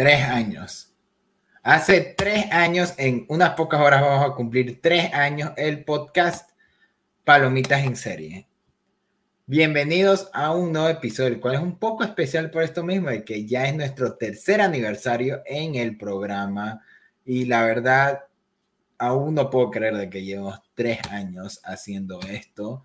Tres años. Hace tres años, en unas pocas horas vamos a cumplir tres años el podcast Palomitas en Serie. Bienvenidos a un nuevo episodio, el cual es un poco especial por esto mismo, de que ya es nuestro tercer aniversario en el programa. Y la verdad, aún no puedo creer de que llevamos tres años haciendo esto,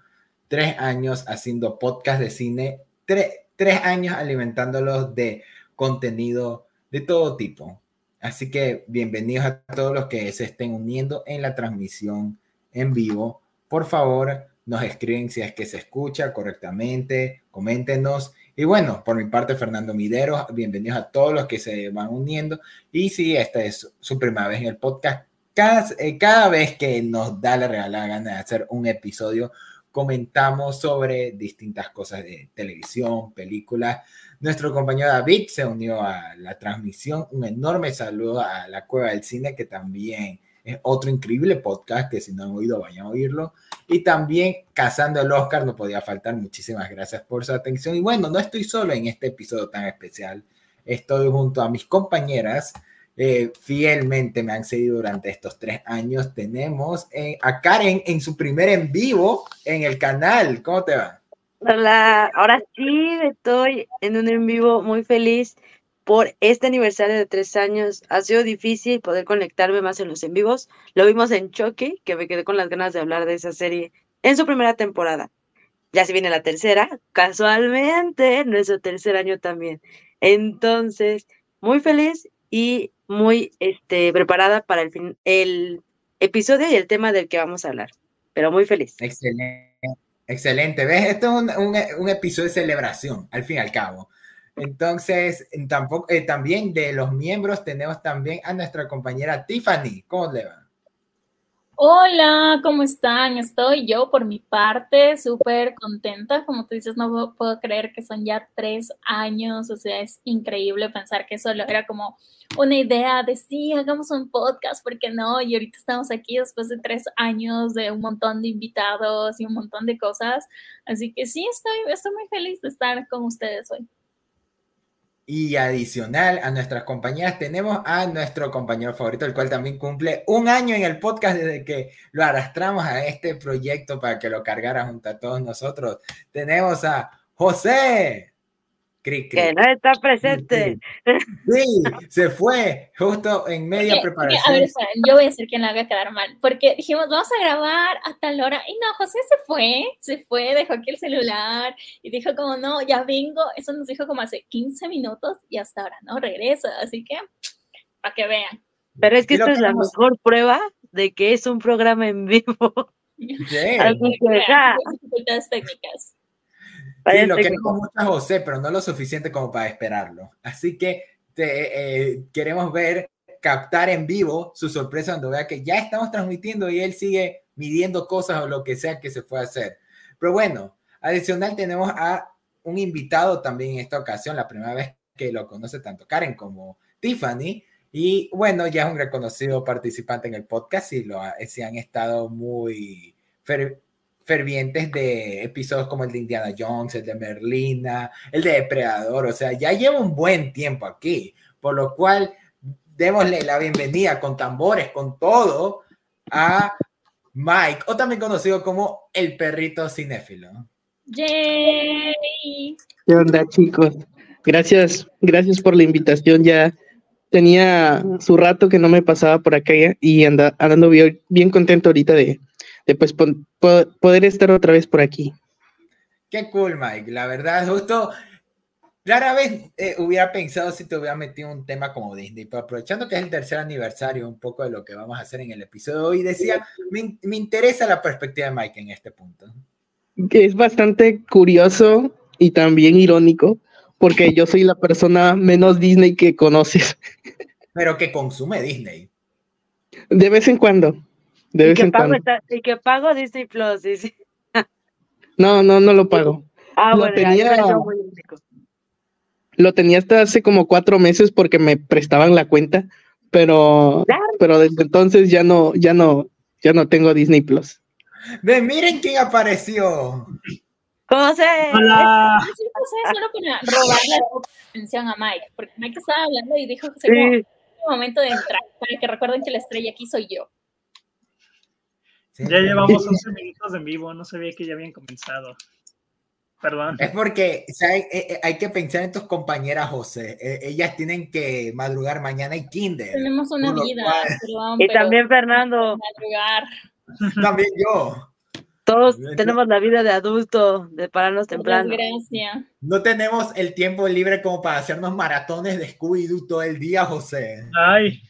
tres años haciendo podcast de cine, tres años alimentándolos de contenido de todo tipo. Así que bienvenidos a todos los que se estén uniendo en la transmisión en vivo. Por favor, nos escriben si es que se escucha correctamente, coméntenos. Y bueno, por mi parte, Fernando Mideros, bienvenidos a todos los que se van uniendo. Y si esta es su primera vez en el podcast, cada, eh, cada vez que nos da la regalada gana de hacer un episodio, comentamos sobre distintas cosas de televisión, películas. Nuestro compañero David se unió a la transmisión. Un enorme saludo a la Cueva del Cine, que también es otro increíble podcast que si no han oído, vayan a oírlo. Y también Cazando el Oscar, no podía faltar. Muchísimas gracias por su atención. Y bueno, no estoy solo en este episodio tan especial. Estoy junto a mis compañeras eh, fielmente me han seguido durante estos tres años. Tenemos eh, a Karen en su primer en vivo en el canal. ¿Cómo te va? Hola, ahora sí estoy en un en vivo muy feliz por este aniversario de tres años. Ha sido difícil poder conectarme más en los en vivos. Lo vimos en Chucky, que me quedé con las ganas de hablar de esa serie en su primera temporada. Ya se viene la tercera, casualmente, nuestro tercer año también. Entonces, muy feliz y muy este, preparada para el, fin, el episodio y el tema del que vamos a hablar, pero muy feliz. Excelente, excelente. ¿Ves? Esto es un, un, episodio de celebración, al fin y al cabo. Entonces, tampoco, eh, también de los miembros tenemos también a nuestra compañera Tiffany. ¿Cómo le va? Hola, ¿cómo están? Estoy yo por mi parte súper contenta. Como tú dices, no puedo creer que son ya tres años. O sea, es increíble pensar que solo era como una idea de sí, hagamos un podcast, ¿por qué no? Y ahorita estamos aquí después de tres años de un montón de invitados y un montón de cosas. Así que sí, estoy, estoy muy feliz de estar con ustedes hoy. Y adicional a nuestras compañeras, tenemos a nuestro compañero favorito, el cual también cumple un año en el podcast desde que lo arrastramos a este proyecto para que lo cargara junto a todos nosotros. Tenemos a José. Que no está presente. Sí, se fue justo en media preparación. A ver, yo voy a ser quien la haga quedar mal, porque dijimos, vamos a grabar a tal hora, y no, José se fue, se fue, dejó aquí el celular, y dijo como, no, ya vengo, eso nos dijo como hace 15 minutos, y hasta ahora no regresa, así que, para que vean. Pero es que esta es la mejor prueba de que es un programa en vivo. Sí. dificultades técnicas. Sí, lo queremos mucho a José, pero no lo suficiente como para esperarlo. Así que te, eh, queremos ver, captar en vivo su sorpresa cuando vea que ya estamos transmitiendo y él sigue midiendo cosas o lo que sea que se pueda hacer. Pero bueno, adicional tenemos a un invitado también en esta ocasión, la primera vez que lo conoce tanto Karen como Tiffany. Y bueno, ya es un reconocido participante en el podcast y lo, si han estado muy fervientes de episodios como el de Indiana Jones, el de Merlina, el de Depredador, o sea, ya lleva un buen tiempo aquí, por lo cual démosle la bienvenida con tambores, con todo, a Mike, o también conocido como el perrito cinéfilo. ¡Yay! ¿Qué onda, chicos? Gracias, gracias por la invitación. Ya tenía su rato que no me pasaba por acá y anda, andando bien, bien contento ahorita de, de pues, poder estar otra vez por aquí. Qué cool, Mike. La verdad, justo rara vez eh, hubiera pensado si te hubiera metido un tema como Disney, pero aprovechando que es el tercer aniversario, un poco de lo que vamos a hacer en el episodio de hoy, decía, me, me interesa la perspectiva de Mike en este punto. Que es bastante curioso y también irónico, porque yo soy la persona menos Disney que conoces. Pero que consume Disney. De vez en cuando y, que pago y que pago Disney Plus, No, no, no lo pago. Ah, lo tenía, lo tenía hasta hace como cuatro meses porque me prestaban la cuenta, pero, pero desde entonces ya no, ya no, ya no tengo Disney Plus. Ve, miren quién apareció. José. Hola. Sí, José, solo para robarle la atención a Mike, porque Mike estaba hablando y dijo que se sí. momento de entrar, para que recuerden que la estrella aquí soy yo. Ya llevamos 11 minutos en vivo, no sabía que ya habían comenzado. Perdón. Es porque eh, eh, hay que pensar en tus compañeras, José. Eh, ellas tienen que madrugar mañana y kinder. Tenemos una vida. y también Fernando. Madrugar. También yo. Todos tenemos la vida de adulto, de pararnos temprano. Gracias. No tenemos el tiempo libre como para hacernos maratones de Scooby-Doo todo el día, José. Ay.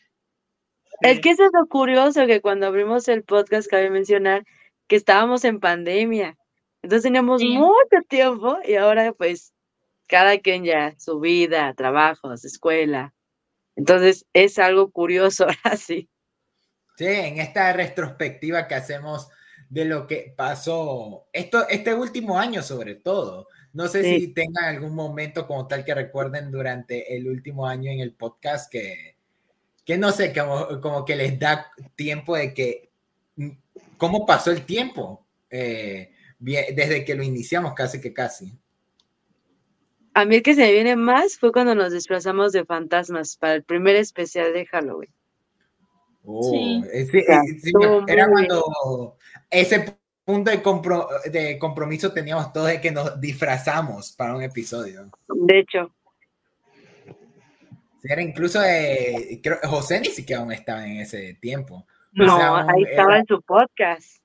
Es que eso es lo curioso, que cuando abrimos el podcast, cabe mencionar que estábamos en pandemia. Entonces teníamos mucho tiempo y ahora pues cada quien ya su vida, trabajos, escuela. Entonces es algo curioso así. Sí, en esta retrospectiva que hacemos de lo que pasó esto, este último año sobre todo. No sé si tengan algún momento como tal que recuerden durante el último año en el podcast que, que no sé, como, como que les da tiempo de que, mm, ¿cómo pasó el tiempo? Eh, desde que lo iniciamos casi que casi. A mí el que se me viene más fue cuando nos disfrazamos de fantasmas para el primer especial de Halloween. Oh, sí. era cuando ese punto de, compromiso teníamos todos de que nos disfrazamos para un episodio. De hecho. Era incluso, creo, José ni siquiera aún estaba en ese tiempo. No, ahí estaba en su podcast.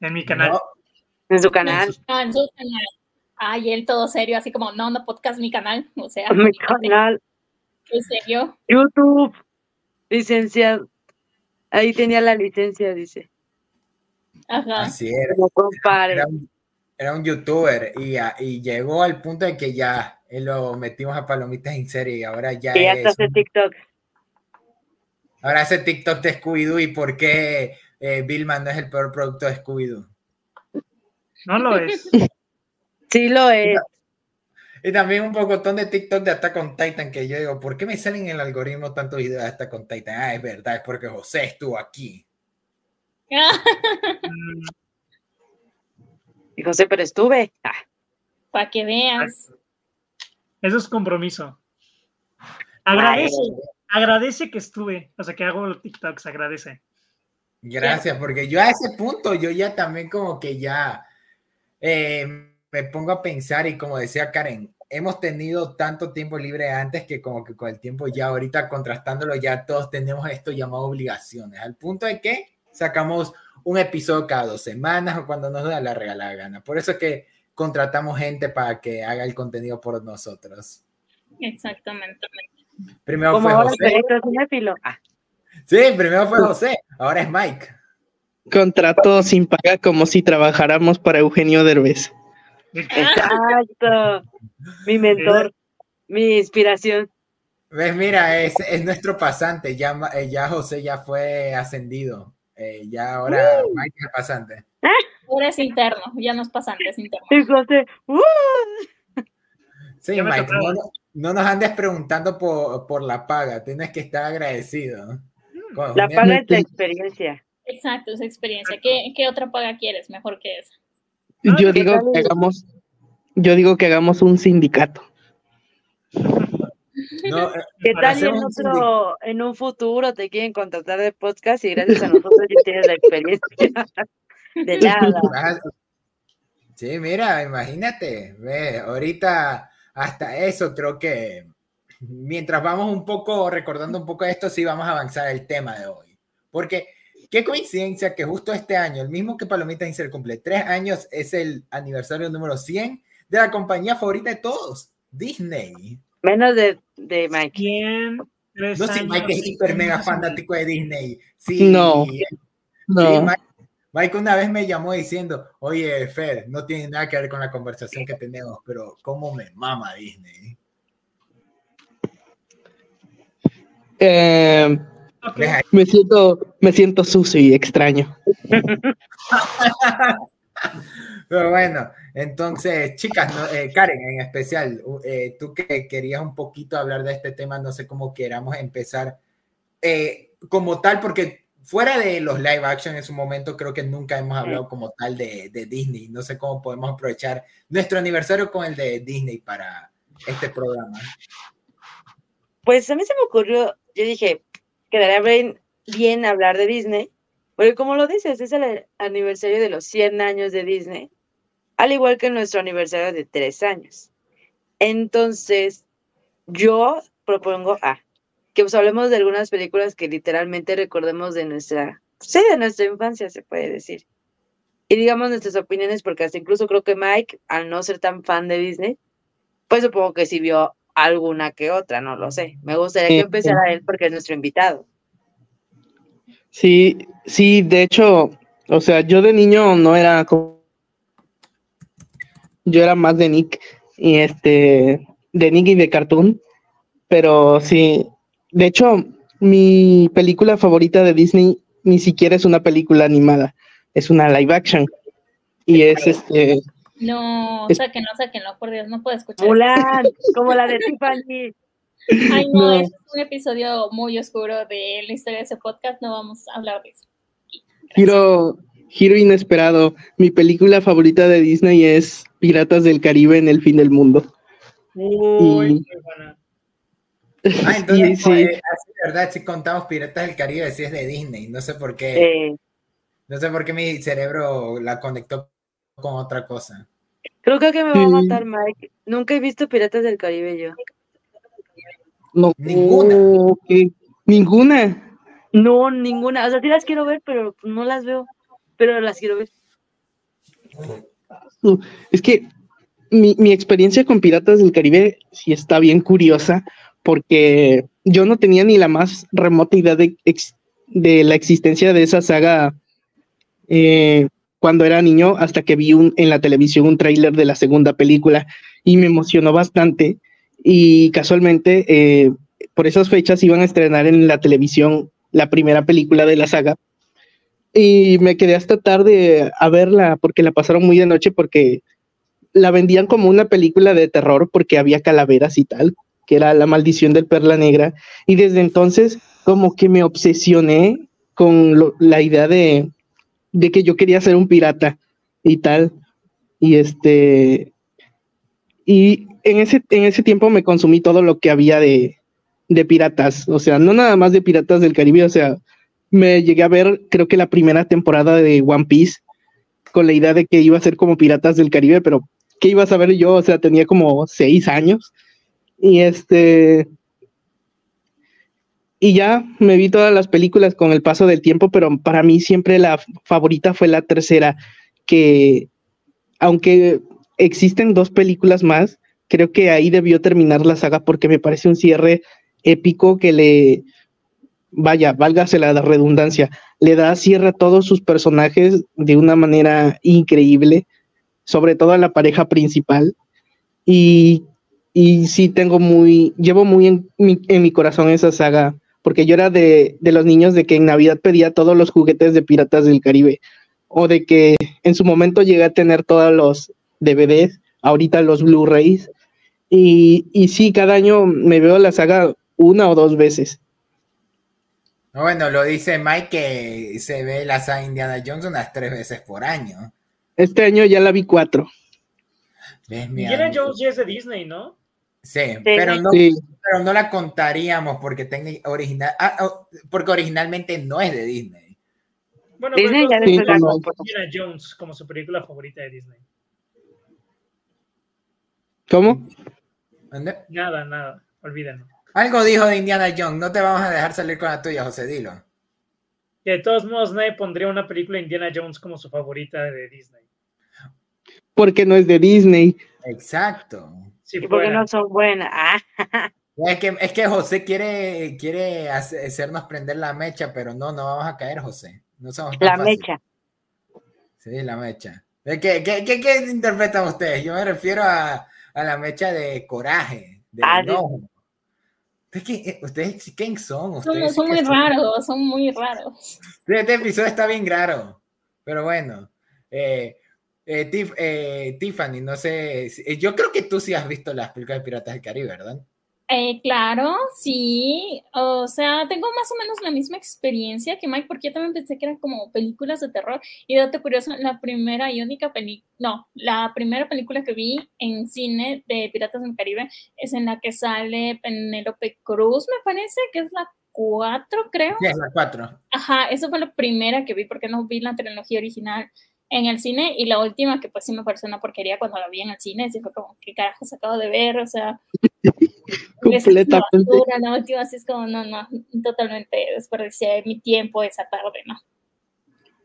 En mi canal. En su canal. Ah, en su canal. Ay, él todo serio, así como, no, no, podcast, mi canal. O sea, mi canal. ¿En serio? YouTube, licenciado. Ahí tenía la licencia, dice. Ajá. Así era. Era un, youtuber y, y, llegó al punto de que ya lo metimos a palomitas en serie y ahora ya. Y ya hace TikTok. Ahora hace TikTok de Scooby-Doo y por qué eh, Billman no es el peor producto de Scooby-Doo. No lo es. sí lo es. Y también un pocotón de TikTok de Attack on Titan que yo digo, ¿por qué me salen en el algoritmo tantos videos de Attack on Titan? Ah, es verdad, es porque José estuvo aquí. y José, pero estuve. Ah. Para que veas. Eso es compromiso. Agradece, agradece que estuve, o sea, que hago los TikToks, agradece. Gracias, porque yo a ese punto, yo ya también como que ya eh, me pongo a pensar y como decía Karen, hemos tenido tanto tiempo libre antes que como que con el tiempo ya ahorita contrastándolo ya todos tenemos esto llamado obligaciones, al punto de que sacamos un episodio cada dos semanas o cuando nos da la regalada gana. Por eso es que contratamos gente para que haga el contenido por nosotros. Exactamente. Primero fue José. Ah. Sí, primero fue José, ahora es Mike. Contrato sin paga como si trabajáramos para Eugenio Derbez. Exacto. Mi mentor, mi inspiración. Ves, mira, es, nuestro pasante. Ya, ya José ya fue ascendido. Eh, ya ahora uh. Mike es el pasante. Ahora es interno, ya no es pasante, es interno. Uh. Sí, Mike, no, nos andes preguntando por, por la paga, tienes que estar agradecido. La paga es la experiencia. Exacto, es experiencia. ¿Qué, ¿Qué, otra paga quieres mejor que esa? Yo digo que hagamos, yo digo que hagamos un sindicato. No, eh, ¿Qué tal en otro, en un futuro te quieren contratar de podcast y gracias a nosotros ya tienes la experiencia? De nada. Sí, mira, imagínate, ve, ahorita hasta eso creo que mientras vamos un poco recordando un poco esto, sí vamos a avanzar el tema de hoy. Porque qué coincidencia que justo este año, el mismo que Palomita Inser cumple tres años, es el aniversario número 100 de la compañía favorita de todos, Disney. Menos de, de Mike. ¿Quién? No sé, Mike es hiper mega fanático de Disney. Sí, no. no. Mike, Mike, una vez me llamó diciendo, oye, Fer, no tiene nada que ver con la conversación que tenemos, pero ¿cómo me mama Disney? Eh, me siento, me siento sucio y extraño. Pero bueno, entonces, chicas, eh, Karen en especial, eh, tú que querías un poquito hablar de este tema, no sé cómo queramos empezar eh, como tal, porque fuera de los live action en su momento, creo que nunca hemos hablado como tal de, de, Disney. No sé cómo podemos aprovechar nuestro aniversario con el de Disney para este programa. Pues a mí se me ocurrió, yo dije, quedaría bien, bien hablar de Disney, porque como lo dices, es el aniversario de los 100 años de Disney, al igual que nuestro aniversario de 3 años. Entonces, yo propongo a que pues, hablemos de algunas películas que literalmente recordemos de nuestra, sí, de nuestra infancia, se puede decir. Y digamos nuestras opiniones, porque hasta incluso creo que Mike, al no ser tan fan de Disney, pues supongo que sí vio alguna que otra, no lo sé. Me gustaría que empezara él porque es nuestro invitado. Sí, sí, de hecho, o sea, yo de niño no era como... Yo era más de Nick y este, de Nick y de Cartoon, pero sí, de hecho, mi película favorita de Disney ni siquiera es una película animada, es una live action. Y es este. No, es, sáquenlo, sáquenlo, por Dios, no puedo escuchar. Mulan, como la de Tiffany. Ay, no, es un episodio muy oscuro de la historia de ese podcast, no vamos a hablar de eso. Giro, giro inesperado. Mi película favorita de Disney es Piratas del Caribe en el fin del mundo. Uy, qué buena. Ah, entonces, sí, pues, así, ¿verdad? Si contamos Piratas del Caribe, si es de Disney. No sé por qué. No sé por qué mi cerebro la conectó con otra cosa. Creo que me va a matar Mike. Nunca he visto Piratas del Caribe yo. No. Ninguna. Ninguna. No, ninguna. O sea, sí las quiero ver, pero no las veo. Pero las quiero ver. Es que mi, mi experiencia con Piratas del Caribe sí está bien curiosa, porque yo no tenía ni la más remota idea de, de la existencia de esa saga eh, cuando era niño, hasta que vi un, en la televisión un tráiler de la segunda película y me emocionó bastante. Y casualmente, eh, por esas fechas iban a estrenar en la televisión la primera película de la saga. Y me quedé hasta tarde a verla porque la pasaron muy de noche porque la vendían como una película de terror porque había calaveras y tal, que era La maldición del perla negra, y desde entonces como que me obsesioné con la idea de, de que yo quería ser un pirata y tal, y este, y en ese, en ese tiempo me consumí todo lo que había de, de piratas, o sea, no nada más de piratas del Caribe, o sea, me llegué a ver, creo que la primera temporada de One Piece, con la idea de que iba a ser como Piratas del Caribe, pero ¿qué iba a saber yo? O sea, tenía como seis años. Y este. Y ya me vi todas las películas con el paso del tiempo, pero para mí siempre la favorita fue la tercera, que aunque existen dos películas más, creo que ahí debió terminar la saga porque me parece un cierre épico que le, vaya, válgase la redundancia, le da cierre a todos sus personajes de una manera increíble, sobre todo a la pareja principal. Y y sí tengo muy, llevo muy en mi, en mi corazón esa saga, porque yo era de, de, los niños de que en Navidad pedía todos los juguetes de Piratas del Caribe, o de que en su momento llegué a tener todos los DVDs, ahorita los Blu-rays, y, y sí, cada año me veo la saga una o dos veces. Bueno, lo dice Mike que se ve la saga Indiana Jones unas tres veces por año. Este año ya la vi cuatro. Indiana Jones ya es de Disney, ¿no? Sí, pero, no, pero no la contaríamos porque, original, ah, oh, porque originalmente no es de Disney. Bueno, Disney ya sí, Indiana Jones como su película favorita de Disney. ¿Cómo? Nada, nada, olvídenlo. Algo dijo de Indiana Jones, no te vamos a dejar salir con la tuya, José, dilo. de todos modos, nadie pondría una película de Indiana Jones como su favorita de Disney. Porque no es de Disney. Exacto. Sí, porque no son buenas. Es, que, es que José quiere, quiere hacernos prender la mecha, pero no, no vamos a caer, José. No somos la mecha. Sí, la mecha. ¿Qué, qué, qué, qué interpretan ustedes? Yo me refiero a, a la mecha de coraje, de ah, enojo. Eh, ¿Ustedes quién son? Ustedes son, muy raros, son muy raros. Este episodio está bien raro, pero bueno. Eh, eh, eh, Tiffany, no sé, eh, yo creo que tú sí has visto las películas de Piratas del Caribe, ¿verdad? Eh, claro, sí. O sea, tengo más o menos la misma experiencia que Mike, porque yo también pensé que eran como películas de terror. Y dato curioso, la primera y única película, no, la primera película que vi en cine de Piratas del Caribe es en la que sale Penélope Cruz, me parece, que es la 4, creo. Sí, es la 4. Ajá, esa fue la primera que vi porque no vi la trilogía original en el cine y la última que pues sí me pareció una porquería cuando la vi en el cine, sí fue como, ¿qué carajos acabo de ver? O sea, completamente. La última así es como, no, no, totalmente desperdicié mi tiempo esa tarde, ¿no?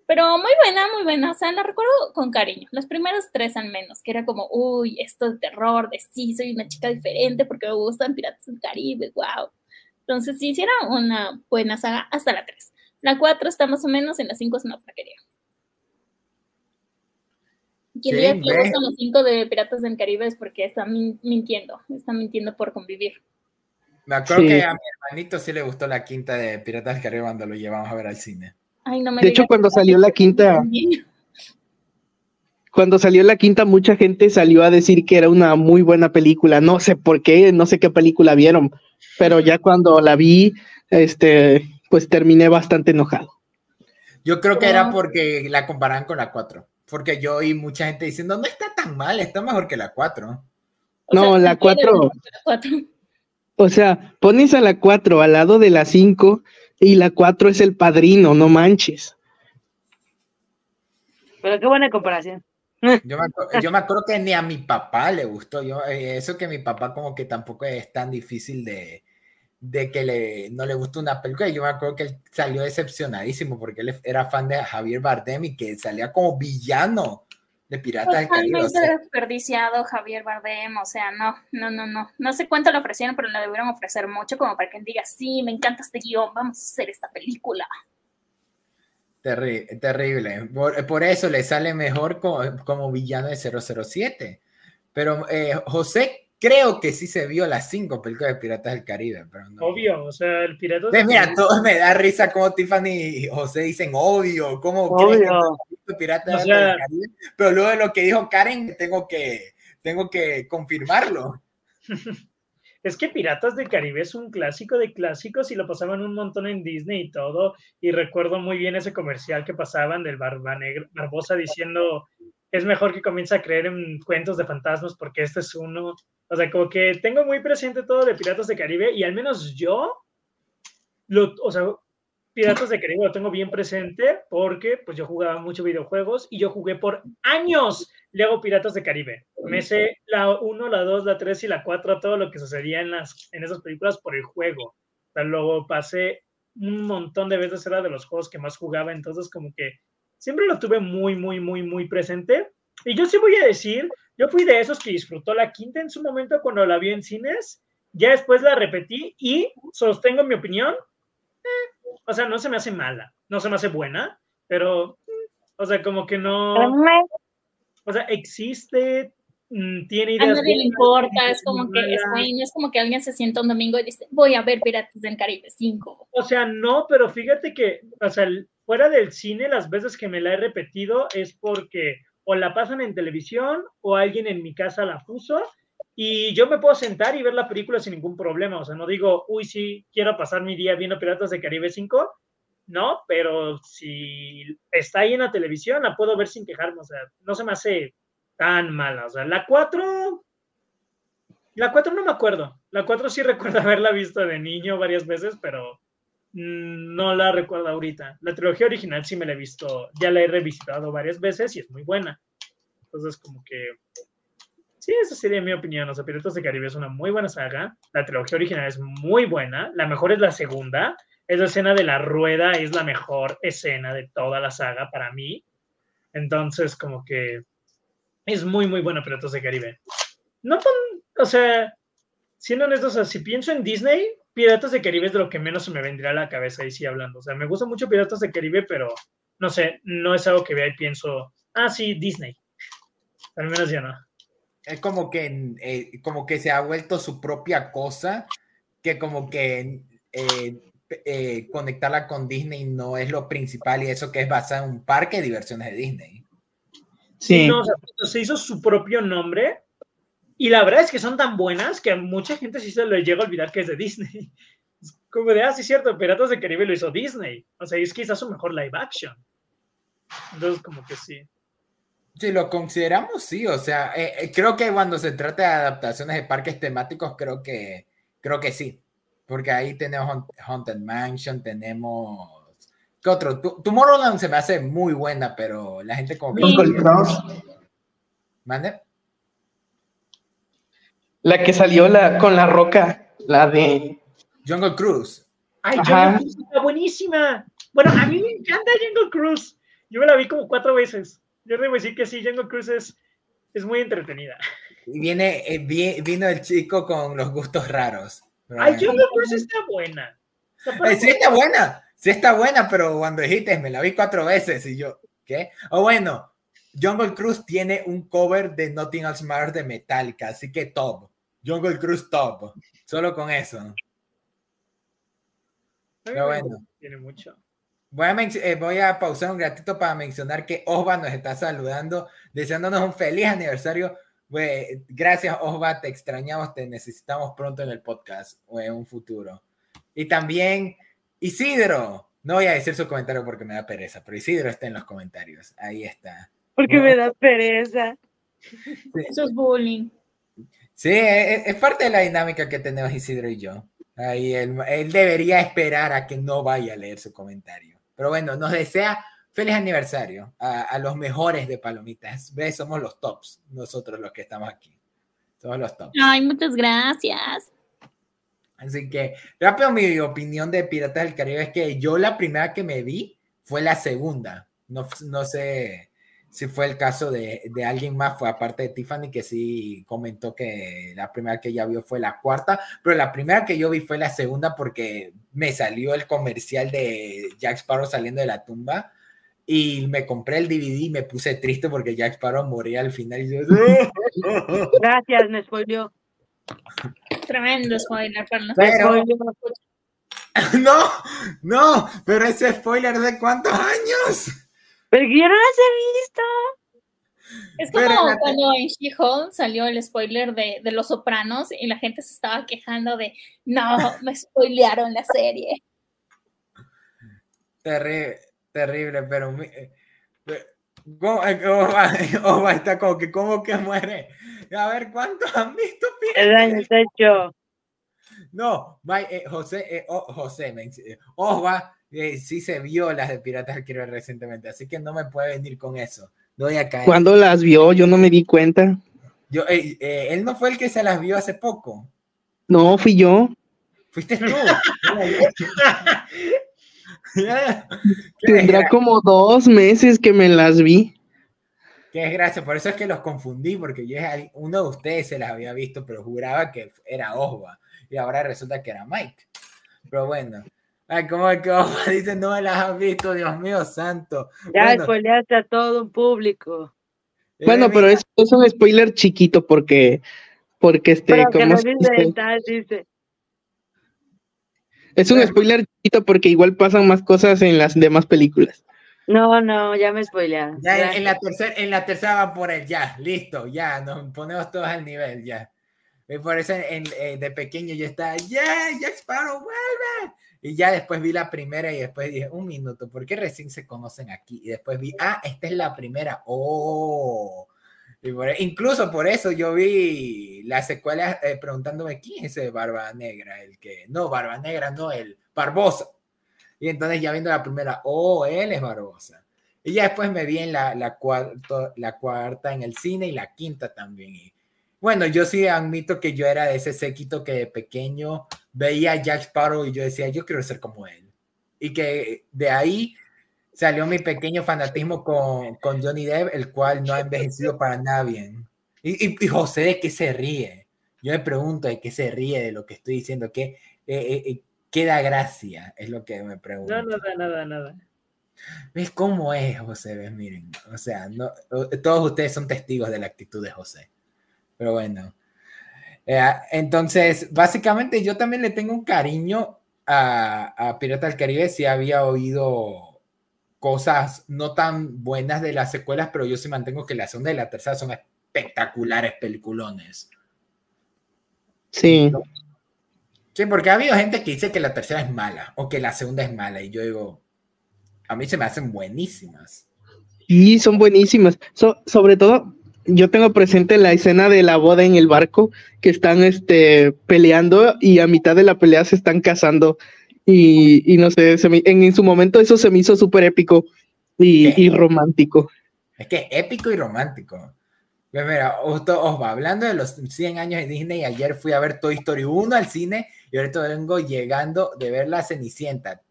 Pero muy buena, muy buena, o sea, la recuerdo con cariño, los primeros tres al menos, que era como, uy, esto es terror, de sí, soy una chica diferente porque me gustan Piratas del Caribe, wow. Entonces sí, era una buena saga hasta la 3. La 4 está más o menos, en la 5 es una porquería. Quien diga que le gustan los 5 de Piratas del Caribe es porque está mintiendo, está mintiendo por convivir. Me acuerdo sí. que a mi hermanito sí le gustó la quinta de Piratas del Caribe cuando lo llevamos a ver al cine. Ay, no me de hecho, cuando salió la quinta, cuando salió la quinta, mucha gente salió a decir que era una muy buena película. No sé por qué, no sé qué película vieron, pero ya cuando la vi, este, pues terminé bastante enojado. Yo creo que era porque la comparan con la 4. Porque yo oí mucha gente diciendo, no está tan mal, está mejor que la 4. O no, sea, la 4. O sea, pones a la 4 al lado de la 5 y la 4 es el padrino, no manches. Pero qué buena comparación. Yo me, yo me, acuerdo que ni a mi papá le gustó. Yo, eh, eso que mi papá como que tampoco es tan difícil de, de que le, no le gusta una película. Yo me acuerdo que él salió decepcionadísimo porque él era fan de Javier Bardem y que salía como villano de Piratas del Caribe. O sea. desperdiciado Javier Bardem, o sea, no, no, no, no. No sé cuánto le ofrecieron, pero le debieron ofrecer mucho como para que él diga, sí, me encanta este guion, vamos a hacer esta película. Terri terrible. Por, por, eso le sale mejor como, como villano de 007. Pero eh, José, creo que sí se vio las cinco películas de Piratas del Caribe. Pero no. Obvio, o sea, el Pirata del Mira, Caribe... todos me da risa como Tiffany y José dicen obvio, ¿cómo obvio. que Piratas o sea... del Caribe? Pero luego de lo que dijo Karen, tengo que, tengo que confirmarlo. es que Piratas del Caribe es un clásico de clásicos y lo pasaban un montón en Disney y todo. Y recuerdo muy bien ese comercial que pasaban del Barba Negra, Barbosa diciendo es mejor que comience a creer en cuentos de fantasmas porque este es uno. O sea, como que tengo muy presente todo de Piratas del Caribe y al menos yo, lo, o sea, Piratas del Caribe lo tengo bien presente porque pues yo jugaba mucho videojuegos y yo jugué por años Lego Piratas del Caribe. Me sé la 1, la 2, la 3 y la 4, todo lo que sucedía en, las, en esas películas por el juego. O sea, luego pasé un montón de veces, era de los juegos que más jugaba, entonces como que siempre lo tuve muy, muy, muy, muy presente. Y yo sí voy a decir, yo fui de esos que disfrutó la quinta en su momento cuando la vi en cines, ya después la repetí y sostengo mi opinión. Eh, o sea, no se me hace mala, no se me hace buena, pero, o sea, como que no. O sea, existe, mm, tiene ideas. A nadie le importa, es como que es, no es como que alguien se sienta un domingo y dice, voy a ver Piratas del Caribe 5. O sea, no, pero fíjate que, o sea, fuera del cine, las veces que me la he repetido es porque o la pasan en televisión o alguien en mi casa la puso y yo me puedo sentar y ver la película sin ningún problema. O sea, no digo, uy, sí, quiero pasar mi día viendo Piratas de Caribe 5. No, pero si está ahí en la televisión, la puedo ver sin quejarme. O sea, no se me hace tan mala. O sea, la 4, la 4 no me acuerdo. La 4 sí recuerdo haberla visto de niño varias veces, pero no la recuerdo ahorita. La trilogía original sí me la he visto, ya la he revisitado varias veces y es muy buena. Entonces, como que. Sí, esa sería mi opinión. Los Piratas de Caribe es una muy buena saga. La trilogía original es muy buena. La mejor es la segunda. Esa escena de la rueda es la mejor escena de toda la saga para mí. Entonces, como que es muy, muy buena Piratas de Caribe. No o sea, siendo honestos, o sea, si pienso en Disney, Piratas de Caribe es de lo que menos se me vendría a la cabeza ahí sí hablando. O sea, me gusta mucho Piratas de Caribe, pero no sé, no es algo que vea y pienso, ah, sí, Disney. Al menos ya no. Es como que, eh, como que se ha vuelto su propia cosa, que como que eh, eh, conectarla con Disney no es lo principal y eso que es basado en un parque de diversiones de Disney. Sí. No, o sea, se hizo su propio nombre Y la verdad es que son tan buenas que a mucha gente sí se le llega a olvidar que es de Disney. Como de, ah, sí, cierto, Piratas del Caribe lo hizo Disney. O sea, es quizás su mejor live action. Entonces, como que sí. Si lo consideramos, sí. O sea, eh, eh, creo que cuando se trata de adaptaciones de parques temáticos, creo que, creo que sí. Porque ahí tenemos Haunted Mansion, tenemos. ¿Qué otro? Tomorrowland se me hace muy buena, pero la gente como que. ¿Mande? La que salió la, con la roca, la de. Jungle Cruise. Ay, Jungle Cruise está buenísima. Bueno, a mí me encanta Jungle Cruise. Yo me la vi como cuatro veces. Yo debo decir que sí, Jungle Cruise es, es muy entretenida. Y viene, eh, vino el chico con los gustos raros. Ay, Jungle Cruise está buena. Eh, sí está buena, sí está buena, pero cuando dijiste, me la vi cuatro veces y yo, ¿qué? O bueno, Jungle Cruise tiene un cover de Nothing Else Matters de Metallica, así que top. Jungle Cruise top. Solo con eso. Pero bueno. Tiene mucho. Voy a, eh, voy a pausar un ratito para mencionar que Osva nos está saludando, deseándonos un feliz aniversario. gracias, Osva, te extrañamos, te necesitamos pronto en el podcast o en un futuro. Y también Isidro, no voy a decir su comentario porque me da pereza, pero Isidro está en los comentarios. Ahí está. Porque me da pereza. Eso es bullying. Sí, es, es, parte de la dinámica que tenemos Isidro y yo. Ahí él, él debería esperar a que no vaya a leer su comentario. Pero bueno, nos desea feliz aniversario a, los mejores de Palomitas. ¿Ves? Somos los tops, nosotros los que estamos aquí. Somos los tops. Ay, muchas gracias. Así que, rápido, mi opinión de Piratas del Caribe es que yo la primera que me vi fue la segunda. No, no sé si fue el caso de, de, alguien más, fue aparte de Tiffany, que sí comentó que la primera que ella vio fue la cuarta, pero la primera que yo vi fue la segunda porque me salió el comercial de Jack Sparrow saliendo de la tumba y me compré el DVD y me puse triste porque Jack Sparrow moría al final. Y yo, Gracias, me spoileó. Tremendo spoiler, pero... No, no, pero ese spoiler de cuántos años. Pero yo no las he visto. Es como cuando en She-Hulk salió el spoiler de, de, Los Sopranos y la gente se estaba quejando de, no, me spoilearon la serie. Terrible, terrible, pero... ¿Cómo, oh, está como que, ¿cómo que muere? A ver, ¿cuántos han visto? El año hecho. No, eh, José, eh, oh, José, eh, Oba eh, sí se vio las de Piratas del Caribe recientemente, así que no me puede venir con eso. No voy a caer. ¿Cuándo las vio? Yo no me di cuenta. Yo, eh, eh, él no fue el que se las vio hace poco. No, fui yo. Fuiste tú. Tendrá como dos meses que me las vi. Qué desgracia, por eso es que los confundí, porque yo uno de ustedes se las había visto, pero juraba que era Osva, y ahora resulta que era Mike. Pero bueno, Ay, ¿cómo es que dice no me las has visto, Dios mío santo? Ya bueno. a todo un público. Eh, bueno, pero es, es, un spoiler chiquito porque, porque este, pero como dice, Es un spoiler chiquito porque igual pasan más cosas en las demás películas. No, no, ya me spoilearon. Ya, en la tercera, en la tercera va por él, ya, listo, ya, nos ponemos todos al nivel, ya. Por eso en, eh, de pequeño yo estaba, ya, ya Sparrow, vuelve. Y ya después vi la primera y después dije, un minuto, ¿por qué recién se conocen aquí? Y después vi, ah, esta es la primera. Oh. E, incluso por eso yo vi la secuela eh, preguntándome quién es ese Barba Negra, el que, no, Barba Negra, no, el Barbosa. Y entonces ya viendo la primera, oh, él es Barbosa. Y ya después me vi en la, la, la cuarta en el cine y la quinta también. Bueno, yo sí admito que yo era de ese séquito que de pequeño veía a Jack Sparrow y yo decía, yo quiero ser como él. Y que de ahí salió mi pequeño fanatismo con, con Johnny Depp, el cual no ha envejecido para nada bien. Y, y, José, ¿de qué se ríe? Yo me pregunto de qué se ríe de lo que estoy diciendo, ¿qué, eh, eh, eh da gracia? Es lo que me pregunto. No, nada, nada, nada. ¿Ves cómo es José? Miren, o sea, no, todos ustedes son testigos de la actitud de José. Pero bueno. Eh, entonces, básicamente yo también le tengo un cariño a, a Pirata del Caribe. Si había oído cosas no tan buenas de las secuelas, pero yo sí mantengo que la segunda y la tercera son espectaculares peliculones. Sí. Sí, porque ha habido gente que dice que la tercera es mala o que la segunda es mala y yo digo, a mí se me hacen buenísimas. Sí, son buenísimas. So- sobre todo, yo tengo presente la escena de la boda en el barco, que están este, peleando y a mitad de la pelea se están casando. Y, y no sé, se me- en, en su momento eso se me hizo súper épico y, y romántico. Es que es épico y romántico. Pues mira, justo os va hablando de los 100 años de Disney. Ayer fui a ver Toy Story 1 al cine y ahorita vengo llegando de ver La Cenicienta.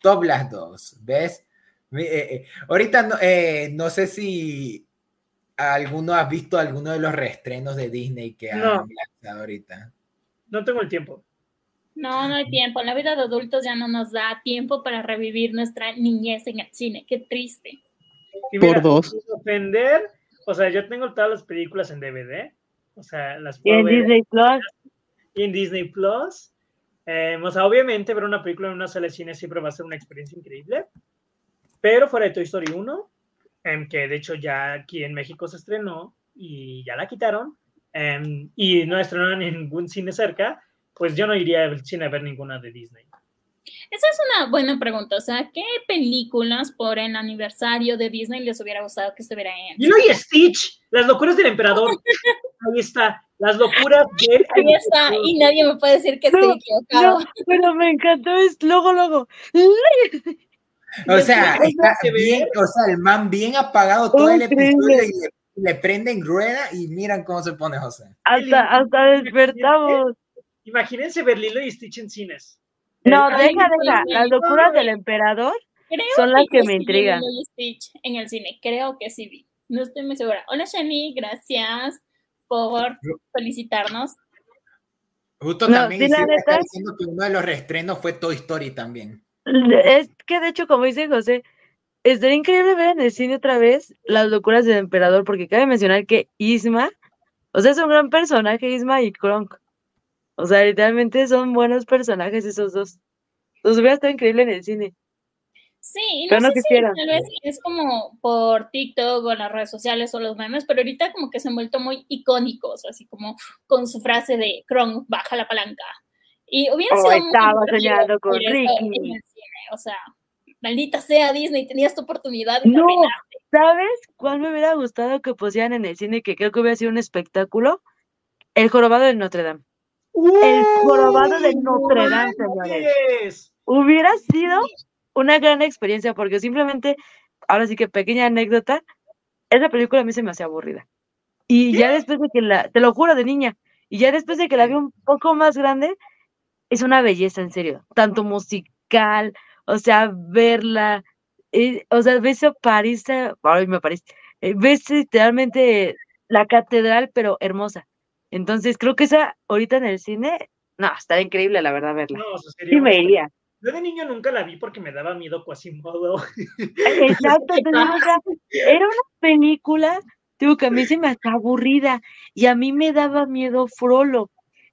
Top las dos, ¿ves? Eh, eh, ahorita no, eh, no sé si alguno ha visto alguno de los reestrenos de Disney que han No. lanzado ahorita. No tengo el tiempo. No, no hay tiempo. En la vida de adultos ya no nos da tiempo para revivir nuestra niñez en el cine. Qué triste. Y Por dos. ofender, o sea, yo tengo todas las películas en DVD. O sea, las Y puedo en ver Disney Plus, y en Disney Plus. Eh, o sea, obviamente ver una película en una sala de cine siempre va a ser una experiencia increíble. Pero fuera de Toy Story 1, em, que de hecho ya aquí en México se estrenó y ya la quitaron, em, y no estrenaron en ningún cine cerca, pues yo no iría al cine a ver ninguna de Disney. Esa es una buena pregunta. O sea, ¿qué películas por el aniversario de Disney les hubiera gustado que estuvieran en? Lilo y Stitch, las locuras del emperador. Ahí está, las locuras del Ahí está, y nadie me puede decir que estoy No, equivocado. no, pero me encantó, es luego, luego. O sea, está bien, o sea, el man bien apagado todo el episodio y le, le prenden rueda y miran cómo se pone José. Hasta, hasta despertamos. Imagínense ver Lilo y Stitch en cines. No, El- deja, deja. Las locuras del emperador Creo son las que yo me intrigan. Lilo y Stitch en el cine. Creo que sí vi. No estoy muy segura. Hola, Shani, gracias por felicitarnos. Justo No, también sí, la está neta- diciendo que uno de los reestrenos fue Toy Story también. Es que de hecho, como dice José, estaría increíble ver en el cine otra vez las locuras del emperador, porque cabe mencionar que Isma, o sea, es un gran personaje, Isma y Kronk. O sea, literalmente son buenos personajes esos dos. Los hubiera estado increíble en el cine. Sí, no no sé si tal vez es como por TikTok o las redes sociales o los memes, pero ahorita como que se han vuelto muy icónicos, así como con su frase de Kronk, baja la palanca. Y hubiera O sido muy estaba divertido soñando con Ricky. en el cine, O sea, maldita sea Disney, tenías tu oportunidad y No. ¿Sabes cuál me hubiera gustado que pusieran en el cine? Que creo que hubiera sido un espectáculo. El jorobado de Notre Dame. El jorobado de Notre Dame, señores. Hubiera sido una gran experiencia porque simplemente, ahora sí que pequeña anécdota, esa película a mí se me hacía aburrida. Y ya después de que la, te lo juro de niña, y ya después de que la vi un poco más grande, es una belleza, en serio, tanto musical, o sea, verla, eh, o sea, ves a París, eh, ay, me París, eh, ves literalmente la catedral, pero hermosa. Entonces, creo que esa ahorita en el cine, no, estaría increíble, la verdad, verla. No, o sea, sería Sí me iría. Yo de niño nunca la vi porque me daba miedo Quasimodo. Exacto, era una película, digo que a mí se me hacía aburrida y a mí me daba miedo Frollo.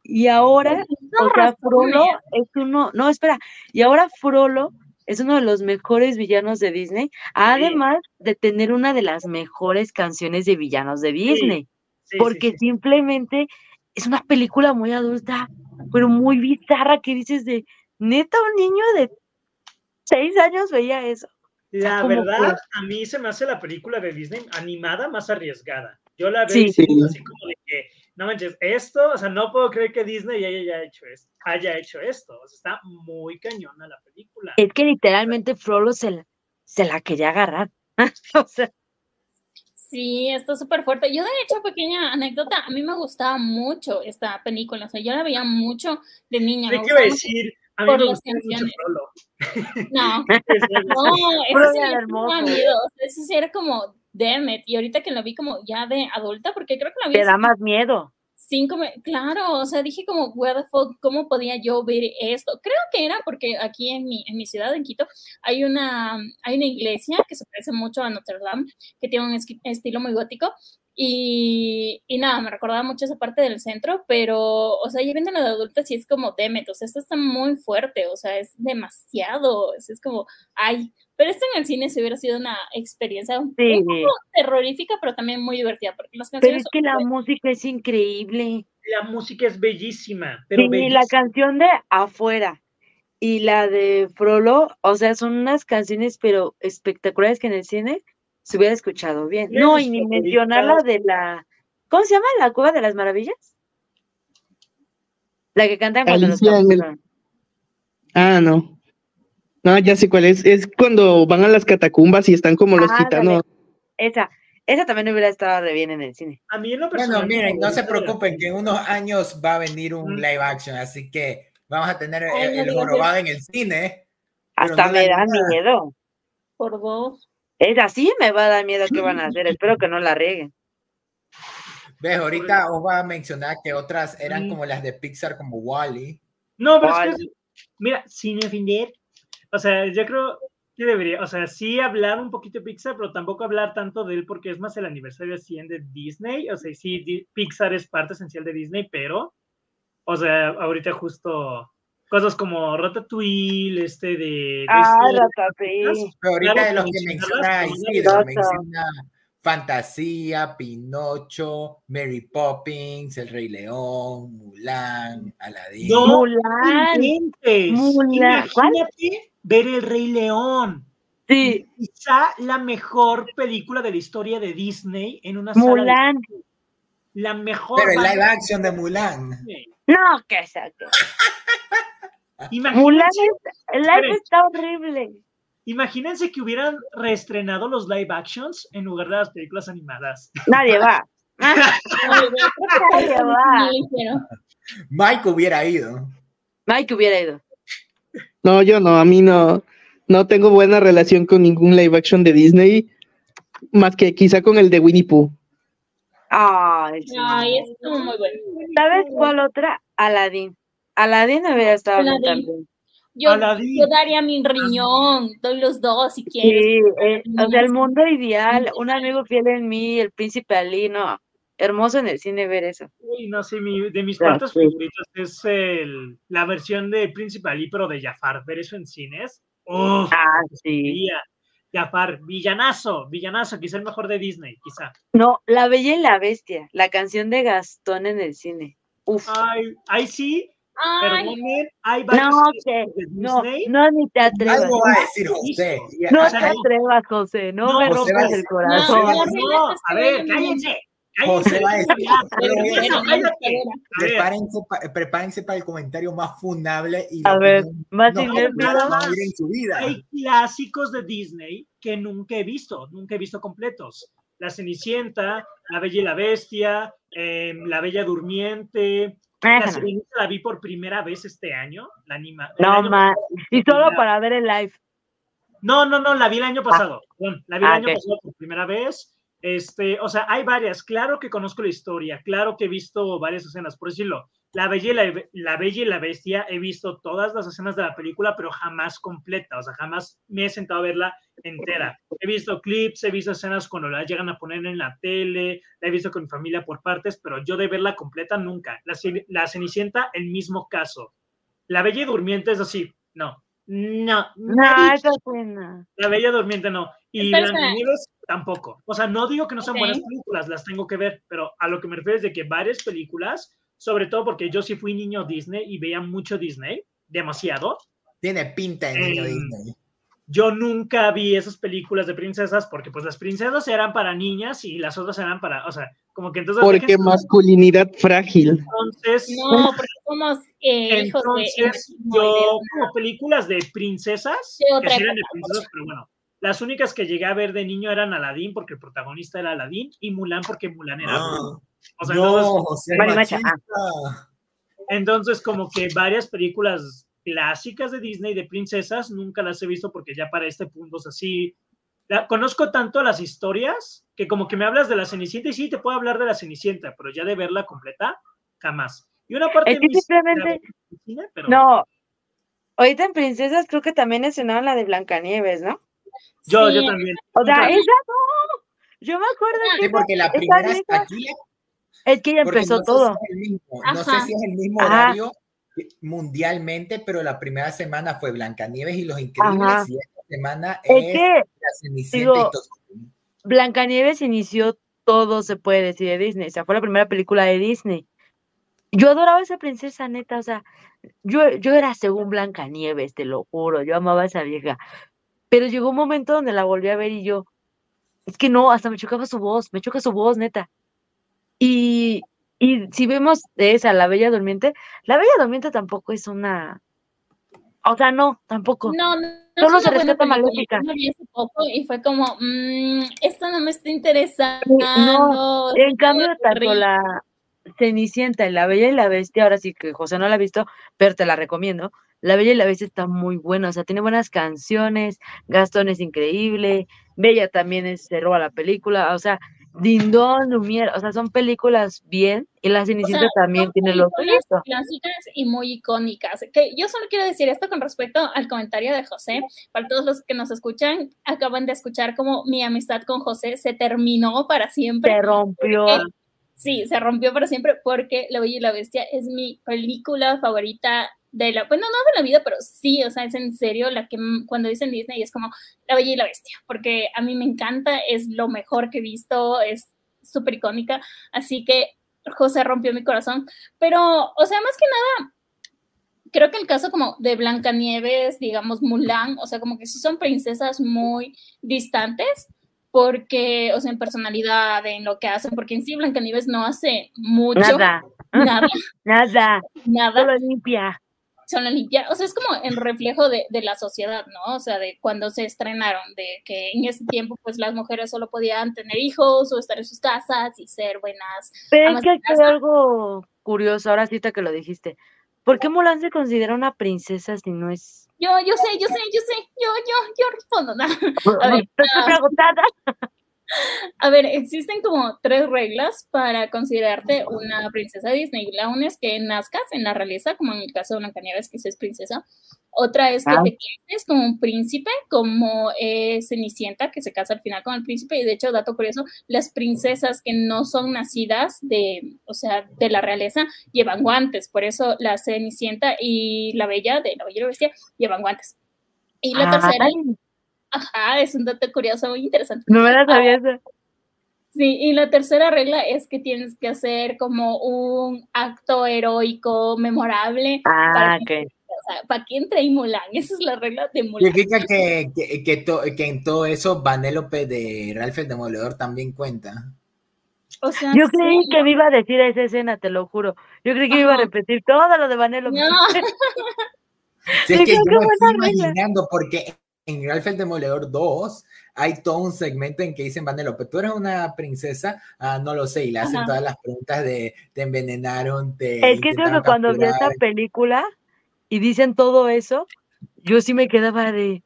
Y ahora, o sea, Frollo es uno, no, espera, y ahora Frollo es uno de los mejores villanos de Disney, además de tener una de las mejores canciones de villanos de Disney, Sí, sí, porque simplemente es una película muy adulta, pero muy bizarra que dices de, neta, un niño de seis años veía eso. La verdad, a mí se me hace la película de Disney animada más arriesgada. Yo la veo así como de no manches, esto, o sea, no puedo creer que Disney haya hecho esto. Haya hecho esto. O sea, está muy cañona la película. Es que literalmente Frollo se la, se la quería agarrar. o sea, Sí, está súper fuerte. Yo, de hecho, pequeña anécdota, a mí me gustaba mucho esta película. O sea, yo la veía mucho de niña. ¿Qué iba a mucho. decir? A mí por me las mucho canciones. Frollo. No. No, eso sí era miedo. Eso sí era como, damn it. Y ahorita que lo vi como ya de adulta, porque creo que la vi te da más miedo. cinco, claro, o sea, dije como, where the fuck, ¿cómo podía yo ver esto? Creo que era porque aquí en mi, en mi ciudad, en Quito, hay una, hay una iglesia que se parece mucho a Notre Dame, que tiene un estilo muy gótico. Y, y nada, me recordaba mucho esa parte del centro, pero, o sea, ya viéndolo de adulta, sí es como, demet, o sea, esto está muy fuerte, o sea, es demasiado, es, es como, ay, Pero esto en el cine se hubiera sido una experiencia un, Sí. poco terrorífica, pero también muy divertida, porque las Pero canciones es que la música es increíble. La música es bellísima, pero Sí, la canción de Afuera y la de Frollo, o sea, son unas canciones, pero espectaculares que en el cine se hubiera escuchado bien. ¿Tienes No, y ni mencionar la de la. ¿Cómo se llama? ¿La Cueva de las Maravillas? La que cantan cuando los Alicia en el-. Ah, no. No, ya sé cuál es. Es cuando van a las catacumbas y están como los Ándale. gitanos. Esa, esa también hubiera estado re bien en el cine. A mí en lo Bueno, personal, mi miren, no se preocupen, que en unos años va a venir un live action, así que vamos a tener el, Ay, el jorobado en el cine. Hasta no me da miedo. por dos. Es así, me va a dar miedo que van a hacer. Espero que no la rieguen. Ves, ahorita os va a mencionar que otras eran Mm. como las de Pixar, como Wally. No, pero es que, mira, sin ofender, o sea, yo creo que debería, o sea, sí hablar un poquito de Pixar, pero tampoco hablar tanto de él porque es más el aniversario 100 de Disney, o sea, sí, Pixar es parte esencial de Disney, pero, o sea, ahorita justo cosas como Ratatouille, este de... Toy Ah, Story, Ratatouille. Pero ahorita Claro, de los que menciona Isidro, menciona Fantasía, Pinocho, Mary Poppins, El Rey León, Mulan, Aladdin. No, Mulan. Mulan. ¿Cuál? Ver El Rey León. Sí, Quizá la mejor película de la historia de Disney en una sala de Mulan. la mejor. Pero el live de action de Mulan. Disney. No, que. Imagínense, Mulan es, el live está horrible. imagínense que hubieran reestrenado los live actions en lugar de las películas animadas. Nadie va. Nadie va. Mike hubiera ido. Mike hubiera ido. No, yo no, a mí no. No tengo buena relación con ningún live action de Disney, más que quizá con el de Winnie Pooh. Ay. Ay, estuvo muy bueno. ¿Sabes cuál otra? Aladdin. Aladdin hubiera estado también. Yo, daría mi riñón, doy los dos si quieres. Sí, eh, o sea, el mundo ideal, un amigo fiel en mí, el príncipe Ali, no. Hermoso en el cine ver eso. Uy, no sé, mi- de mis Ya, partes sí. favoritas es el, la versión de Príncipe Ali, pero de Jafar. Ver eso en cines. Uf, Ah, sí. Jafar, villanazo, villanazo, quizá el mejor de Disney, quizá. No, La Bella y la Bestia, la canción de Gastón en el cine. Uf. Ay, ahí sí, Ay, perdonen, hay varios No, que, de no, Disney. no, ni te atrevas. Algo va a decir José. No ah, te atrevas, José, no, No, me rompas el corazón. No, No, no, a ver, cállense. José va a decir, bueno, prepárense, pa- prepárense para el comentario más fundable y A ver, más no en su vida. hay clásicos de Disney que nunca he visto, nunca he visto completos. La Cenicienta, La Bella y la Bestia, em, La Bella Durmiente. La. Sirenita la vi por primera vez este año, la anima. No, más. Y solo para ver el live. No, no, no, la vi el año pasado. perdón, la vi el Ah, año ok. pasado por primera vez. Este, o sea, hay varias. Claro que conozco la historia, claro que he visto varias escenas. Por decirlo, La Bella y la, la Bella y la Bestia, he visto todas las escenas de la película, pero jamás completa. O sea, jamás me he sentado a verla entera. He visto clips, he visto escenas cuando la llegan a poner en la tele, la he visto con mi familia por partes, pero yo de verla completa nunca. La, la Cenicienta, el mismo caso. La Bella y Durmiente es así, no. No, No, esa escena. la Bella Durmiente no. Y. Blancanieves tampoco. O sea, no digo que no sean buenas películas, las tengo que ver, pero a lo que me refiero es de que varias películas, sobre todo porque yo sí fui niño Disney y veía mucho Disney, demasiado. Tiene pinta de niño Em, Disney. Yo nunca vi esas películas de princesas porque pues las princesas eran para niñas y las otras eran para, o sea, como que entonces... Porque déjense- masculinidad frágil. Entonces, no, porque somos eh, hijos de. Entonces, machismo y yo, de- como películas de princesas, De que sí eran de princesas, pero bueno, las únicas que llegué a ver de niño eran Aladdin, porque el protagonista era Aladdin, y Mulan, porque Mulan era. Ah. O sea, no, entonces, entonces, como que varias películas clásicas de Disney de princesas nunca las he visto porque ya para este punto es así. La- conozco tanto las historias que como que me hablas de la Cenicienta y sí te puedo hablar de la Cenicienta, pero ya de verla completa, jamás. Y una parte Es que mis- simplemente- pero No. Ahorita en Princesas creo que también mencionaron la de Blancanieves, ¿no? yo, Sí, yo también. O sea, esa no. Yo me acuerdo que Sí, esa- porque la primera es vieja- aquí, es que ya empezó no sé todo. si es el mismo, no sé si es el mismo Ajá. Mundialmente, pero la primera semana fue Blancanieves y los Increíbles Ajá. y esta semana Es es, que la Cenicienta digo, y todo. Blancanieves inició todo, se puede decir, de Disney. O sea, fue la primera película de Disney. Yo adoraba a esa princesa, neta. O sea, yo, yo era según Blancanieves, te lo juro. Yo amaba a esa vieja. Pero llegó un momento donde la volví a ver y yo, es que no, hasta me chocaba su voz, me choca su voz, neta. Y, y si vemos de esa, La Bella Durmiente, La Bella Durmiente tampoco es una. O sea, no, tampoco. No, no, Solo se rescata. Maléfica. Yo la vi hace poco y fue como, mm, esto no me está interesando. No, En cambio, tanto la Cenicienta y la Bella y la Bestia, ahora sí que José no la ha visto, pero te la recomiendo. La Bella y la Bestia está muy buena, o sea, tiene buenas canciones, Gastón es increíble, Bella también es, se roba la película, o sea, Dindón, Lumière, o sea, son películas bien, y la O Cenicienta sea, también tiene lo películas suyo. clásicas y muy icónicas. Que yo solo quiero decir esto con respecto al comentario de José. Para todos los que nos escuchan, acaban de escuchar como mi amistad con José se terminó para siempre. Se rompió. Porque- Sí, se rompió para siempre porque La Bella y la Bestia es mi película favorita de la, bueno, no de la vida, pero sí, o sea, es en serio la que cuando dicen Disney es como La Bella y la Bestia, porque a mí me encanta, es lo mejor que he visto, es súper icónica, así que José rompió mi corazón, pero, o sea, más que nada, creo que el caso como de Blancanieves, digamos Mulan, o sea, como que sí son princesas muy distantes, porque, o sea, en personalidad, en lo que hacen, porque en sí Blancanieves no hace mucho, Nada, nada, nada, nada, solo limpia. Solo limpiar, o sea, es como el reflejo de, de la sociedad, ¿no? O sea, de cuando se estrenaron, de que en ese tiempo, pues las mujeres solo podían tener hijos o estar en sus casas y ser buenas. Pero es que hay algo curioso, ahora sí que lo dijiste. ¿Por qué Mulan se considera una princesa si no es Yo, yo sé, yo sé, yo sé, yo, yo, yo respondo, ¿no? A ver, Estoy ah, preguntada. A ver, existen como tres reglas para considerarte una princesa Disney. La una es que nazcas en la realeza, como en el caso de Blancanieves, que es princesa. Otra es que Ah. te cases como un príncipe, como eh, Cenicienta, que se casa al final con el príncipe. Y de hecho, dato curioso, las princesas que no son nacidas de, o sea, de la realeza, llevan guantes. Por eso la Cenicienta y la Bella, de la Bella y la Bestia, llevan guantes. Y la tercera, Ay, ajá, es un dato curioso muy interesante. no me la sabía esa. Sí, y la tercera regla es que tienes que hacer como un acto heroico memorable Ah, para, que, o sea, para que entre y Mulan. Esa es la regla de Mulan. Significa que, que, que, to- que en todo eso Vanélope de Ralph el Demoledor también cuenta. O sea, Yo creí sí, que me iba a decir esa escena, te lo juro. Yo creí que iba a repetir todo lo de Vanello. No, Si es Sí, que creo yo que me estoy imaginando, porque en Ralph el Demoledor 2 hay todo un segmento en que dicen Vanélope, tú eres una princesa, ah, no lo sé, y le hacen Ajá. todas las preguntas de te envenenaron, te Es que creo que cuando vi esa capturar. película y dicen todo eso, yo sí me quedaba de,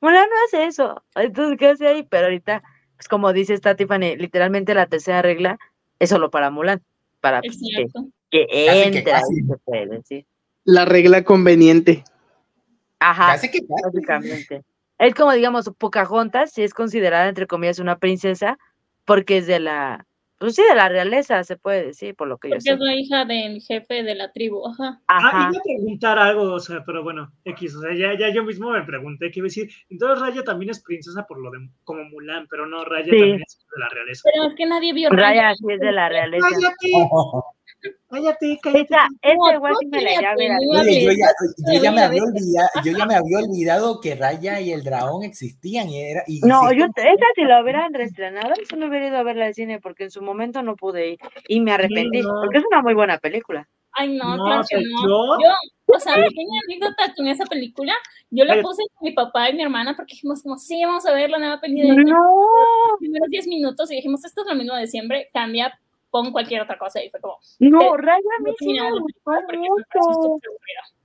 Mulan no hace eso. Entonces, ¿qué hace ahí? Pero ahorita, pues como dice esta Tiffany, literalmente la tercera regla es solo para Mulan, para que, que casi. se puede decir. La regla conveniente. Ajá. Casi que casi. Básicamente. Es como, digamos, Pocahontas, si es considerada, entre comillas, una princesa, porque es de la, pues sí, de la realeza, se puede decir, por lo que yo Porque sé. es la hija del jefe de la tribu. Ajá. Ah, iba a preguntar algo, o sea, pero bueno, X, o sea, ya, ya yo mismo me pregunté qué iba a decir. Entonces Raya también es princesa por lo de como Mulan, pero no, Raya Sí. también es de la realeza. Pero es que nadie vio Raya sí es de la realeza. Cállate, cállate. Esa, esa igual sí me la Oye, yo ya, yo ya me había olvidado, yo ya me había olvidado que Raya y el dragón existían y era y No, yo, esa si la hubieran reestrenado, me hubiera ido a verla al cine, porque en su momento no pude ir. Y me arrepentí, no. porque es una muy buena película. Ay, no, No, claro o sea, que no. yo- Yo, o sea, pequeña anécdota con esa película, yo la puse con mi papá y mi hermana porque dijimos como, sí, vamos a ver la nueva película de No, los primeros 10 minutos y dijimos, esto es lo mismo de siempre, cambia, pon cualquier otra cosa y fue como, no, Raya a mí no sí me gustó porque mucho.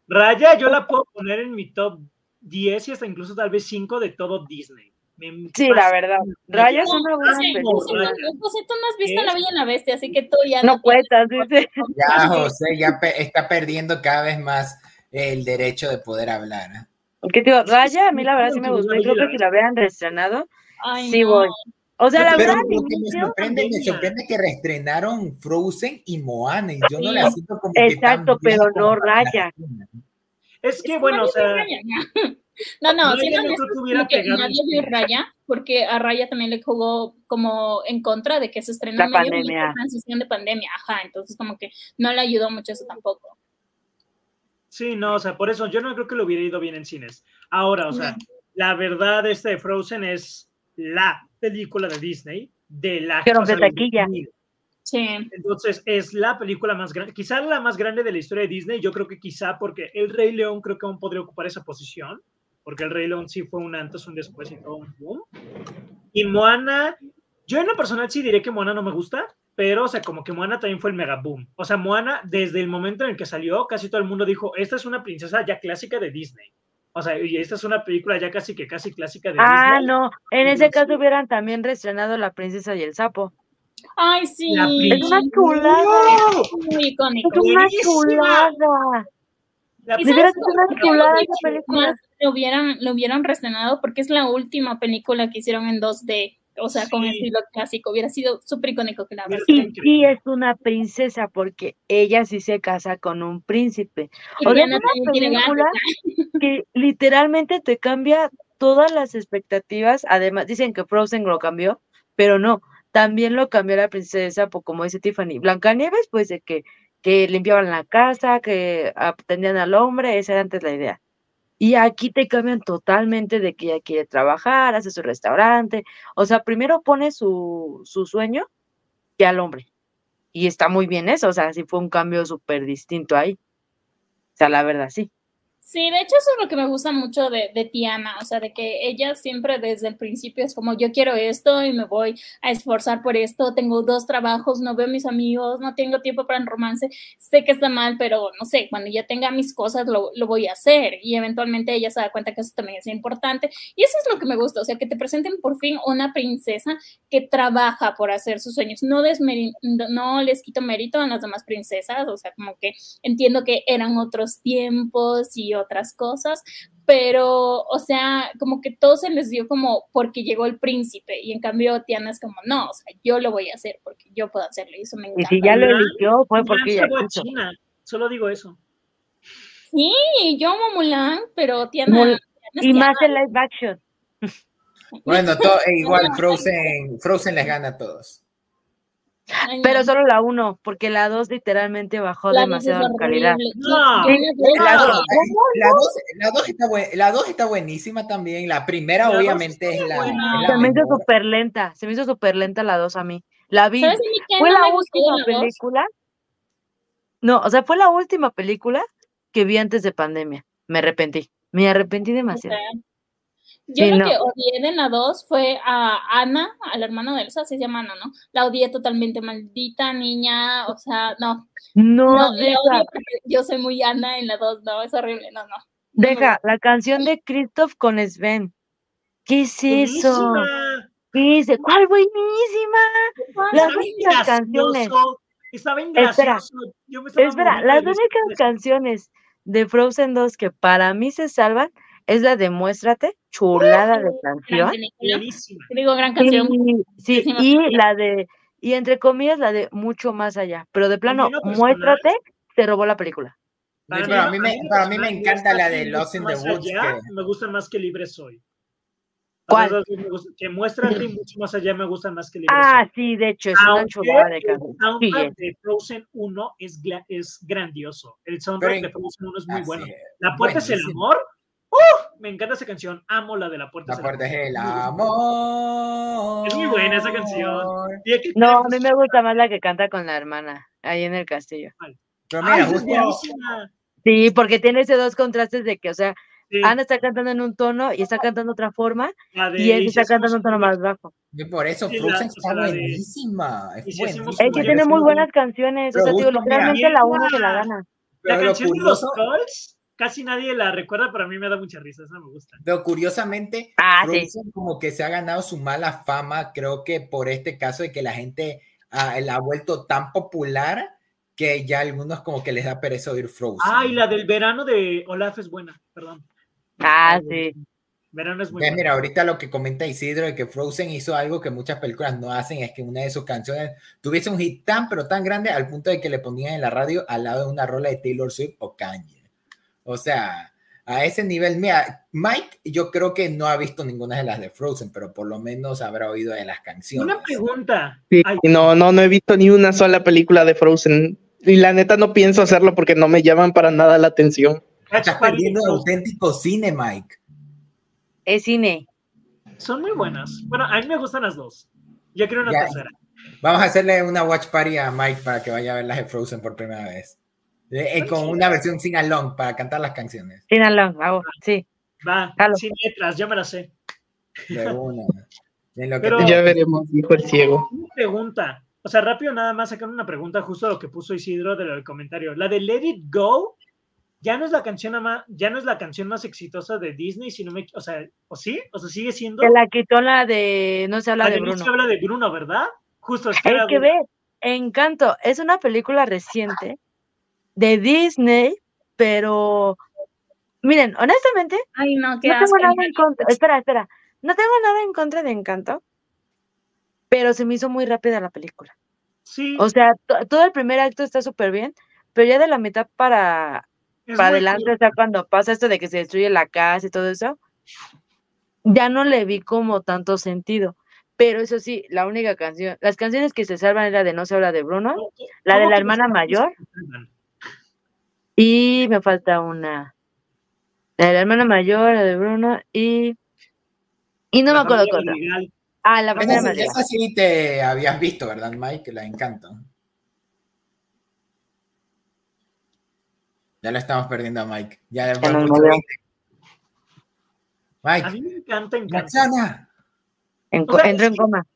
Raya yo la puedo poner en mi top 10 y hasta incluso tal vez 5 de todo Disney. Me Sí, la verdad. Raya es No, una buena película. José, tú- no has visto ¿Qué? La Bella y la Bestia, así que tú ya No tienes- cuentas, dice. ya José ya pe- está perdiendo cada vez más el derecho de poder hablar. ¿eh? ¿Qué te digo? Raya, a mí la verdad sí me gustó y creo que si la hubieran reestrenado, Ay, sí no. voy. O sea, la Pero verdad, lo que me sorprende, me sorprende que reestrenaron Frozen y Moana y yo no la siento como que tan Exacto, pero no Raya. Es Es que bueno, o sea, Raya, ¿no? No, no, No, siendo ella no creo que nadie vio. Raya, porque a Raya también le jugó como en contra de que se estrenó La medio pandemia. la transición de pandemia, ajá, entonces como que no le ayudó mucho eso tampoco. Sí, no, o sea, por eso yo no creo que le hubiera ido bien en cines. Ahora, o sea, la verdad, este de Frozen es la película de Disney de la Que o rompió sea, del taquilla. 2000. Sí, Entonces, es la película más grande, quizá la más grande de la historia de Disney. Yo creo que quizá porque El Rey León creo que aún podría ocupar esa posición, porque El Rey León sí fue un antes, un después y todo un boom. Y Moana, yo en lo personal sí diré que Moana no me gusta, pero, o sea, como que Moana también fue el mega boom. O sea, Moana, desde el momento en el que salió, casi todo el mundo dijo, esta es una princesa ya clásica de Disney. O sea, y esta es una película ya casi que casi clásica de Ah, Disney. no. En ese caso hubieran también reestrenado La Princesa y el Sapo. ay, sí, Es una chulada. ¡No! muy icónico. Es una chulada. La ¿Y De sabes veras película- es una chulada esa película. Lo hubieran, lo hubieran reestrenado porque es la última película que hicieron en 2D, o sea, con Sí. estilo clásico. Hubiera sido súper icónico que la Y sí increíble. es una princesa porque ella sí se casa con un príncipe. Y O sea, una película que literalmente te cambia todas las expectativas. Además, dicen que Frozen lo cambió, pero no, también lo cambió la princesa, como dice Tiffany. Blancanieves, pues de que, que limpiaban la casa, que atendían al hombre, esa era antes la idea. Y aquí te cambian totalmente de que ella quiere trabajar, hace su restaurante. O sea, primero pone su, su sueño que al hombre. Y está muy bien eso, o sea, sí fue un cambio súper distinto ahí. O sea, la verdad, sí. Sí, de hecho eso es lo que me gusta mucho de, de Tiana, o sea, de que ella siempre desde el principio es como yo quiero esto y me voy a esforzar por esto, tengo dos trabajos, no veo a mis amigos, no tengo tiempo para un romance, sé que está mal, pero no sé, cuando ya tenga mis cosas lo, lo voy a hacer y eventualmente ella se da cuenta que eso también es importante. Y eso es lo que me gusta, o sea, que te presenten por fin una princesa que trabaja por hacer sus sueños, no, no les quito mérito a las demás princesas, o sea, como que entiendo que eran otros tiempos y otras cosas, pero, o sea, como que todo se les dio como porque llegó el príncipe y en cambio Tiana es como, no, o sea, yo lo voy a hacer porque yo puedo hacerlo y eso me Y encanta. si ya lo eligió, fue porque se ella fue a quiso. China. Solo digo eso. Sí, yo amo Mulan, pero Tiana... Mul- Tiana Y más el live action. Bueno, to- e igual Frozen, Frozen les gana a todos. Ay, Pero solo la uno, porque la dos literalmente bajó La demasiado en calidad. No. La La dos- dos, la dos- la dos está buen- la dos está buenísima también. La primera, La obviamente, es la, es la Se me hizo súper lenta, se me hizo súper lenta la dos a mí. La vi. ¿Sabes a mí qué Fue no la última la película. No, o sea, fue la última película que vi antes de pandemia. Me arrepentí. Me arrepentí demasiado. Yo Sí, lo no. que odié de la 2 fue a Ana, a la hermana de Elsa, así se llama Ana, ¿no? La odié totalmente, maldita niña, o sea, no, No, no, odio yo soy muy Ana en la 2, no, es horrible, no, no. no deja, la canción de Christoph con Sven. ¿Qué es eso? Buenísima. ¿Qué es? ¿Cuál buenísima? Las únicas canciones. Estaba bien Espera. Yo me estaba Espera, las únicas canciones de Frozen 2 que para mí se salvan es la de Muéstrate, chulada de canción. Digo, gran canción. Y, sí, Buenísima y la de, y entre comillas, la de mucho más allá. Pero de plano, Muéstrate, se robó la película. Para Pero a no- mí me, para mí me encanta la de Lost in the Más Woods. Allá que- Me gustan más que Libre Soy. ¿Cuál? Que Muéstrate y mucho más allá me gustan más que Libre Ah, Soy. sí, de hecho, es una Aunque chulada de el canción. soundtrack Sí, de Frozen 1 es, es grandioso. El soundtrack Pero- de Frozen 1 es muy bueno. es, La puerta es el buenísimo. amor. ¡Uf! Me encanta esa canción. Amo la de la puerta. La es el puerta es amor. el Muy buena. amor. Es muy buena esa canción. No, a mí me gusta más la que canta con la hermana, ahí en el castillo. Pero Ay, mira, justo, buenísima. Sí, porque tiene esos dos contrastes de que, o sea, Sí, Ana está cantando en un tono y está cantando otra forma, la de y él está cantando en un tono más bajo. y por eso la- o sea, está la de- buenísima. Es buenísima. Es que tiene muy buenas canciones, o Pero sea, mira, literalmente la uno se la gana. La Pero lo canción de los curioso, Colts, casi nadie la recuerda, pero a mí me da mucha risa, esa me gusta. pero curiosamente, Ah, sí. Frozen como que se ha ganado su mala fama, creo que por este caso de que la gente ah, la ha vuelto tan popular que ya a algunos como que les da pereza oír Frozen. Ah, y la del verano de Olaf es buena, perdón. Ah, sí. Verano es muy Ya, buena. mira, ahorita lo que comenta Isidro de que Frozen hizo algo que muchas películas no hacen, es que una de sus canciones tuviese un hit tan, pero tan grande al punto de que le ponían en la radio al lado de una rola de Taylor Swift o Kanye. O sea, a ese nivel. Mira, Mike, yo creo que no ha visto ninguna de las de Frozen, pero por lo menos habrá oído de las canciones. Una pregunta. Sí, no, no, no he visto ni una sola película de Frozen. Y la neta no pienso hacerlo porque no me llaman para nada la atención. Estás perdiendo auténtico cine, Mike. Es cine. Son muy buenas. Bueno, a mí me gustan las dos. Yo quiero una Ya. tercera. Vamos a hacerle una watch party a Mike para que vaya a ver las de Frozen por primera vez. Eh, eh, con una versión sin along para cantar las canciones. Sin along, hago, sí. Va, sin letras, ya me la sé. De una. En lo que Pero- te- Ya veremos, dijo el ciego. Una pregunta. O sea, rápido nada más sacar una pregunta justo a lo que puso Isidro del comentario. La de Let It Go ya no es la canción más, ya no es la canción más exitosa de Disney, sino me, o sea, ¿o sí? O sea, sigue siendo. Se la quitó la de No se habla Ah, de de no Bruno. se habla de Bruno, ¿verdad? Justo es que Hay que ver. Encanto. Es una película reciente de Disney, pero miren, honestamente, Ay, no, qué no tengo nada en contra. Espera, espera. No tengo nada en contra de Encanto, pero se me hizo muy rápida la película. Sí, O sea, to- todo el primer acto está súper bien, pero ya de la mitad para, es para adelante, o sea, cuando pasa esto de que se destruye la casa y todo eso, ya no le vi como tanto sentido. Pero eso sí, la única canción, las canciones que se salvan era de No se habla de Bruno, la de ¿Cómo la hermana mayor salvan? Y me falta una. La de la hermana mayor, la de Bruno y... Y no La me acuerdo cosa. Madrigal. Ah, la familia Madrigal. esa sí te habías visto, ¿verdad, Mike? La encanto. Ya lo estamos perdiendo a Mike. Ya mucho movió. veinte. A Mike, mí me encanta Encanto. Roxana. En O sea, entró en sí. coma.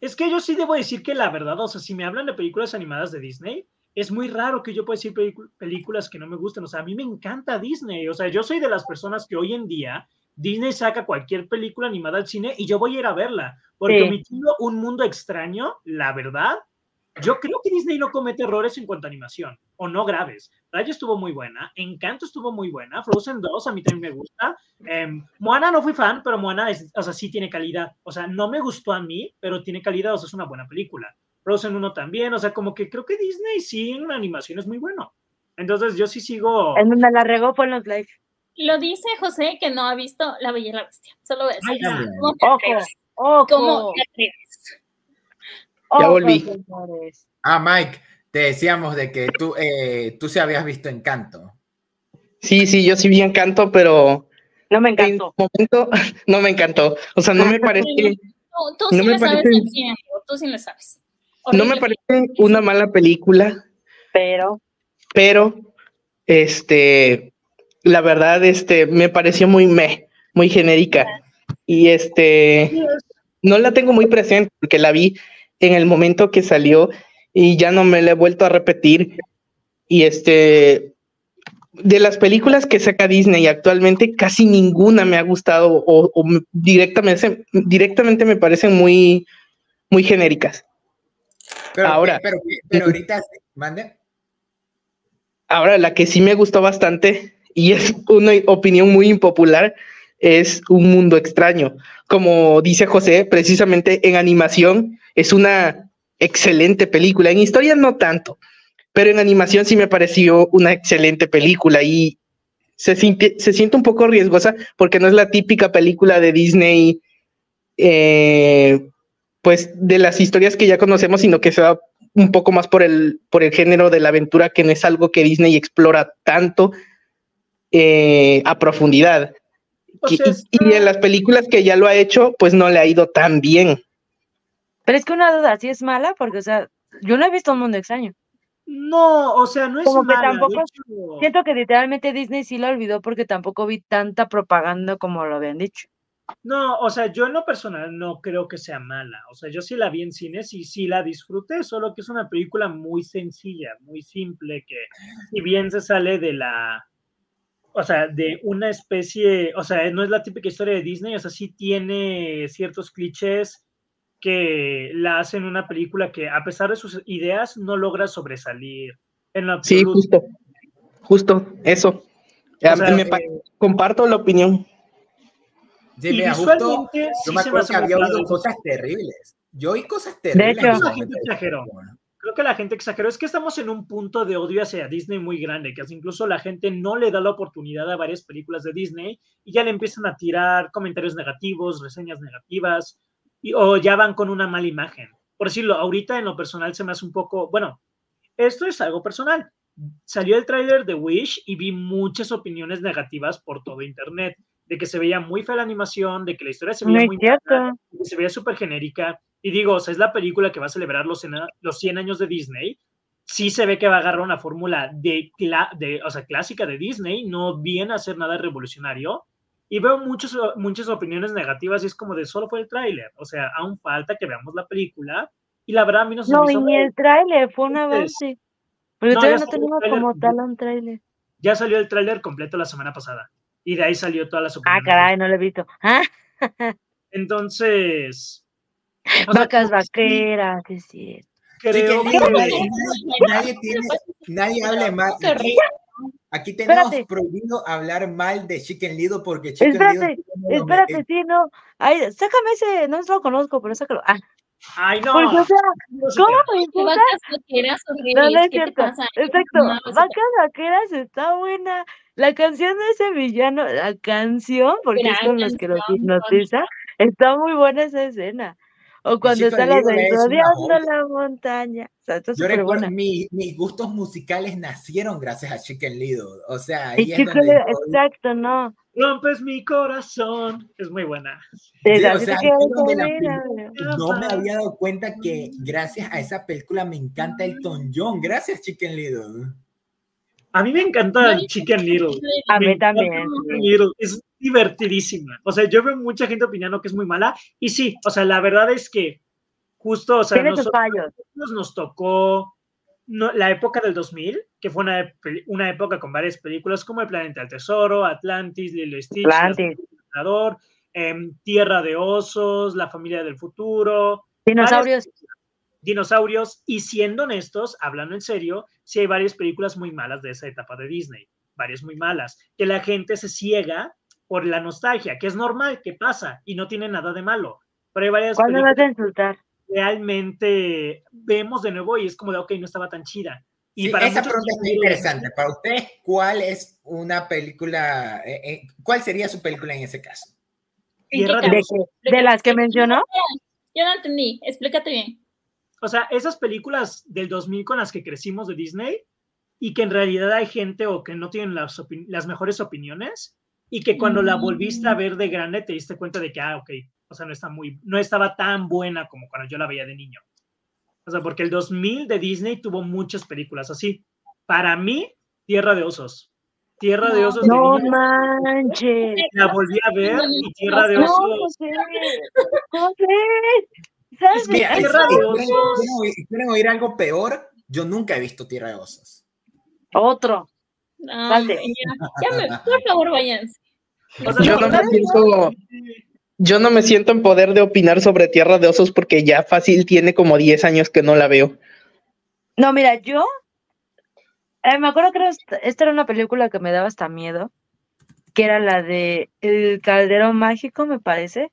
Es que yo sí debo decir que la verdad, o sea, si me hablan de películas animadas de Disney, es muy raro que yo pueda decir películas que no me gustan. O sea, a mí me encanta Disney. O sea, yo soy de las personas que hoy en día Disney saca cualquier película animada al cine y yo voy a ir a verla. Porque Sí. omitiendo un mundo extraño, la verdad, yo creo que Disney no comete errores en cuanto a animación, o no graves. Raya estuvo muy buena, Encanto estuvo muy buena, Frozen 2 a mí también me gusta. Em, Moana no fui fan, pero Moana es, o sea, sí tiene calidad. O sea, no me gustó a mí, pero tiene calidad, o sea, es una buena película. Frozen 1 también, o sea, como que creo que Disney sí en la animación es muy bueno. Entonces yo sí sigo... En donde la regó fue en los live. Lo dice José que no ha visto La Bella y la Bestia. Solo voy a decir. Ay, también. ¿Cómo te Ojo, atreves? ojo. ¿Cómo te atreves? Ya volví. señores. Ah, Mike, te decíamos de que tú, eh, tú sí habías visto Encanto. Sí, sí, yo sí vi Encanto, pero No me en encantó. su momento no me encantó. O sea, no me parece, Tú, tú No sí me le sabes parece- amigo, tú sí le sabes. No me parece una mala película, Pero pero este, la verdad, este, me pareció muy meh, muy genérica. Y este, no la tengo muy presente porque la vi en el momento que salió y ya no me la he vuelto a repetir. Y este, de las películas que saca Disney actualmente, casi ninguna me ha gustado o, o me- directamente, directamente me parecen muy, muy genéricas. Pero, Ahora. pero, pero ahorita, mande. Ahora, la que sí me gustó bastante y es una opinión muy impopular es Un Mundo Extraño. Como dice José, precisamente en animación es una excelente película. En historia no tanto, pero en animación sí me pareció una excelente película y se siente, se siente un poco riesgosa porque no es la típica película de Disney, eh, pues de las historias que ya conocemos, sino que se va un poco más por el, por el género de la aventura, que no es algo que Disney explora tanto eh, a profundidad. O Y- sea, y- está- y en las películas que ya lo ha hecho, pues no le ha ido tan bien. Pero es que una duda, ¿sí es mala? Porque, o sea, yo no he visto un mundo extraño. No, o sea, no es Como que mala. de tampoco hecho- Siento que literalmente Disney sí lo olvidó porque tampoco vi tanta propaganda como lo habían dicho. No, o sea, yo en lo personal no creo que sea mala. O sea, yo sí la vi en cines y sí la disfruté, solo que es una película muy sencilla, muy simple, que si bien se sale de la, o sea, de una especie, o sea, no es la típica historia de Disney, o sea, sí tiene ciertos clichés que la hacen una película que a pesar de sus ideas no logra sobresalir en lo Sí, absoluto. justo. Justo, eso. O sea, me eh, comparto la opinión. Sí, mira, justo, yo sí me se me acuerdo que había oído cosas terribles. Yo oí cosas terribles. hecho- ese Mucha momento. gente exageró. creo que la gente exageró. Es que estamos en un punto de odio hacia Disney muy grande, que incluso la gente no le da la oportunidad a varias películas de Disney y ya le empiezan a tirar comentarios negativos, reseñas negativas, y, o ya van con una mala imagen. Por decirlo, ahorita en lo personal se me hace un poco, bueno, esto es algo personal. Salió el tráiler de Wish y vi muchas opiniones negativas por todo internet, de que se veía muy fea la animación, de que la historia se veía muy mala, que se veía súper genérica. Y digo, o sea, es la película que va a celebrar los, los 100 años de Disney. Sí se ve que va a agarrar una fórmula de, de, o sea, clásica de Disney, no viene a hacer nada revolucionario. Y veo muchos, muchas opiniones negativas y es como de solo fue el tráiler. O sea, aún falta que veamos la película. Y la verdad a mí no se No, y ni el tráiler, fue un avance. Pero todavía no tenemos como tal un tráiler. Ya salió el tráiler completo la semana pasada. Y de ahí salió todas las Ah, caray, no lo he visto. ¿Ah? Entonces, Vacas vaqueras, es cierto. Creo que nadie, nadie, tiene, nadie hable mal. Aquí, aquí tenemos espérate. prohibido hablar mal de Chicken Lido porque Chicken espérate, Lido. Espérate, sí, no. Ay, sácame ese, no lo conozco, pero sácalo. Ah. Ay, no. Porque, o sea, ¿cómo Vacas vaqueras No, no es cierto. Exacto. Vacas vaqueras está buena. La canción de ese villano, la canción, porque Gran es con los que lo hipnotiza, está muy buena esa escena. O cuando está la rodeando la montaña. O sea, Yo recuerdo, mi, mis gustos musicales nacieron gracias a Chicken Little. O sea, ahí es donde exacto, no. Rompes mi corazón. Es muy buena. Sí, o sea, donde la película, no me había dado cuenta que gracias a esa película me encanta Elton John. Gracias, Chicken Little. A mí me encanta Chicken Little. A mí también. Little. Es divertidísima. O sea, yo veo mucha gente opinando que es muy mala. Y sí, o sea, la verdad es que justo, o sea, nosotros, nos tocó no, la época del 2000, que fue una, una, época con varias películas como El Planeta del Tesoro, Atlantis, Lilo Stitch, Atlantis. Eh, Tierra de Osos, La Familia del Futuro. Dinosaurios. Varias, dinosaurios. Y siendo honestos, hablando en serio, sí hay varias películas muy malas de esa etapa de Disney. Varias muy malas. Que la gente se ciega por la nostalgia, que es normal, que pasa y no tiene nada de malo. Pero hay varias ¿Cuándo vas a insultar? Realmente vemos de nuevo y es como de, ok, no estaba tan chida. Y sí, para esa pregunta es interesante. Para usted, ¿cuál es una película, eh, eh, cuál sería su película en ese caso? Tierra de, de, de las que mencionó. Yo no entendí, explícate bien. O sea, esas películas del 2000 con las que crecimos de Disney y que en realidad hay gente o que no tienen las, las mejores opiniones y que cuando la volviste a ver de grande te diste cuenta de que, ah, ok, o sea, no, está muy, no estaba tan buena como cuando yo la veía de niño. O sea, porque el 2000 de Disney tuvo muchas películas así. Para mí, Tierra de Osos. Tierra de Osos. No de manches. La volví a ver y Tierra de Osos. No sé. No sé. ¿Sabes? Mira, Tierra de Osos. ¿Quieren oír, ¿Quieren oír algo peor? Yo nunca he visto Tierra de Osos. Otro. Ay, ya, ya me, por favor, váyanse. O sea, yo no me siento, yo no me siento en poder de opinar sobre Tierra de Osos porque ya fácil tiene como 10 años que no la veo. No, mira, yo eh, me acuerdo que esta, esta era una película que me daba hasta miedo, que era la de El Caldero Mágico, me parece.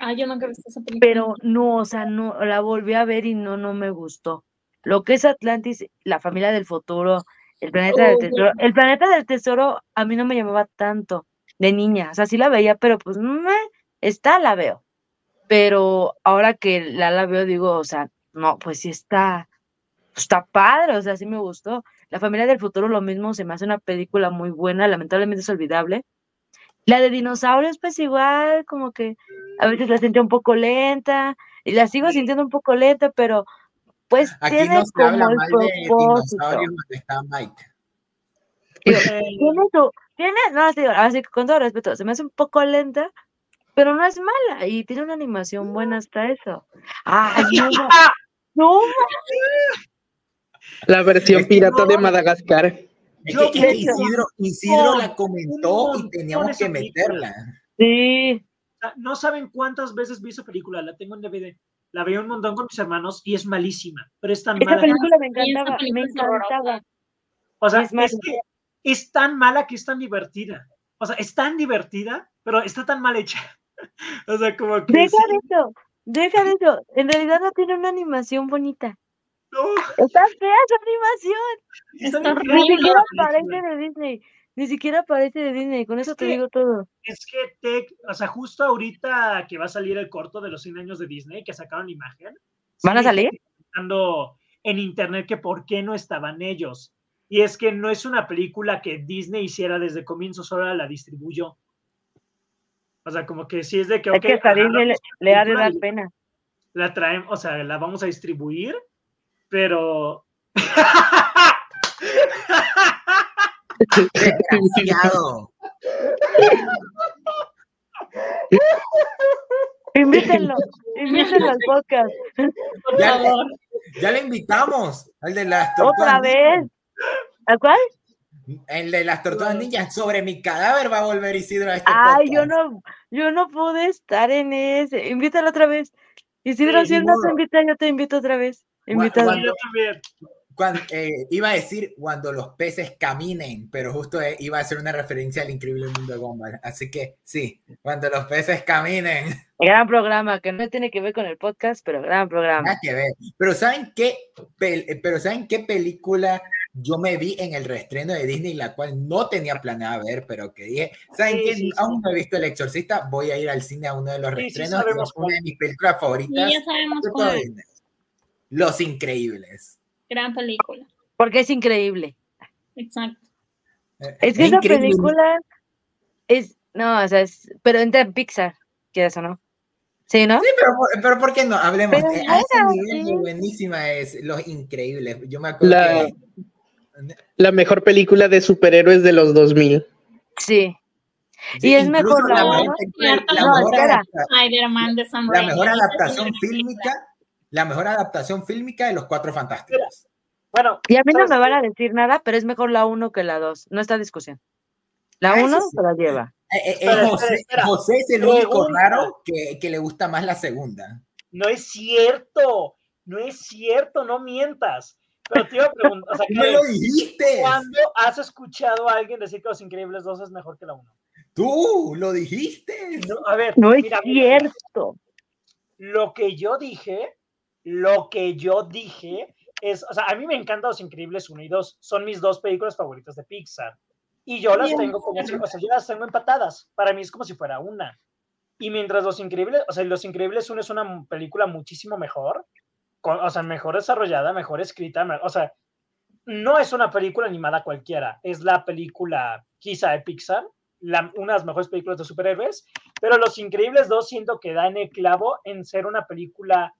Ah, yo nunca he visto esa película. Pero no, o sea, no, la volví a ver y no, no me gustó. Lo que es Atlantis, la familia del futuro, el planeta del tesoro. El planeta del tesoro a mí no me llamaba tanto de niña. O sea, sí la veía, pero pues está, la veo. Pero ahora que la, la veo, digo, o sea, no, pues sí está, está padre, o sea, sí me gustó. La familia del futuro, lo mismo, se me hace una película muy buena, lamentablemente es olvidable. La de dinosaurios, pues igual, como que a veces la sentía un poco lenta, y la sigo sintiendo un poco lenta, pero pues Aquí tiene no se como habla el mal de propósito. dinosaurios donde está Mike. Digo, tiene su, tiene, no, así, así con todo respeto, se me hace un poco lenta, pero no es mala y tiene una animación buena hasta eso. Ay, no, no, La versión pirata de Madagascar. Es Yo que, creo es que Isidro, Isidro montón, la comentó y teníamos que meterla. sí, No saben cuántas veces vi esa película, la tengo en DVD. La veía un montón con mis hermanos y es malísima, pero es tan esa mala. película me encantaba, me película encantaba. O sea, es que es tan mala que es tan divertida. O sea, es tan divertida, pero está tan mal hecha. O sea, como que Deja sí, de eso, deja de eso. En realidad no tiene una animación bonita. No, Está fea su animación. está bien Ni horrible. siquiera parece de Disney. Ni siquiera parece de Disney. Con eso te que- digo todo. Es que, Tech, o sea, justo ahorita que va a salir el corto de los 100 años de Disney, que sacaron imagen. ¿Van a salir? En internet que por qué no estaban ellos. Y es que no es una película que Disney hiciera desde comienzo, solo la distribuyó. O sea, como que sí es de que, Es que hasta Disney le, le ha de dar pena. la traemos, o sea, la vamos a distribuir, pero... Desgraciado. Invítenlo. Invítenlo al podcast. Ya, le invitamos al de las tortugas Otra vez. ¿A cuál? El de las tortugas ninjas. Sobre mi cadáver va a volver Isidro a este Ay, yo no, yo no pude estar en ese. Invítalo otra vez. Isidro, Sí, si él no te invita, yo te invito otra vez. Invítalo. Cuando- yo también. Cuando, eh, iba a decir cuando los peces caminen, pero justo eh, iba a hacer una referencia al increíble mundo de Gumball. Así que sí, cuando los peces caminen. Gran programa, que no tiene que ver con el podcast, pero gran programa. Nada que ver. Pero ¿saben qué? Pel- eh, pero ¿saben qué película yo me vi en el reestreno de Disney, la cual no tenía planeada ver, pero que dije, ¿saben Sí, qué? sí, sí. Aún no he visto El Exorcista, voy a ir al cine a uno de los reestrenos. y una de mis películas Y favoritas ya sabemos cuál. Los Increíbles. Gran película. Porque es increíble. Exacto. Eh, Es que esa increíble. película es, no, o sea, es, pero entra en Pixar, quieras o no. Sí, ¿no? Sí, pero, por- pero ¿por qué no? Hablemos. Pero eh, a ese bueno, nivel sí. de buenísima es Los Increíbles. Yo me acuerdo La, que la mejor película de superhéroes de los 2000. Sí. sí, Y es mejor la la mejor adaptación fílmica, la mejor adaptación fílmica de los Cuatro Fantásticos. Bueno, Y a mí no ¿sabes me van a decir nada, pero es mejor la 1 que la 2. No está discusión. La Ah, eso 1 sí. se la lleva. Eh, eh, eh, Espera, José, espera, espera. José es el único raro que, que le gusta más la segunda. No es cierto, no es cierto, no mientas. Pero te iba a preguntar, o sea, ¡Tú me lo ¿qué- dijiste! ¿cuándo has escuchado a alguien decir que Los Increíbles 2 es mejor que la 1? ¡Tú lo dijiste! No, a ver, No es mira, mira, cierto. lo que yo dije, lo que yo dije es, o sea, a mí me encantan Los Increíbles 1 y 2, son mis dos películas favoritas de Pixar. Y yo las tengo como si, o sea, yo las tengo empatadas. Para mí es como si fuera una. Y mientras Los Increíbles, o sea, Los Increíbles 1 es una película muchísimo mejor, con- o sea, mejor desarrollada, mejor escrita, o sea, no es una película animada cualquiera, es la película quizá de Pixar, la- una de las mejores películas de superhéroes, pero Los Increíbles 2 siento que da en el clavo en ser una película,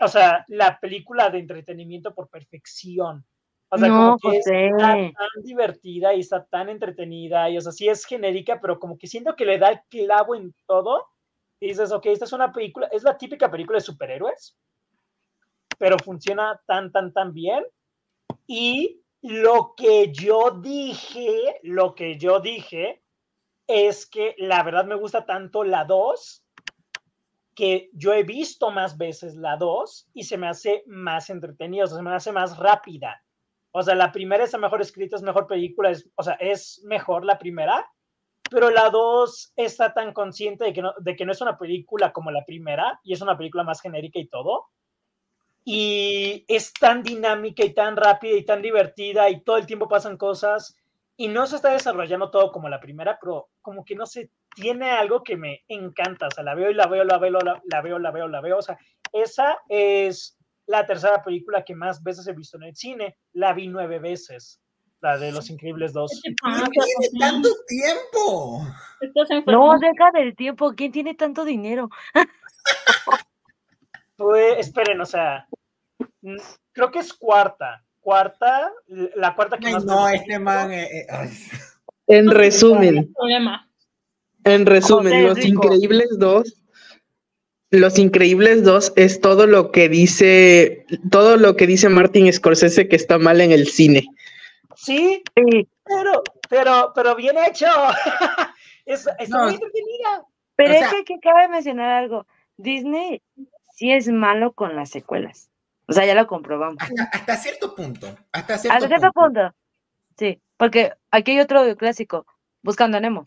o sea, la película de entretenimiento por perfección. O sea, No, como que José. está tan divertida y está tan entretenida, y o sea, sí es genérica, pero como que siento que le da el clavo en todo. Y dices, ok, esta es una película, es la típica película de superhéroes, pero funciona tan, tan, tan bien. Y lo que yo dije, lo que yo dije es que la verdad me gusta tanto la 2 que yo he visto más veces la 2 y se me hace más entretenida, o sea, se me hace más rápida. O sea, la primera es la mejor escrita, es mejor película, es, o sea, es mejor la primera, pero la 2 está tan consciente de que, no, de que no es una película como la primera y es una película más genérica y todo. Y es tan dinámica y tan rápida y tan divertida y todo el tiempo pasan cosas y no se está desarrollando todo como la primera, pero como que no se tiene algo que me encanta. O sea, la veo y la veo, la veo, la, la veo, la veo, la veo. O sea, esa es la tercera película que más veces he visto en el cine. La vi nueve veces, la de Los Increíbles 2. ¿Qué te ¿Por pasa, qué tiene tanto tiempo? No, deja del tiempo. ¿Quién tiene tanto dinero? Pues, esperen, o sea, creo que es cuarta. Cuarta, la cuarta que Ay, más no, este man. eh, eh. En resumen, problema. En resumen, José es Los rico. Increíbles 2, Los Increíbles 2 es todo lo que dice, todo lo que dice Martin Scorsese que está mal en el cine. Sí, Sí, pero, pero, pero bien hecho. es, está No, muy entretenida. pero O es que, que cabe mencionar algo. Disney sí es malo con las secuelas. O sea, ya lo comprobamos. Hasta, hasta cierto punto. Hasta cierto, Hasta cierto punto. Sí, porque aquí hay otro clásico, Buscando a Nemo.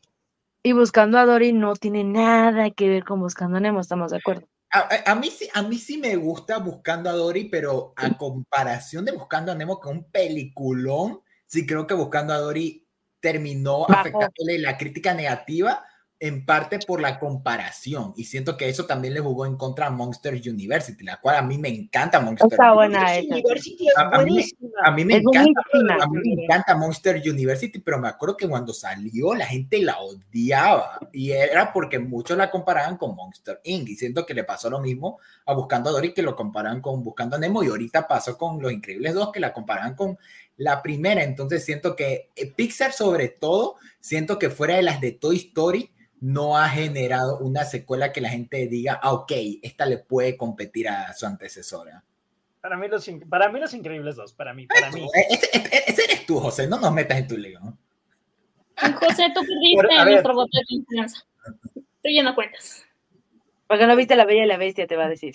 Y Buscando a Dory no tiene nada que ver con Buscando a Nemo, estamos de acuerdo. A, mí, sí, a mí sí me gusta Buscando a Dory, pero a comparación de Buscando a Nemo con un peliculón, sí creo que Buscando a Dory terminó afectándole la crítica negativa en parte por la comparación y siento que eso también le jugó en contra a Monster University, la cual a mí me encanta Monster Está buena University. a, mí, a, mí, me encanta, a mí me encanta Monster University, pero me acuerdo que cuando salió la gente la odiaba y era porque muchos la comparaban con Monster Inc. y siento que le pasó lo mismo a Buscando a Dory que lo comparan con Buscando a Nemo y ahorita pasó con Los Increíbles 2 que la comparan con la primera, entonces siento que eh, Pixar sobre todo, siento que fuera de las de Toy Story, no ha generado una secuela que la gente diga, ah, ok, esta le puede competir a su antecesora. Para mí los, para mí los increíbles dos, para mí, para mí. Eh, ese, eres tú, José, no nos metas en tu lío. José, tú perdiste nuestro voto de confianza. Tú ya no cuentas. Porque no viste La Bella y la Bestia, te va a decir.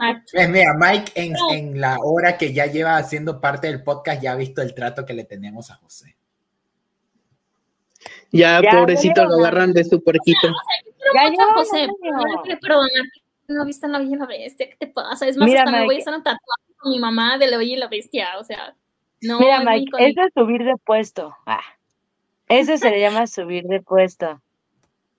Ah. Pues mira, Mike en, en, la hora que ya lleva haciendo parte del podcast ya ha visto el trato que le tenemos a José. Ya, pobrecito, lo agarran de su puerquito. Ya, ya, José, no perdonar no viste la Bella y la Bestia, ¿qué te pasa? Es más, hasta me voy a hacer un tatuaje con mi mamá de la Bella y la Bestia, o sea, no. Mira, Mike, eso es subir de puesto. Ah, eso se le llama subir de puesto.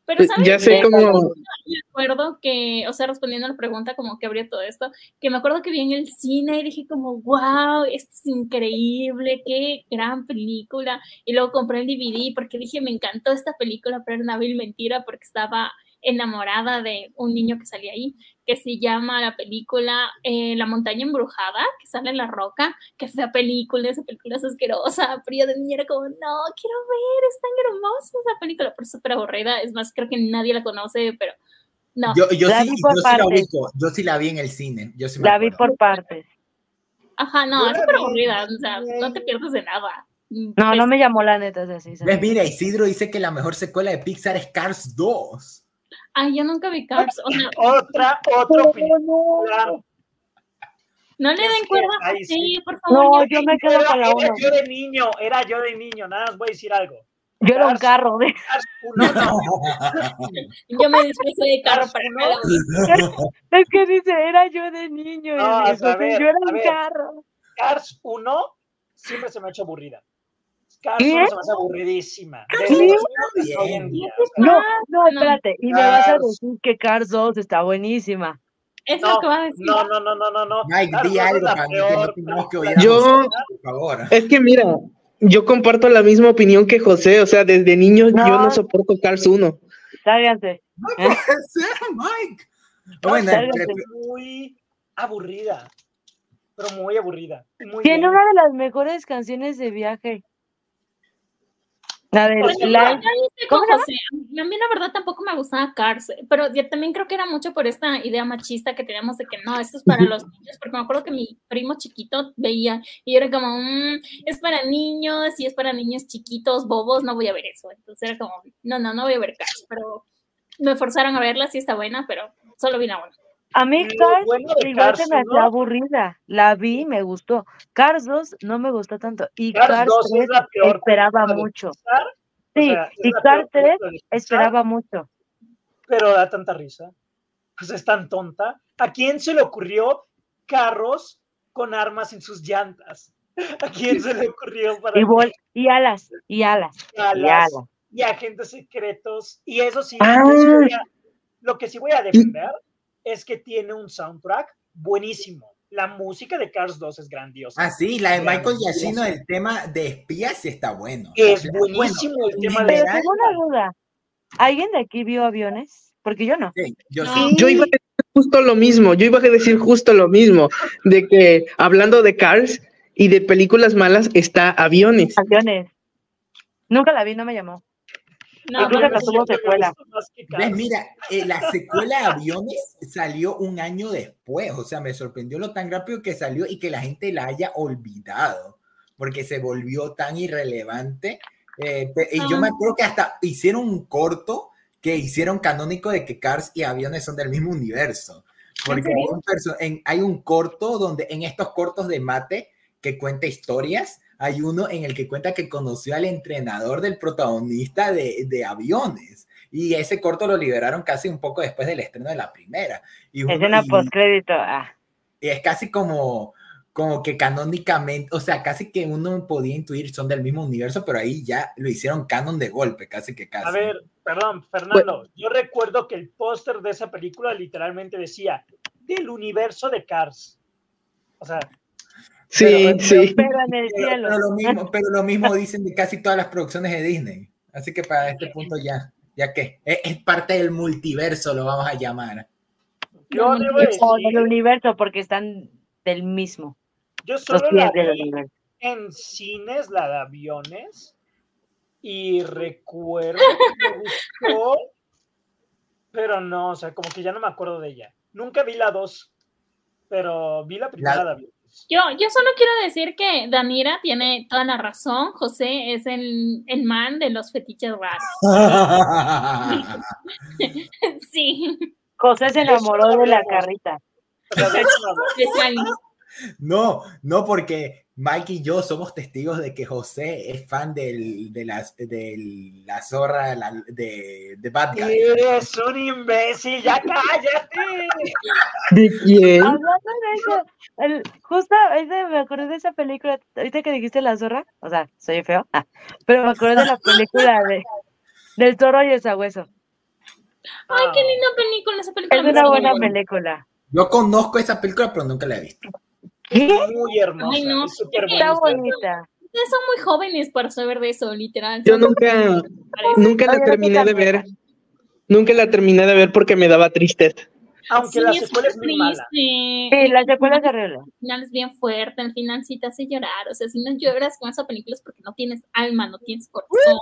Pero ¿sabes? Ya sé cómo. Me acuerdo que, o sea, respondiendo a la pregunta, como que abrió todo esto, que me acuerdo que vi en el cine y dije como, wow, esto es increíble, qué gran película. Y luego compré el DVD porque dije, me encantó esta película, pero era una vil mentira porque estaba enamorada de un niño que salía ahí, que se llama la película eh, La montaña embrujada, que sale en la roca, que fea película, esa película es asquerosa, pero yo de niña era como, no, quiero ver, es tan hermosa esa película, pero súper aburrida, es más, creo que nadie la conoce, pero no. Yo, yo, sí, yo sí, la ubico, yo sí la vi en el cine. Yo sí la vi por partes. Ajá, no, es súper aburrida, o sea, no te pierdes de nada. No, no me llamó la neta, así. Pues mira, Isidro dice que la mejor secuela de Pixar es Cars 2. Ay, yo nunca vi Cars. otra, otra opinión. No le den cuerda sí, por favor. No, yo me quedo con la Era yo de niño, era yo de niño, nada más voy a decir algo. Yo era un carro. De... yo me disfrazé de carro para Es que dice, era yo de niño. No, yo era un carro. Cars 1 siempre se me ha hecho aburrida. Cars ¿Qué? 1 se me hace aburridísima. No, no, espérate. Y me vas a decir que Cars 2 está buenísima. Es no, lo que va a decir. No, no, no, no, no, no. Mike, di algo para que no que oír. Yo, por favor. Es que mira, yo comparto la misma opinión que José. O sea, desde niño yo no soporto Cars 1. Sálganse. No puede ser, Mike. Bueno, muy aburrida. Pero muy aburrida. Muy Tiene bien. una de las mejores canciones de viaje. La de la... a mí la verdad tampoco me gustaba Cars, pero yo también creo que era mucho por esta idea machista que teníamos de que no, esto es para los niños, porque me acuerdo que mi primo chiquito veía y yo era como, mm, es para niños y es para niños chiquitos, bobos, no voy a ver eso. Entonces era como, no, no, no voy a ver Cars, pero me forzaron a verla, sí está buena, pero solo vi la buena. A mí Cars igual se me hacía aburrida. La vi, me gustó. Cars 2 no me gustó tanto. Y Cars, 3 esperaba mucho. Sí, y Cars 3 esperaba mucho. Pero da tanta risa. Pues es tan tonta. ¿A quién se le ocurrió carros con armas en sus llantas? ¿A quién se le ocurrió para y, y alas, y alas, y alas, y agentes secretos? Y eso sí, ah. lo que sí voy a defender es que tiene un soundtrack buenísimo. La música de Cars 2 es grandiosa. Ah, sí, la de Michael Giacchino, el tema de espías sí está bueno. Es buenísimo el tema de... Pero tengo una duda. ¿Alguien de aquí vio aviones? Porque yo no. Sí, yo sí. Yo iba a decir justo lo mismo, yo iba a decir justo lo mismo, de que hablando de Cars y de películas malas, está Aviones. Aviones. Nunca la vi, no me llamó. No, tuvo secuela. mira, eh, la secuela de Aviones salió un año después, o sea, me sorprendió lo tan rápido que salió y que la gente la haya olvidado, porque se volvió tan irrelevante. Eh, y yo me acuerdo que hasta hicieron un corto que hicieron canónico de que Cars y Aviones son del mismo universo. Porque hay un, hay un corto donde en estos cortos de mate que cuenta historias, hay uno en el que cuenta que conoció al entrenador del protagonista de, aviones. Y ese corto lo liberaron casi un poco después del estreno de la primera. Y, Escena y- postcrédito. Ah. y es casi como, como que canónicamente, o sea, casi que uno podía intuir son del mismo universo, pero ahí ya lo hicieron canon de golpe, casi que casi. A ver, perdón, Fernando, yo recuerdo que el póster de esa película literalmente decía del universo de Cars. O sea, Sí, Pero- sí. Pero en el Pero, cielo. pero lo mismo, pero lo mismo dicen de casi todas las producciones de Disney. Así que para este punto ya, ya que es, es parte del multiverso, lo vamos a llamar. yo No, debo O del decir, universo, porque están del mismo. yo solo la vi en cines, la de aviones, y recuerdo que me gustó, pero no, o sea, como que ya no me acuerdo de ella. Nunca vi la 2, pero vi la primera La- de aviones. Yo, yo solo quiero decir que Danira tiene toda la razón. José es el, el man de los fetiches raros. Sí, José se enamoró de la carrita. No, no, porque Mike y yo somos testigos de que José es fan del, de, las, de la zorra la- de, de Bad Guy. Eres un imbécil, ya cállate. ¿De quién? Hablando de eso, el- justo ahorita me acordé de esa película, ahorita que dijiste la zorra, o sea, soy feo, ah, pero me acordé de la película de del zorro y el sabueso. Ay, qué linda película esa película. Es una buena película. Yo conozco esa película, pero nunca la he visto. ¿Qué? Muy hermosa, Ay, no. es súper Está bonita. bonita. Ustedes son muy jóvenes para saber de eso, literal. Yo nunca, nunca la Oye, terminé de ver. Nunca la terminé de ver porque me daba tristeza. Aunque Sí, la es secuela es muy mala. triste. Sí, la secuela es horrible. El final es bien fuerte, el final sí te hace llorar. O sea, si no lloras con esa película es porque no tienes alma, no tienes corazón.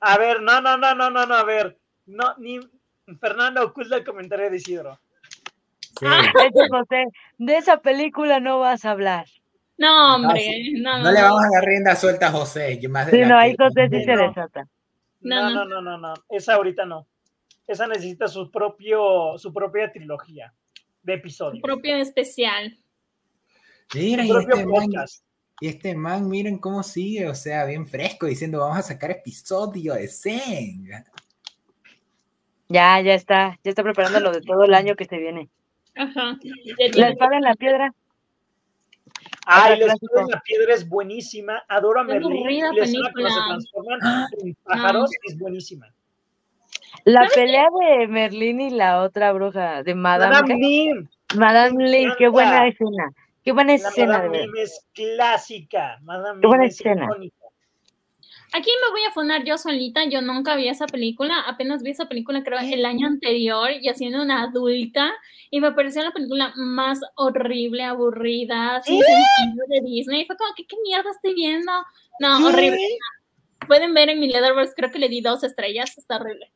A ver, no, no, no, no, no, no, a ver. No, ni Fernando oculta el comentario de Isidro. Ese José, de esa película no vas a hablar. No, hombre, sí. no, no. No le vamos a dar rienda suelta a José. más Sí, no, ahí José sí se no. desata. No, No, no, no, no, no. Esa ahorita no. Esa necesita su propio, su propia trilogía de Su episodios. propio especial. Mira, Su y propio este, man, y este man, miren cómo sigue, o sea, bien fresco, diciendo vamos a sacar episodio de Zen. Ya, ya está, ya está preparando lo de todo el año que se viene. Ajá. La espada en la piedra. Ay, la espada en la piedra es buenísima. Adoro a Es Merlín. la escena cuando se película. transforman en pájaros es buenísima. La pelea de Merlín y la otra bruja de Madame, Madame ¿qué? Madame me Lee, qué buena escena. Qué buena La escena, de Madame. Nim es clásica. Madame Qué buena escena. icónica. Aquí me voy a funar yo solita, yo nunca vi esa película, apenas vi esa película creo el año anterior y haciendo una adulta y me pareció la película más horrible, aburrida, sin sentido de Disney, fue como que qué mierda estoy viendo, no, horrible. Pueden ver en mi Letterboxd, creo que le di dos estrellas, está horrible.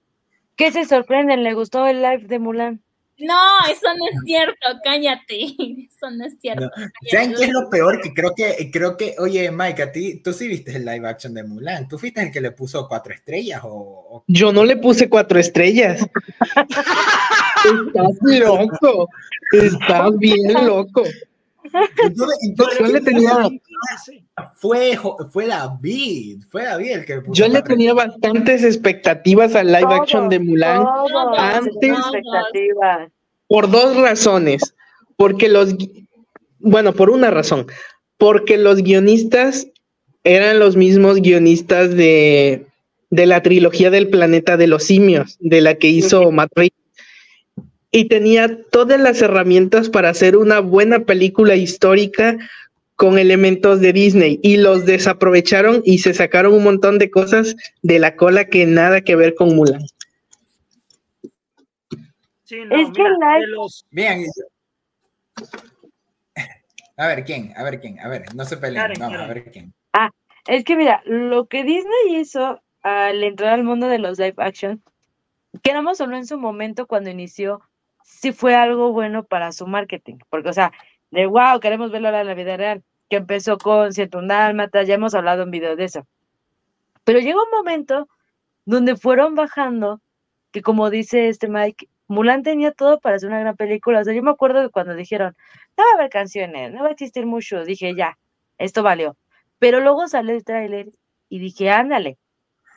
¿Qué se sorprenden? ¿Le gustó el live de Mulan? No, eso no es cierto, cállate, eso no es cierto. No. ¿Saben qué es lo peor? Que creo que, creo que, oye, Mike, a ti, tú sí viste el live action de Mulan. ¿Tú fuiste el que le puso cuatro estrellas o, o- Yo no le puse cuatro estrellas. Estás loco. Estás bien loco. Entonces, entonces, Yo le tenía, fue, fue David, fue David el que yo le tenía bastantes expectativas al live action de Mulan Todos antes- por dos razones. Porque los, bueno, por una razón. Porque los guionistas eran los mismos guionistas de, de la trilogía del planeta de los simios, de la que hizo Matt Reeves. Y tenía todas las herramientas para hacer una buena película histórica con elementos de Disney y los desaprovecharon y se sacaron un montón de cosas de la cola que nada que ver con Mulan. Sí, no, Es que la- de los Bien. A ver, ¿quién? A ver, ¿quién? A ver, no se peleen. Karen, Vamos, a ver quién. Es que mira, lo que Disney hizo al entrar al mundo de los live action, queramos o no en su momento cuando inició, sí fue algo bueno para su marketing, porque o sea, de wow, queremos verlo ahora en la vida real, que empezó con Ciento Dálmatas, ya hemos hablado en video de eso. Pero llegó un momento donde fueron bajando, que como dice este Mike, Mulan tenía todo para hacer una gran película. O sea, yo me acuerdo de cuando dijeron, no va a haber canciones, no va a existir mucho, dije, ya, esto valió. Pero luego salió el tráiler y dije, ándale,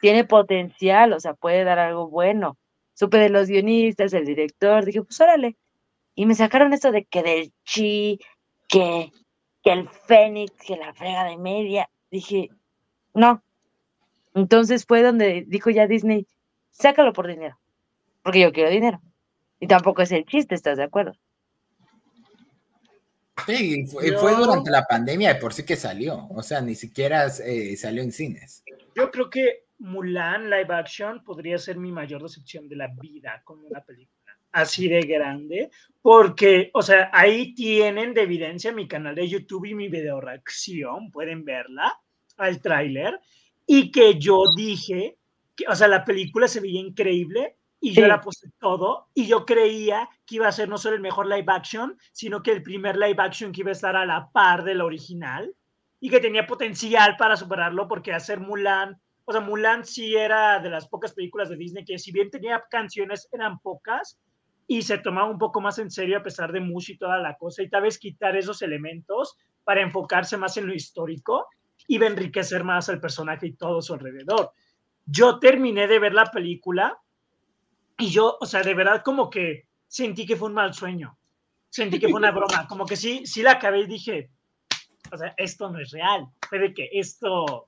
tiene potencial, o sea, puede dar algo bueno. Supe de los guionistas, el director, dije, pues órale. Y me sacaron esto de que del chi, que, que el Fénix, que la frega de media. Dije, no. Entonces fue donde dijo ya Disney, sácalo por dinero, porque yo quiero dinero. Y tampoco es el chiste, ¿estás de acuerdo? Sí, fue, fue durante la pandemia de por sí que salió, o sea, ni siquiera eh, salió en cines. Yo creo que Mulan live action podría ser mi mayor decepción de la vida como una película así de grande, porque, o sea, ahí tienen de evidencia mi canal de YouTube y mi video reacción, pueden verla, al tráiler, y que yo dije, que, o sea, la película se veía increíble, y yo la puse todo y yo creía que iba a ser no solo el mejor live action, sino que el primer live action que iba a estar a la par del original y que tenía potencial para superarlo porque hacer Mulan, o sea, Mulan sí era de las pocas películas de Disney que si bien tenía canciones eran pocas y se tomaba un poco más en serio a pesar de Mush y toda la cosa y tal vez quitar esos elementos para enfocarse más en lo histórico y enriquecer más al personaje y todo su alrededor. Yo terminé de ver la película y yo, o sea, de verdad como que sentí que fue un mal sueño. Sentí que fue una broma. Como que sí, sí la acabé y dije, o sea, esto no es real. Fue de que esto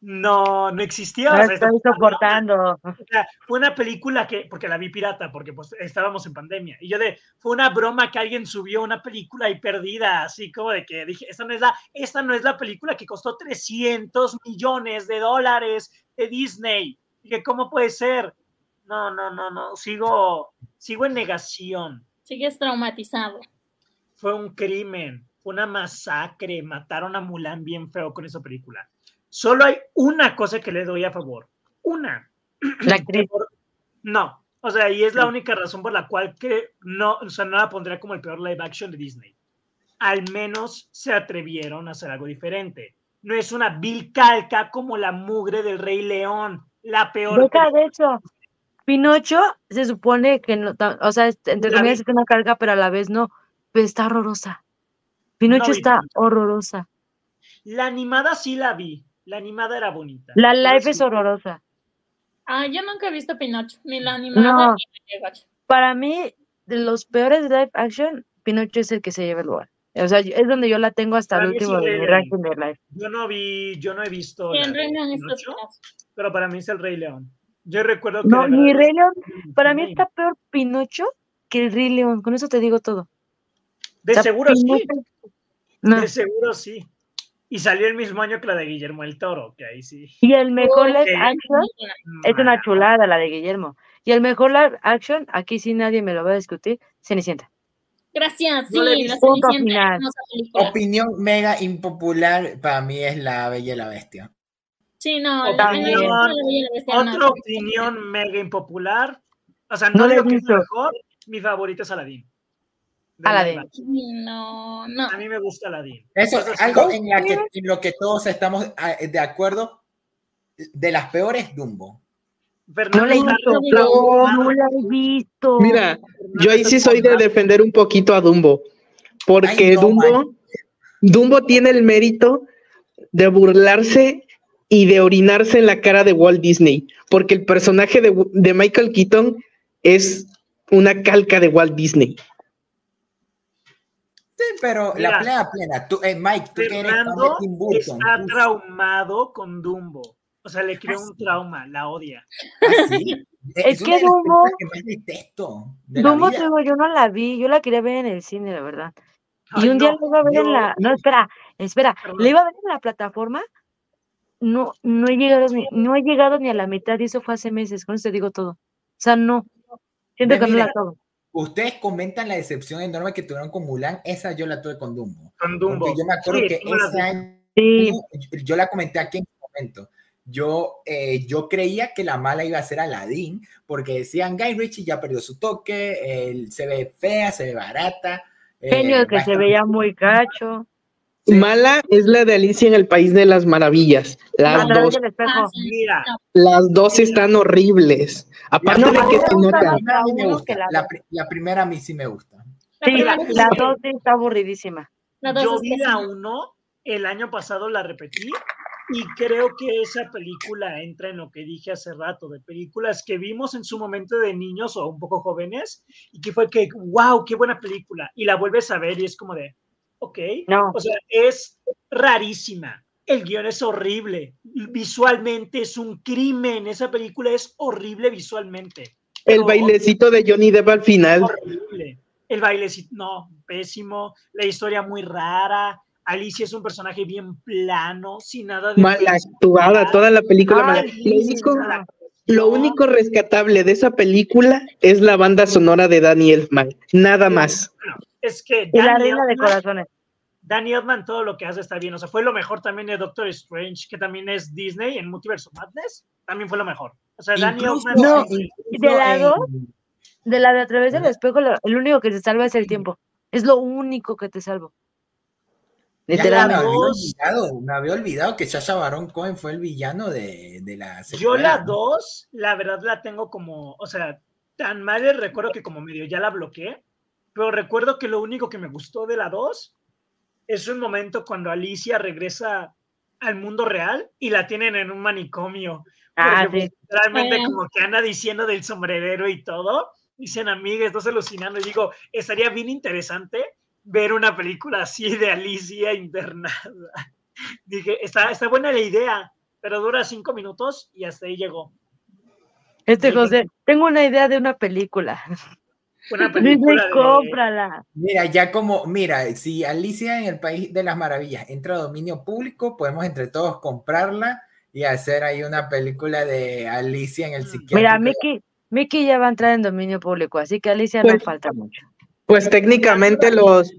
no, no existió. No o sea, estoy esto- soportando. o sea, fue una película que, porque la vi pirata, porque pues estábamos en pandemia. Y yo de, fue una broma que alguien subió una película ahí perdida, así como de que dije, esta no es la, esta no es la película que costó 300 millones de dólares de Disney. Dije, ¿cómo puede ser? No, no, no, no, sigo, sigo en negación. Sigues traumatizado. Fue un crimen, fue una masacre, mataron a Mulan bien feo con esa película. Solo hay una cosa que le doy a favor, una. La actriz. No, o sea, y es la única razón por la cual que no, o sea, no la pondría como el peor live action de Disney. Al menos se atrevieron a hacer algo diferente. No es una vil calca como la mugre del Rey León, la peor. Deja de eso. Pinocho se supone que no, o sea, entre La comillas es una carga, pero a la vez no. Pero está horrorosa. Pinocho No está horrorosa. La animada sí la vi. La animada era bonita. La live sí- es horrorosa. Ah, yo nunca he visto Pinocho, ni la animada No. ni la live action. Para mí, de los peores live action, Pinocho es el que se lleva el lugar. O sea, es donde yo la tengo hasta Para el último de Rey mi León. ranking de live. Yo no vi, yo no he visto. La Pinocho, está pero para mí es el Rey León. Yo recuerdo que. No, ni Rey León. Para mí está peor Pinocho que el Rey León. Con eso te digo todo. De O sea, seguro sí. No. De seguro sí. Y salió el mismo año que la de Guillermo el Toro, que ahí sí. Y el mejor live action es una chulada la de Guillermo. Y el mejor live action, aquí sí nadie me lo va a discutir, Cenicienta. Gracias, sí, la Cenicienta. Opinión mega impopular para mí es La Bella y la Bestia. Sí, no, la. Bella y la Bestia Otra opinión mega impopular. O sea, No digo que es mejor. Mi favorito es Aladdin. Aladdin. No, no. A mí me gusta Aladdin. Eso Eso es algo en, la que, en lo que todos estamos ah, de acuerdo. De las peores, Dumbo. Fernando No la he visto. No la he visto. Mira, yo ahí sí soy de defender un poquito a Dumbo, porque Ay, no, Dumbo, Dumbo tiene el mérito de burlarse y de orinarse en la cara de Walt Disney, porque el personaje de, de Michael Keaton es una calca de Walt Disney. Sí, pero Mira. la plena, plena. Tú, eh, Mike, tú que eres Fernando Burton. está tú- traumado con Dumbo. O sea, le creó un trauma, la odia. Ah, sí. Es que Dumbo- que Dumbo, digo, yo no la vi, yo la quería ver en el cine, la verdad. Y un día la iba a ver en la. No, espera, espera. Perdón. La iba a ver en la plataforma. No, no he llegado ni, no he llegado ni a la mitad y eso fue hace meses. Con eso te digo todo. O sea, no. Siento que no la acabo. Ustedes comentan la decepción enorme que tuvieron con Mulan. Esa yo la tuve con Dumbo. Con Dumbo. Porque yo me acuerdo Sí, que ese viste. año Sí, yo- la comenté aquí en su momento. Yo, eh, yo creía que la mala iba a ser Aladdin, porque decían Guy Ritchie ya perdió su toque, él se ve fea, se ve barata. eh, genio va que a se veía muy cacho. Sí. Mala es la de Alicia en el País de las Maravillas. Las dos. Ah. Mira, las dos están horribles. Aparte de que se nota. la primera a mí la La, la primera a sí me gusta. La Sí, la, dos está aburridísima. La dos yo es vi la uno, el año pasado la repetí Y creo que esa película entra en lo que dije hace rato, de películas que vimos en su momento de niños o un poco jóvenes, y que fue que, wow, qué buena película. Y la vuelves a ver y es como de, ok. No. O sea, es rarísima. El guion es horrible. Visualmente es un crimen. Esa película es horrible visualmente. El bailecito de Johnny Depp al final. Horrible. El bailecito, no, pésimo. La historia muy rara. Alicia es un personaje bien plano, sin nada de. Mal actuada, toda la película. mal- Lo único, lo único rescatable de esa película es la banda sonora de Danny Elfman. Nada más. Es que Y la reina de corazones. Danny Elfman todo lo que hace está bien. O sea, fue lo mejor también de Doctor Strange, que también es Disney en Multiverse of Madness. También fue lo mejor. O sea, Danny Elfman. No, sí, ¿Y de la dos? De la de a través del espejo, el único que te salva es el tiempo. Es lo único que te salvo. Ya Literal. me había olvidado, me había olvidado que Sasha Baron Cohen fue el villano de, de la Yo secuela, la ¿no? 2, la verdad la tengo como, o sea, tan mal el recuerdo que como medio ya la bloqueé, pero recuerdo que lo único que me gustó de la 2 es un momento cuando Alicia regresa al mundo real y la tienen en un manicomio. Ah, sí. realmente Sí. como que anda diciendo del sombrerero y todo, dicen amigas, estás alucinando y digo, estaría bien interesante ver una película así de Alicia internada. Dije, está, está buena la idea, pero dura cinco minutos y hasta ahí llegó. Este. José, tengo una idea de una película. Una Disney, película de... cómprala. Mira, ya como, mira, si Alicia en el País de las Maravillas entra a dominio público, podemos entre todos comprarla y hacer ahí una película de Alicia en el psiquiátrico. Mira, Mickey, Mickey ya va a entrar en dominio público, así que Alicia no Pues- falta mucho. Pues técnicamente los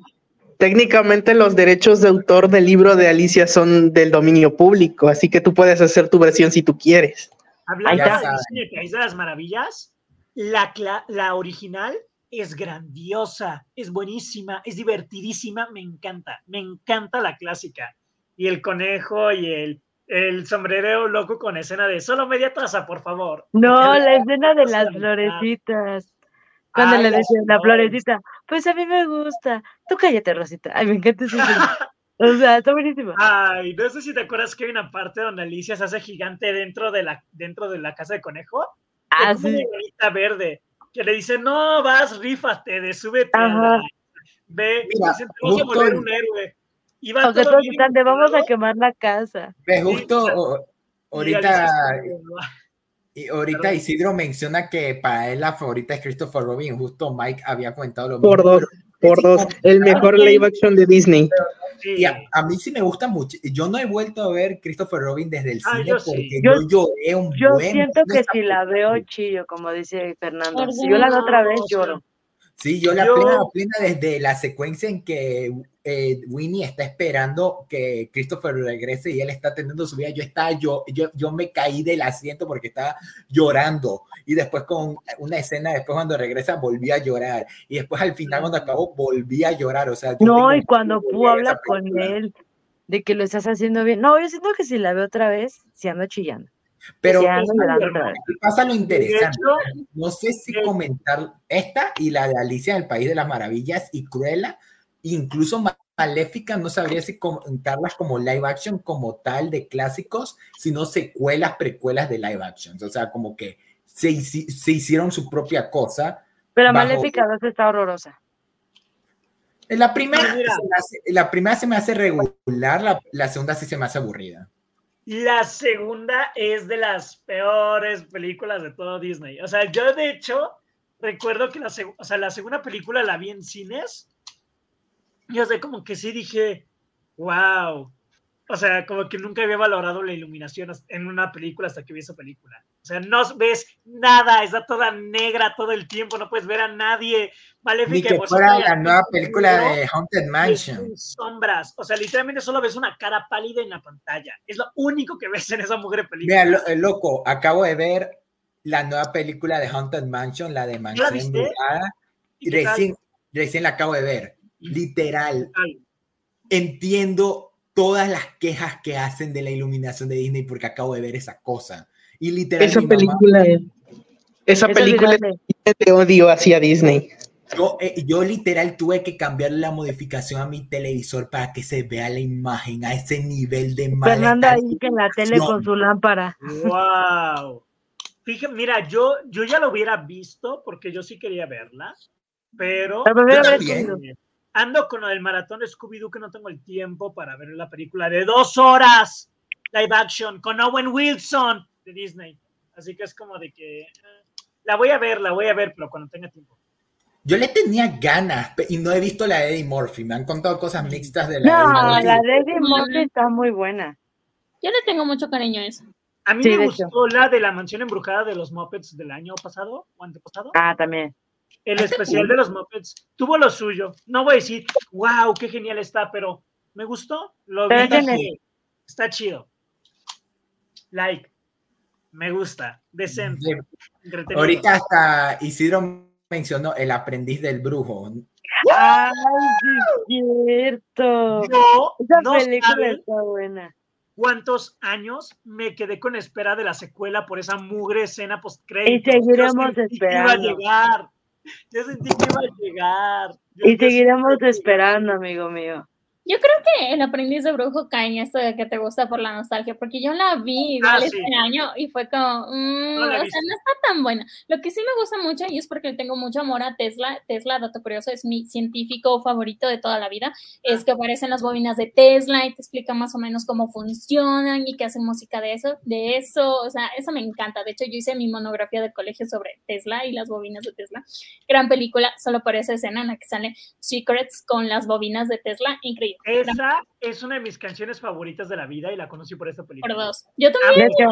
técnicamente los derechos de autor del libro de Alicia son del dominio público, así que tú puedes hacer tu versión si tú quieres. Hablando de País de las Maravillas, la, la original es grandiosa, es buenísima, es divertidísima, me encanta, me encanta la clásica. Y el conejo y el, el sombrerero loco con escena de solo media taza, por favor. No, Que la escena de las florecitas. Cuando Ay, le decían la florecita, pues a mí me gusta. Tú cállate, Rosita. Ay, me encanta escena. O sea, está buenísimo. Ay, no sé si te acuerdas que hay una parte donde Alicia se hace gigante dentro de la, dentro de la casa de conejo. Ah, sí. una verde que le dice, no, vas, rífate, de súbete. Ajá. Ve, Mira, dicen, te vas a volver un héroe. Y va Aunque todo todos bien están de vamos a quemar la casa. Ve, justo Sí, o- y ahorita, y ahorita Perdón. Isidro menciona que para él la favorita es Christopher Robin, justo Mike había comentado lo Por mismo, dos, pero por dos, el mejor live action de Disney. Sí. Y a, a mí sí me gusta mucho. Yo no he vuelto a ver Christopher Robin desde el Ah, cine yo sí. porque Yo- yo, lloré un Yo buen siento de que si la veo chillo, como dice Fernando. Si yo la veo otra vez, lloro. Sí, yo la Yo- plena, plena desde la secuencia en que eh, Winnie está esperando que Christopher regrese y él está teniendo su vida. Yo estaba, yo, yo, yo me caí del asiento porque estaba llorando. Y después con una escena, después cuando regresa, volví a llorar. Y después al final, cuando acabó, volví a llorar. O sea, No, y cuando a habla con él de que lo estás haciendo bien. No, yo siento que si la veo otra vez, si ando chillando. Pero pasa lo interesante. hecho, No sé si Eh, comentar esta y la de Alicia en el País de las Maravillas y Cruella, incluso Ma- Maléfica, no sabría si comentarlas como live action como tal de clásicos, sino secuelas, precuelas de live action. O sea, como que se, se hicieron su propia cosa. Pero Bajo- Maléfica 2 está horrorosa. La primera, No, la primera se me hace regular, la, la segunda sí se me hace aburrida. La segunda es de las peores películas de todo Disney. O sea, yo de hecho recuerdo que la, o sea, la segunda película la vi en cines. Yo sé, como que sí dije, wow. O sea, como que nunca había valorado la iluminación en una película hasta que vi esa película. O sea, no ves nada, está toda negra todo el tiempo, no puedes ver a nadie. Maléfica Ni que fuera la nueva película de Haunted Mansion. sombras. O sea, literalmente solo ves una cara pálida en la pantalla. Es lo único que ves en esa mujer película. Mira, lo- eh, loco, acabo de ver la nueva película de Haunted Mansion, la de viste? ¿Y qué tal? Recién, recién la acabo de ver. Literal, Ay, entiendo todas las quejas que hacen de la iluminación de Disney porque acabo de ver esa cosa. Y literal, Esa mi mamá- película, esa Es película es de odio hacia Disney. Yo, eh, yo literal tuve que cambiar la modificación a mi televisor para que se vea la imagen a ese nivel de mala Fernanda ahí que en la tele con su lámpara. Wow. Fíjate, mira, yo, yo ya lo hubiera visto porque yo sí quería verla, pero ando con lo del maratón de Scooby-Doo que no tengo el tiempo para ver la película de dos horas live action con Owen Wilson de Disney. Así que es como de que eh, la voy a ver, la voy a ver, pero cuando tenga tiempo. Yo le tenía ganas y no he visto la de Eddie Murphy. Me han contado cosas mixtas de la No, de Eddie Murphy. la de Eddie Murphy está muy buena. Yo le tengo mucho cariño a eso. A mí Sí, me gustó la de la mansión embrujada de los Muppets del año pasado o antepasado. Ah, también. El especial de los Muppets tuvo lo suyo. No voy a decir, wow, qué genial está, pero me gustó. Lo vi está chido. Like, me gusta, decente. Ahorita hasta Isidro mencionó El aprendiz del brujo. Ay, es cierto. Yo Esa no película está buena. cuántos años me quedé con espera de la secuela por esa mugre escena post Y seguiremos esperando. Iba a llegar. Yo sentí que iba a llegar. Yo- Y seguiremos esperando, amigo mío. Yo creo que el aprendiz de brujo cae en esto de que te gusta por la nostalgia, porque yo la vi igual Ah, este sí. año y fue como, mm, No he o sea, no está tan buena. Lo que sí me gusta mucho y es porque tengo mucho amor a Tesla. Tesla, dato curioso, es mi científico favorito de toda la vida. Es que aparecen las bobinas de Tesla y te explica más o menos cómo funcionan y que hacen música de eso, de eso, o sea, eso me encanta. De hecho, yo hice mi monografía de colegio sobre Tesla y las bobinas de Tesla. Gran película, solo por esa escena en la que sale Secrets con las bobinas de Tesla, increíble. Esa es una de mis canciones favoritas de la vida y la conocí por esta película. Por dos. Yo también, hecho,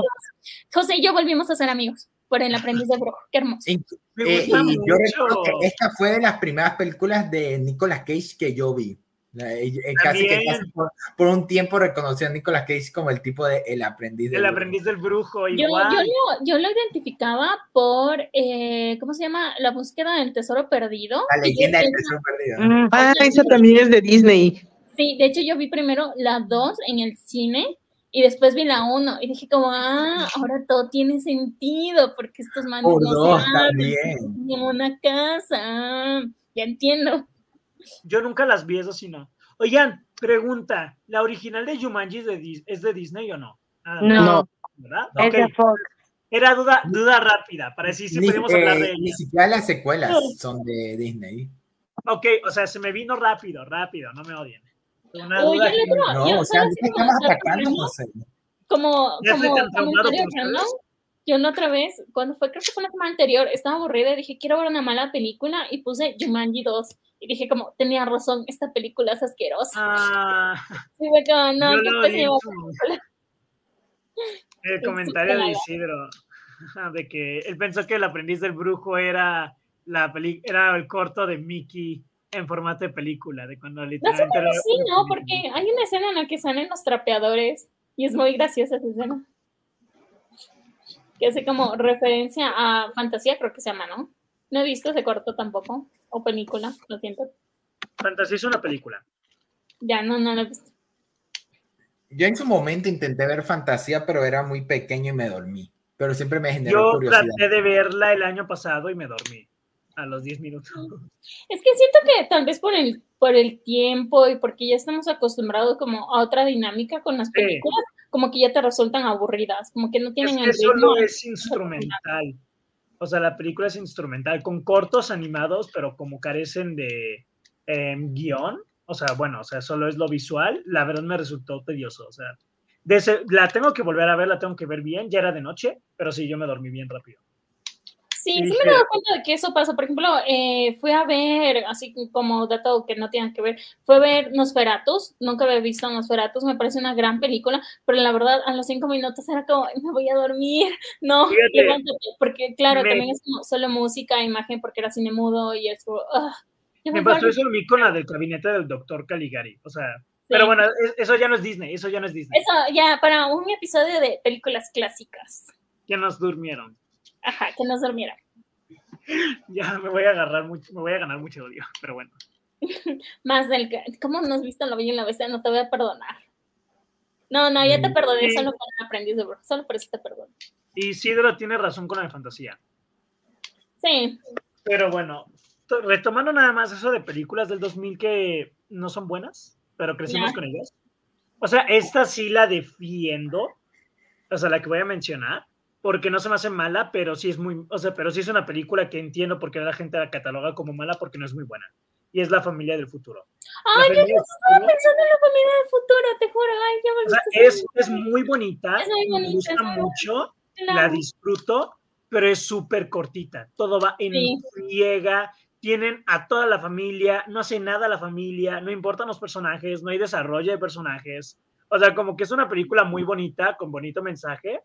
José y yo volvimos a ser amigos por el aprendiz de brujo. Qué hermoso. Y, Me eh, gusta y yo recuerdo que esta fue de las primeras películas de Nicolas Cage que yo vi. Eh, eh, Casi que casi por, por un tiempo reconoció a Nicolas Cage como el tipo de El aprendiz del El brujo. aprendiz del brujo, Yo, igual. yo, lo, yo lo identificaba por, eh, ¿cómo se llama? La búsqueda del tesoro perdido. La leyenda del tesoro perdido. mm, Ah, esa también es de Disney. Sí, de hecho yo vi primero la 2 en el cine y después vi la 1 y dije como, ah, ahora todo tiene sentido porque estos manes Por no también. tienen una casa. Ya entiendo. Yo nunca las vi, eso sí no. Oigan, pregunta, ¿la original de Jumanji es de, Dis- es de Disney o no? No, No. ¿Verdad? es Ok, de Fox. era duda, duda rápida, para decir si ni, podemos hablar de ni ella. siquiera las secuelas son de Disney. Ok, o sea, se me vino rápido, rápido, no me odien. Una Oye, duda el que- otro- No, yo- o sea, ¿sabes ¿qué cómo estamos está atacando? pasando? No sé. como, Ya como yo la otra vez, cuando fue, creo que fue la semana anterior, estaba aburrida y dije, quiero ver una mala película y puse Jumanji 2. Y dije, como, tenía razón, esta película es asquerosa. Ah, Y fue como, no, yo qué lo pésima vi. película. El comentario de Isidro, de que él pensó que el aprendiz del brujo era la peli era el corto de Mickey en formato de película, de cuando literalmente era menos sí, ¿no? Porque hay una escena en la que salen los trapeadores y es muy graciosa esa escena. Que hace como referencia a fantasía, creo que se llama, ¿no? No he visto ese corto tampoco, o película, lo siento. Fantasía es una película. Ya, no, no lo he visto. Yo en su momento intenté ver fantasía, pero era muy pequeño y me dormí. Pero siempre me generó Yo curiosidad. traté de verla el año pasado y me dormí a los 10 minutos. Es que siento que tal vez por el, por el tiempo y porque ya estamos acostumbrados como a otra dinámica con las Sí. películas, como que ya te resultan aburridas, como que no Es tienen que el ritmo. solo es instrumental. O sea, la película es instrumental, con cortos animados, pero como carecen de em, guion. O sea, bueno, o sea, solo es lo visual. La verdad me resultó tedioso. O sea, de ese- la tengo que volver a ver, la tengo que ver bien. Ya era de noche, pero sí, yo me dormí bien rápido. Sí, sí me he dado cuenta de que eso pasa. Por ejemplo, eh, fui a ver, así como dato que no tiene que ver, fue a ver Nosferatus. Nunca había visto Nosferatus, me parece una gran película, pero la verdad, a los cinco minutos era como, "Ay, me voy a dormir. No, Fíjate, levántate, porque claro, me- también es como solo música, imagen, porque era cine mudo y es como, "Ah, ya Me a pasó dormir". eso a mí con la del gabinete del doctor Caligari. O sea, Sí. pero bueno, es- eso ya no es Disney, eso ya no es Disney. Eso ya para un episodio de películas clásicas. Ya nos durmieron. Ajá, que nos durmiera. Ya me voy a agarrar mucho, me voy a ganar mucho odio, pero bueno. Más del que, ¿cómo nos has visto en la Bella y en la Bestia? No te voy a perdonar. No, no, ya te Mm, perdoné, solo por el aprendiz de brujo, solo por eso te perdono. Y Isidro tiene razón con la de fantasía. Sí, Pero bueno, to- retomando nada más eso de películas del 2000 que no son buenas, pero crecimos con ellas. O sea, esta sí la defiendo, o sea, la que voy a mencionar, porque no se me hace mala, pero sí es muy, o sea, pero sí es una película que entiendo por qué la gente la cataloga como mala porque no es muy buena. Y es La familia del futuro. Ay, yo del estaba futuro, pensando en la familia del futuro, te juro. Ay, ya me o sea, gusta es, es muy bonita, Es muy me bonita, gusta es muy mucho, película. la disfruto, pero es súper cortita. Todo va en Sí. friega. Tienen a toda la familia, no hace nada la familia, no importan los personajes, no hay desarrollo de personajes. O sea, como que es una película muy bonita, con bonito mensaje,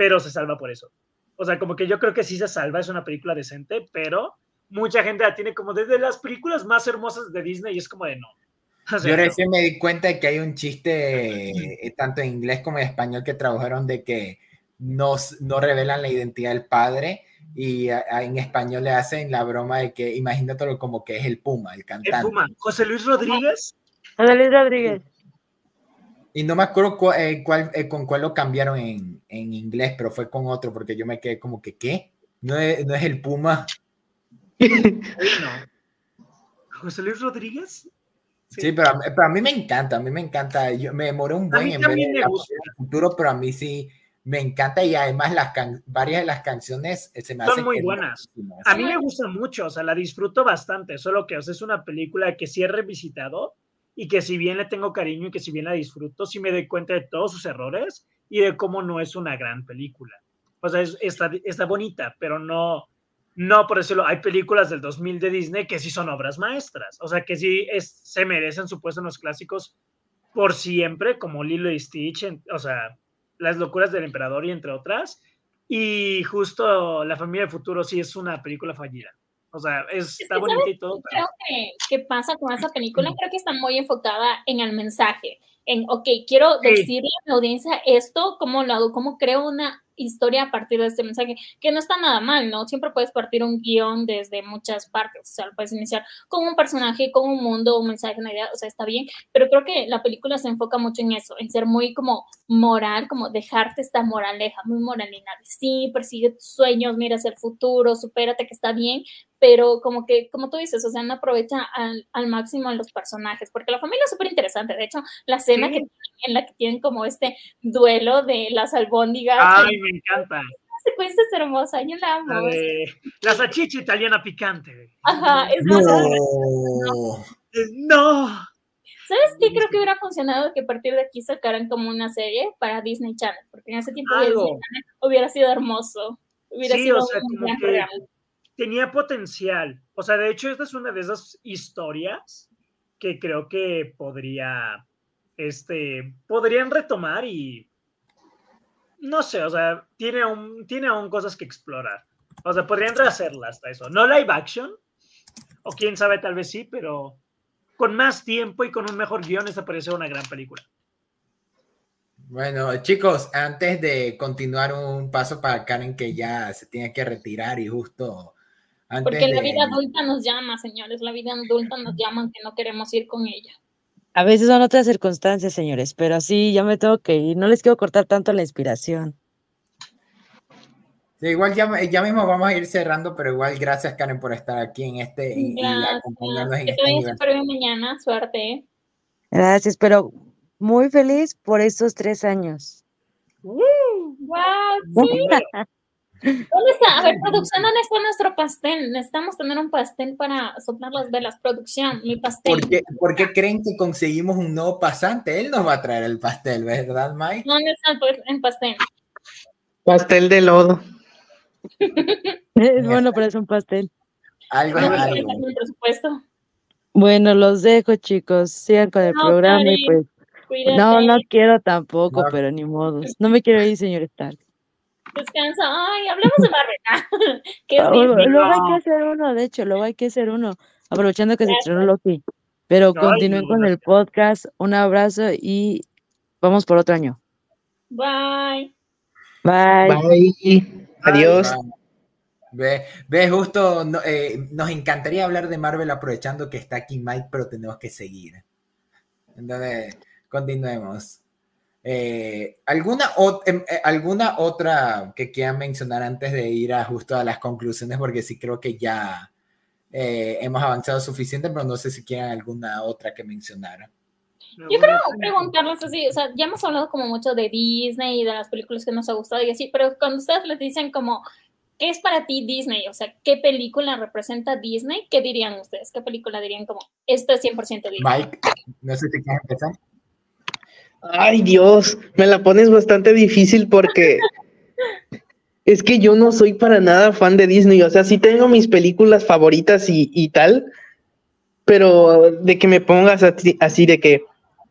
pero se salva por eso. O sea, como que yo creo que sí se salva, es una película decente, pero mucha gente la tiene como desde las películas más hermosas de Disney y es como de no. O sea, Yo no. recién me di cuenta de que hay un chiste, eh, tanto en inglés como en español, que tradujeron de que no, no revelan la identidad del padre y a- a- en español le hacen la broma de que imagínatelo como que es el Puma, el El cantante. Puma, José Luis Rodríguez, José Luis Rodríguez. Y no me acuerdo cu- eh, cuál, eh, con cuál lo cambiaron en, en inglés, pero fue con otro, porque yo me quedé como que, ¿qué? No es, no es el Puma. No. José Luis Rodríguez. Sí, pero, a mí- pero a mí me encanta, a mí me encanta. Yo me demoré un buen en ver del futuro, pero a mí sí me encanta y además las can- varias de las canciones eh, se me Son hacen muy buenas. A mí me gusta mucho, o sea, la disfruto bastante, solo que o sea, es una película que sí he revisitado y que si bien le tengo cariño y que si bien la disfruto, sí me doy cuenta de todos sus errores y de cómo no es una gran película. O sea, es- está, está bonita, pero no, no, por decirlo, hay películas del 2000 de Disney que sí son obras maestras, o sea, que sí se merecen su puesto en los clásicos por siempre, como Lilo y Stitch, o sea, Las locuras del emperador y entre otras. Y justo La familia del futuro sí es una película fallida. O sea, es, está que, bonita y todo, creo que, que pasa con esa película, creo que está muy enfocada en el mensaje, en, ok, quiero Sí. decirle a mi audiencia esto, cómo lo hago, cómo creo una historia a partir de este mensaje, que no está nada mal, ¿no? Siempre puedes partir un guion desde muchas partes, o sea, lo puedes iniciar con un personaje, con un mundo, un mensaje, una idea, o sea, está bien, pero creo que la película se enfoca mucho en eso, en ser muy como moral, como dejarte esta moraleja, muy moralina, de sí, persigue tus sueños, mira hacia el futuro, supérate que está bien, pero como que, como tú dices, o sea, no aprovecha al, al máximo a los personajes, porque la familia es súper interesante, de hecho, la escena Sí. que tienen- en la que tienen como este duelo de las albóndigas, Ay, me encanta. la secuencia es hermosa, yo la amo. La, salchicha italiana picante. Ajá, es No. más, No. ¿sabes qué? Creo que hubiera funcionado que a partir de aquí sacaran como una serie para Disney Channel, porque en ese tiempo de Algo. Disney Channel hubiera sido hermoso, hubiera Sí, sido o sea, un como gran que- programa. Tenía potencial. O sea, de hecho, esta es una de esas historias que creo que podría, este, podrían retomar y no sé, o sea, tiene aún, tiene aún cosas que explorar. O sea, podrían rehacerla hasta eso. No live action, o quién sabe, tal vez sí, pero con más tiempo y con un mejor guion, esta parece una gran película. Bueno, chicos, antes de continuar un paso para Karen que ya se tiene que retirar y justo antes Porque la vida adulta nos llama, señores, la vida adulta nos llama aunque no queremos ir con ella. A veces son otras circunstancias, señores, pero sí, ya me tengo que ir. No les quiero cortar tanto la inspiración. Sí, igual ya, ya mismo vamos a ir cerrando, pero igual gracias Karen por estar aquí en este y, y acompañarnos en Que este súper bien mañana, suerte. ¿eh? Gracias, pero muy feliz por estos tres años. ¡Wow! Sí. ¿Dónde está? A ver, producción, ¿dónde está nuestro pastel? Necesitamos tener un pastel para soplar las velas. Producción, mi pastel. ¿Por qué, por qué creen que conseguimos un nuevo pasante? Él nos va a traer el pastel, ¿verdad, Mike? ¿Dónde está el, el pastel? Pastel de lodo. Es bueno, pero es un pastel. Algo algo. Bueno, los dejo, chicos. Sigan con el No, programa y pues. Cuídate. No, no quiero tampoco, No. pero ni modos. No me quiero ir, señor Stark. Descansa. Ay, hablemos de Marvel. ¿Qué es Ah, bien? Luego luego hay No. que hacer uno, de hecho, luego hay que hacer uno, aprovechando que se estrenó Loki. Pero Ay, continúen no, con el podcast. Un abrazo y vamos por otro año. Bye. Bye. Bye. Adiós. Ve, ve, justo no, eh, nos encantaría hablar de Marvel aprovechando que está aquí Mike, pero tenemos que seguir. Entonces, continuemos. Eh, ¿alguna, ot- em, eh, ¿Alguna otra que quieran mencionar antes de ir a justo a las conclusiones? Porque sí creo que ya, eh, hemos avanzado suficiente, pero no sé si quieren alguna otra que mencionara. Yo creo preguntarles así, o sea, ya hemos hablado como mucho de Disney y de las películas que nos ha gustado y así, pero cuando ustedes les dicen como, ¿qué es para ti Disney? O sea, ¿qué película representa Disney? ¿Qué dirían ustedes? ¿Qué película dirían como, esto es 100% Disney? Mike, no sé si quieres empezar. Ay, Dios, me la pones bastante difícil porque es que yo no soy para nada fan de Disney. O sea, sí tengo mis películas favoritas y, y tal, pero de que me pongas así, de que,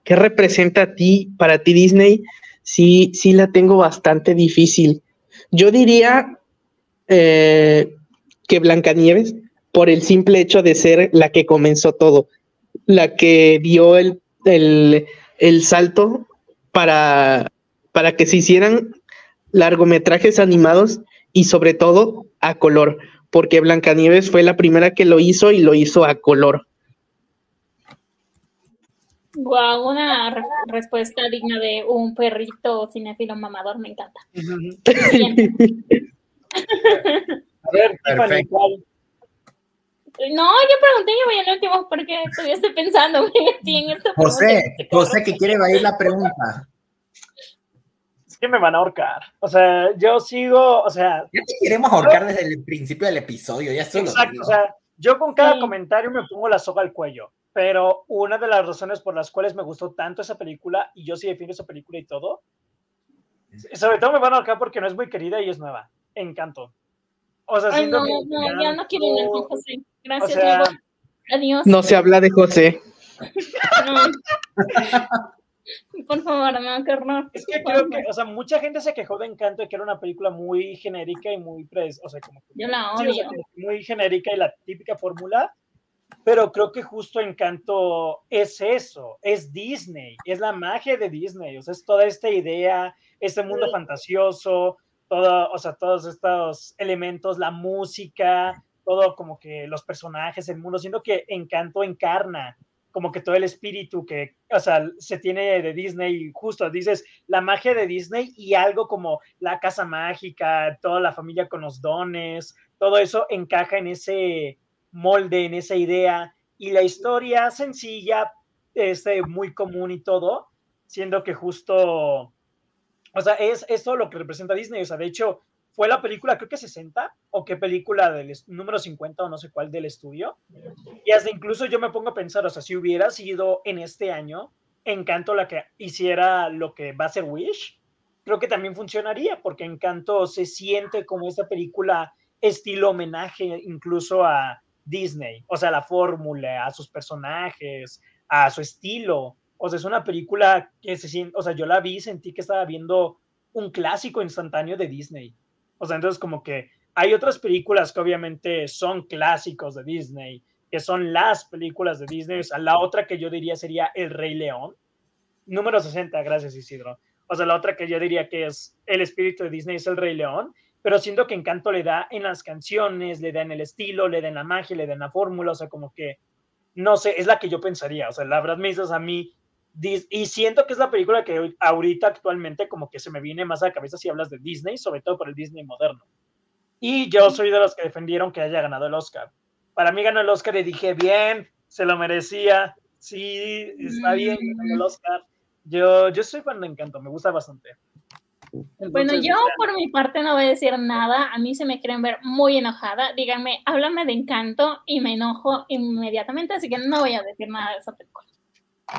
¿qué representa a ti, para ti Disney? Sí, sí la tengo bastante difícil. Yo diría eh, que Blancanieves, por el simple hecho de ser la que comenzó todo, la que dio el, el, el salto para, para que se hicieran largometrajes animados y sobre todo a color, porque Blancanieves fue la primera que lo hizo y lo hizo a color. Wow, una re respuesta digna de un perrito cinéfilo mamador, me encanta. a ver, Perfecto. No, yo pregunté, yo voy al último porque estoy pensando, me metí en esto. José, José, que quiere ir la pregunta. Es que me van a ahorcar. O sea, yo sigo, o sea. Ya te queremos ahorcar desde el principio del episodio, ya solo. Exacto, o sea, yo con cada sí. comentario me pongo la soga al cuello. Pero una de las razones por las cuales me gustó tanto esa película, y yo sí defiendo esa película y todo, sobre todo me van a ahorcar porque no es muy querida y es nueva. Encanto. O sea, Ay, no, que no, ya no quiero ir con José. Gracias, o sea, Adiós. No se habla de José. Por favor, no, qué horror. Es que creo que, o sea, mucha gente se quejó de Encanto de que era una película muy genérica y muy, pres, o sea, como que, Yo la sí, odio. o sea, como que muy genérica y la típica fórmula, pero creo que justo Encanto es eso, es Disney, es la magia de Disney, o sea, es toda esta idea, este mundo sí. fantasioso, todo, o sea, todos estos elementos, la música, todo como que los personajes, el mundo, siento que Encanto encarna como que todo el espíritu que, o sea, se tiene de Disney, justo dices, la magia de Disney y algo como la casa mágica, toda la familia con los dones, todo eso encaja en ese molde, en esa idea, y la historia sencilla, este, muy común y todo, siendo que justo, o sea, es eso lo que representa Disney, o sea, de hecho, fue la película, creo que 60, o qué película del número 50 o no sé cuál del estudio. Y hasta incluso yo me pongo a pensar, o sea, si hubiera sido en este año, Encanto la que hiciera lo que va a ser Wish, creo que también funcionaría, porque Encanto se siente como esta película estilo homenaje incluso a Disney, o sea, la fórmula, a sus personajes, a su estilo. O sea, es una película que se siente, o sea, yo la vi, sentí que estaba viendo un clásico instantáneo de Disney. O sea, entonces como que hay otras películas que obviamente son clásicos de Disney, que son las películas de Disney. O sea, la otra que yo diría sería El Rey León. Número 60, gracias Isidro. O sea, la otra que yo diría que es el espíritu de Disney es El Rey León, pero siento que Encanto le da en las canciones, le da en el estilo, le da en la magia, le da en la fórmula, o sea, como que, no sé, es la que yo pensaría. O sea, la verdad me dices a mí, y siento que es la película que ahorita actualmente como que se me viene más a la cabeza si hablas de Disney, sobre todo por el Disney moderno. Y yo soy de los que defendieron que haya ganado el Oscar. Para mí ganó el Oscar y dije, bien, se lo merecía, sí, está bien, ganó el Oscar. Yo, yo soy fan de Encanto, me gusta bastante. Entonces, bueno, yo por mi parte no voy a decir nada, a mí se me quieren ver muy enojada, díganme, háblame de Encanto y me enojo inmediatamente, así que no voy a decir nada de esa película.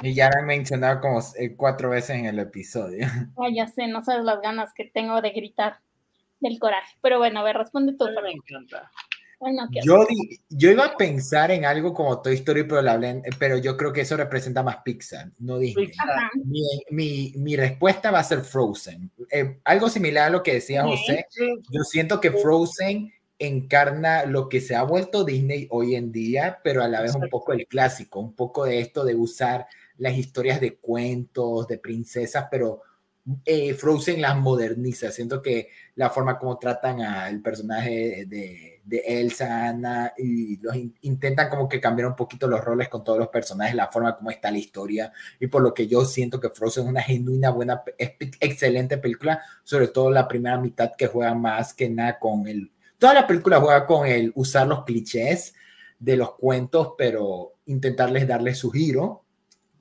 Y ya la he mencionado como cuatro veces en el episodio. Ay, ya sé, no sabes las ganas que tengo de gritar del coraje. Pero bueno, a ver, responde tú. Me encanta. Ay, no, yo, yo iba a pensar en algo como Toy Story, pero, la hablé, pero yo creo que eso representa más Pixar, no Disney. Pixar. Mi, mi, mi, respuesta va a ser Frozen. Eh, algo similar a lo que decía José. Yo siento que Frozen encarna lo que se ha vuelto Disney hoy en día, pero a la vez un poco el clásico, un poco de esto de usar las historias de cuentos, de princesas, pero eh, Frozen las moderniza. Siento que la forma como tratan al personaje de, Elsa, Anna, y intentan como que cambiar un poquito los roles con todos los personajes, la forma como está la historia, y por lo que yo siento que Frozen es una genuina, buena, excelente película, sobre todo la primera mitad que juega más que nada con el... Toda la película juega con el usar los clichés, de los cuentos, pero intentarles darle su giro.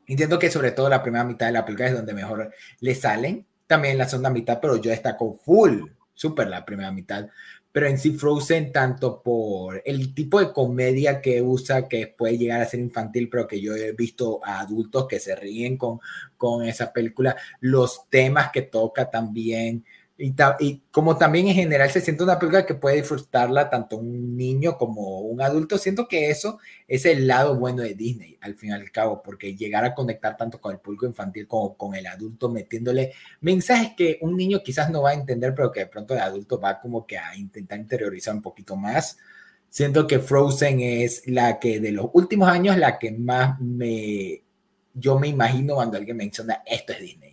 Entiendo que sobre todo la primera mitad de la película es donde mejor le salen, también la segunda mitad, pero yo destaco full, súper la primera mitad, pero en sí Frozen tanto por el tipo de comedia que usa que puede llegar a ser infantil, pero que yo he visto a adultos que se ríen con, con esa película, los temas que toca también, y, como también en general se siente una película que puede disfrutarla tanto un niño como un adulto, siento que eso es el lado bueno de Disney, al fin y al cabo, porque llegar a conectar tanto con el público infantil como con el adulto, metiéndole mensajes que un niño quizás no va a entender, pero que de pronto el adulto va como que a intentar interiorizar un poquito más. Siento que Frozen es la que de los últimos años, la que más me, yo me imagino cuando alguien menciona esto es Disney.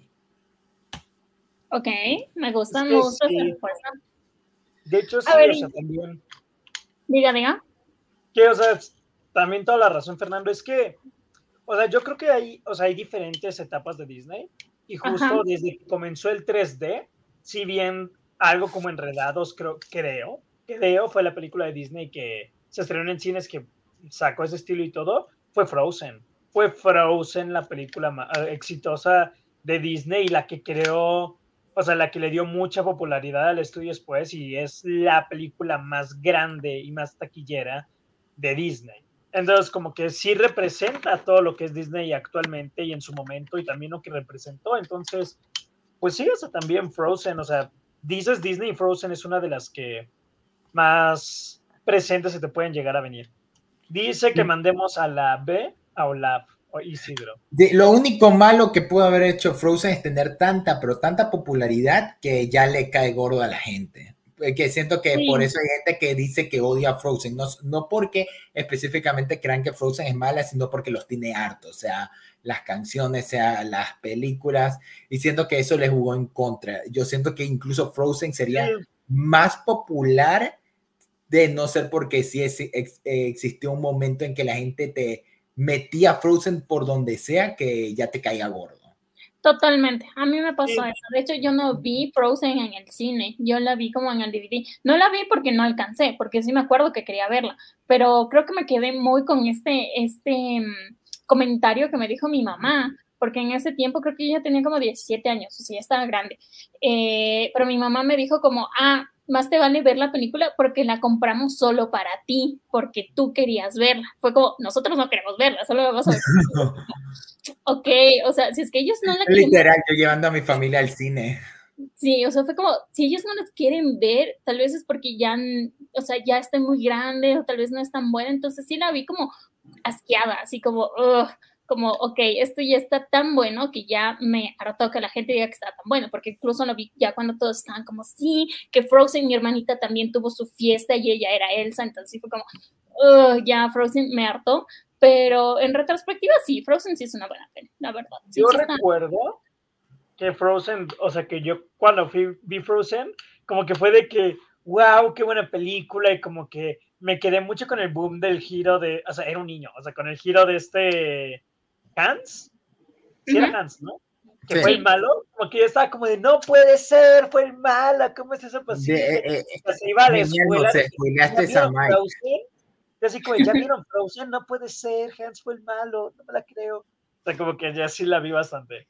Ok, me gusta mucho esa respuesta. De hecho, sí, o sea, también. Diga, diga. Que, o sea, también toda la razón, Fernando, es que, o sea, yo creo que hay, o sea, hay diferentes etapas de Disney y justo desde que comenzó el 3D, si bien algo como Enredados, creo, creo, creo, fue la película de Disney que se estrenó en cines que sacó ese estilo y todo, fue Frozen. Fue Frozen la película más eh, exitosa de Disney y la que creó o sea, la que le dio mucha popularidad al estudio después y es la película más grande y más taquillera de Disney. Entonces, como que sí representa todo lo que es Disney actualmente y en su momento y también lo que representó. Entonces, pues sí, o sea, también Frozen, o sea, dices Disney Frozen es una de las que más presentes se te pueden llegar a venir. Dice que mandemos a la B a Olaf. Isidro. lo único malo que pudo haber hecho Frozen es tener tanta, pero tanta popularidad que ya le cae gordo a la gente. Eh, que siento que por eso hay gente que dice que odia a Frozen, no, no porque específicamente crean que Frozen es mala, sino porque los tiene hartos, o sea, las canciones, sea las películas, y siento que eso le jugó en contra. Yo siento que incluso Frozen sería más popular de no ser porque sí existió un momento en que la gente te metía Frozen por donde sea que ya te caiga gordo. Totalmente, a mí me pasó eso. De hecho, yo no vi Frozen en el cine, yo la vi como en el DVD. No la vi porque no alcancé, porque sí me acuerdo que quería verla, pero creo que me quedé muy con este, este mm, comentario que me dijo mi mamá, porque en ese tiempo creo que ella tenía como 17 años, o sea, ya estaba grande. Eh, pero mi mamá me dijo como, ah, más te vale ver la película porque la compramos solo para ti, porque tú querías verla. Fue como, nosotros no queremos verla, solo vamos a ver. ok, o sea, si es que ellos no la quieren Literal, yo llevando a mi familia al cine. Sí, o sea, fue como, si ellos no las quieren ver, tal vez es porque ya, o sea, ya está muy grande o tal vez no es tan buena, entonces sí la vi como asqueada, así como, como, ok, esto ya está tan bueno que ya me hartó que la gente diga que está tan bueno, porque incluso lo vi ya cuando todos estaban como, sí, que Frozen, mi hermanita también tuvo su fiesta y ella era Elsa, entonces fue como, ya Frozen me hartó, pero en retrospectiva sí, Frozen sí es una buena pena, la verdad. yo recuerdo que Frozen, o sea, que yo cuando fui, vi Frozen, como que fue de que, wow, qué buena película y como que me quedé mucho con el boom del giro de, o sea, era un niño, o sea, con el giro de este Hans, sí era Hans, ¿no? Que fue el malo, como que yo estaba como de, no puede ser, fue el malo, ¿cómo es eso posible? Eh, eh, se iba a la escuela. y así como, ya vieron Frozen, no puede ser, Hans fue el malo, no me la creo. O sea, como que ya sí la vi bastante.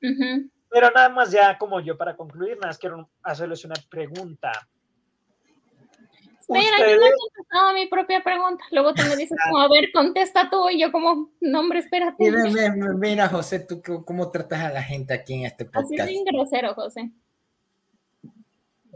Pero nada más ya como yo para concluir, nada más quiero hacerles una pregunta. Mira, yo no he contestado mi propia pregunta. Luego tú me dices, como, a ver, contesta tú. Y yo, como, no, hombre, espérate. Mira, mira, José, ¿tú cómo tratas a la gente aquí en este podcast? Así es grosero, José.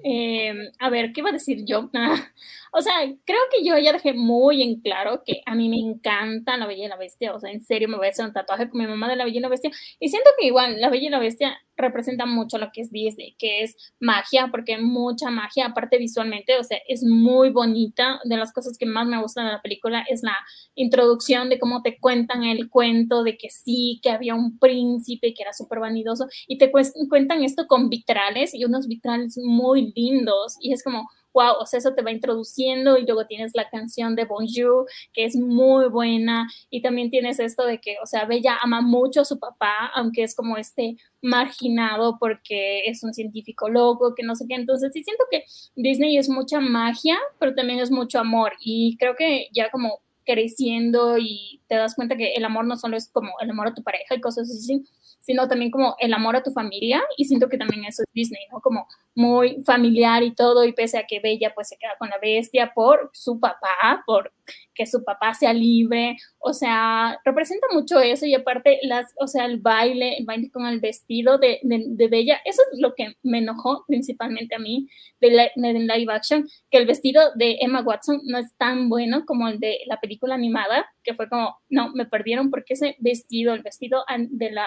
Eh, a ver, ¿qué iba a decir yo? o sea, creo que yo ya dejé muy en claro que a mí me encanta La Bella y la Bestia. O sea, en serio, me voy a hacer un tatuaje con mi mamá de La Bella y la Bestia. Y siento que igual La Bella y la Bestia representa mucho lo que es Disney, que es magia, porque mucha magia, aparte visualmente, o sea, es muy bonita. De las cosas que más me gustan de la película es la introducción de cómo te cuentan el cuento de que sí, que había un príncipe que era súper vanidoso, y te cuentan esto con vitrales y unos vitrales muy lindos, y es como, wow, o sea, eso te va introduciendo y luego tienes la canción de Bonjour, que es muy buena, y también tienes esto de que, o sea, Bella ama mucho a su papá, aunque es como este marginado porque es un científico loco, que no sé qué, entonces sí siento que Disney es mucha magia, pero también es mucho amor, y creo que ya como creciendo y te das cuenta que el amor no solo es como el amor a tu pareja y cosas así, sino también como el amor a tu familia y siento que también eso es Disney, ¿no? Como muy familiar y todo y pese a que Bella pues se queda con la bestia por su papá, por que su papá sea libre, o sea, representa mucho eso y aparte las, o sea, el baile, el baile con el vestido de, de, Bella, eso es lo que me enojó principalmente a mí de, la, de live action, que el vestido de Emma Watson no es tan bueno como el de la película animada, que fue como, no, me perdieron porque ese vestido, el vestido de la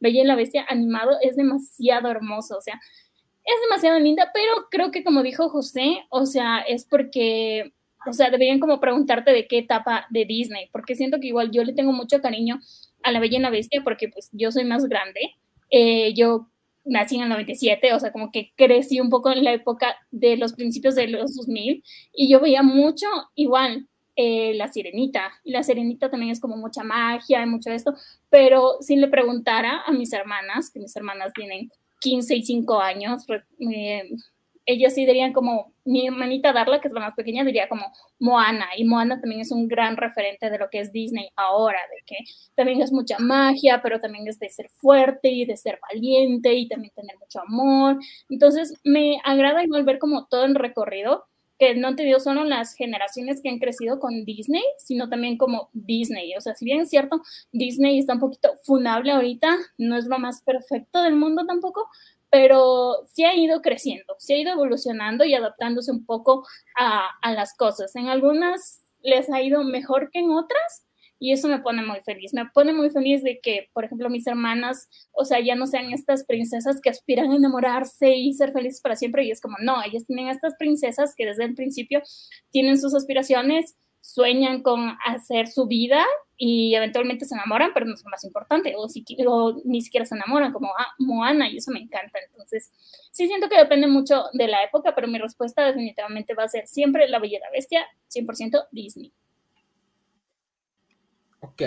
Bella y la Bestia animado es demasiado hermoso, o sea, es demasiado linda, pero creo que como dijo José, o sea, es porque, o sea, deberían como preguntarte de qué etapa de Disney, porque siento que igual yo le tengo mucho cariño a la Bella y la Bestia porque pues yo soy más grande, eh, yo nací en el 97, o sea, como que crecí un poco en la época de los principios de los 2000 y yo veía mucho igual eh, la sirenita. Y la sirenita también es como mucha magia y mucho de esto, pero si le preguntara a mis hermanas, que mis hermanas tienen 15 y 5 años, eh, ellas sí dirían como, mi hermanita Darla, que es la más pequeña, diría como Moana, y Moana también es un gran referente de lo que es Disney ahora, de que también es mucha magia, pero también es de ser fuerte y de ser valiente y también tener mucho amor. Entonces, me agrada igual ver como todo el recorrido que no han tenido solo las generaciones que han crecido con Disney, sino también como Disney. O sea, si bien es cierto, Disney está un poquito funable ahorita, no es lo más perfecto del mundo tampoco, pero sí ha ido creciendo, sí ha ido evolucionando y adaptándose un poco a, a las cosas. En algunas les ha ido mejor que en otras, y eso me pone muy feliz. Me pone muy feliz de que, por ejemplo, mis hermanas, o sea, ya no sean estas princesas que aspiran a enamorarse y ser felices para siempre. Y es como, no, ellas tienen estas princesas que desde el principio tienen sus aspiraciones, sueñan con hacer su vida y eventualmente se enamoran, pero no es lo más importante, o, si, o ni siquiera se enamoran, como ah, Moana, y eso me encanta. Entonces, sí siento que depende mucho de la época, pero mi respuesta definitivamente va a ser siempre La Bella y la Bestia, 100% Disney. Ok.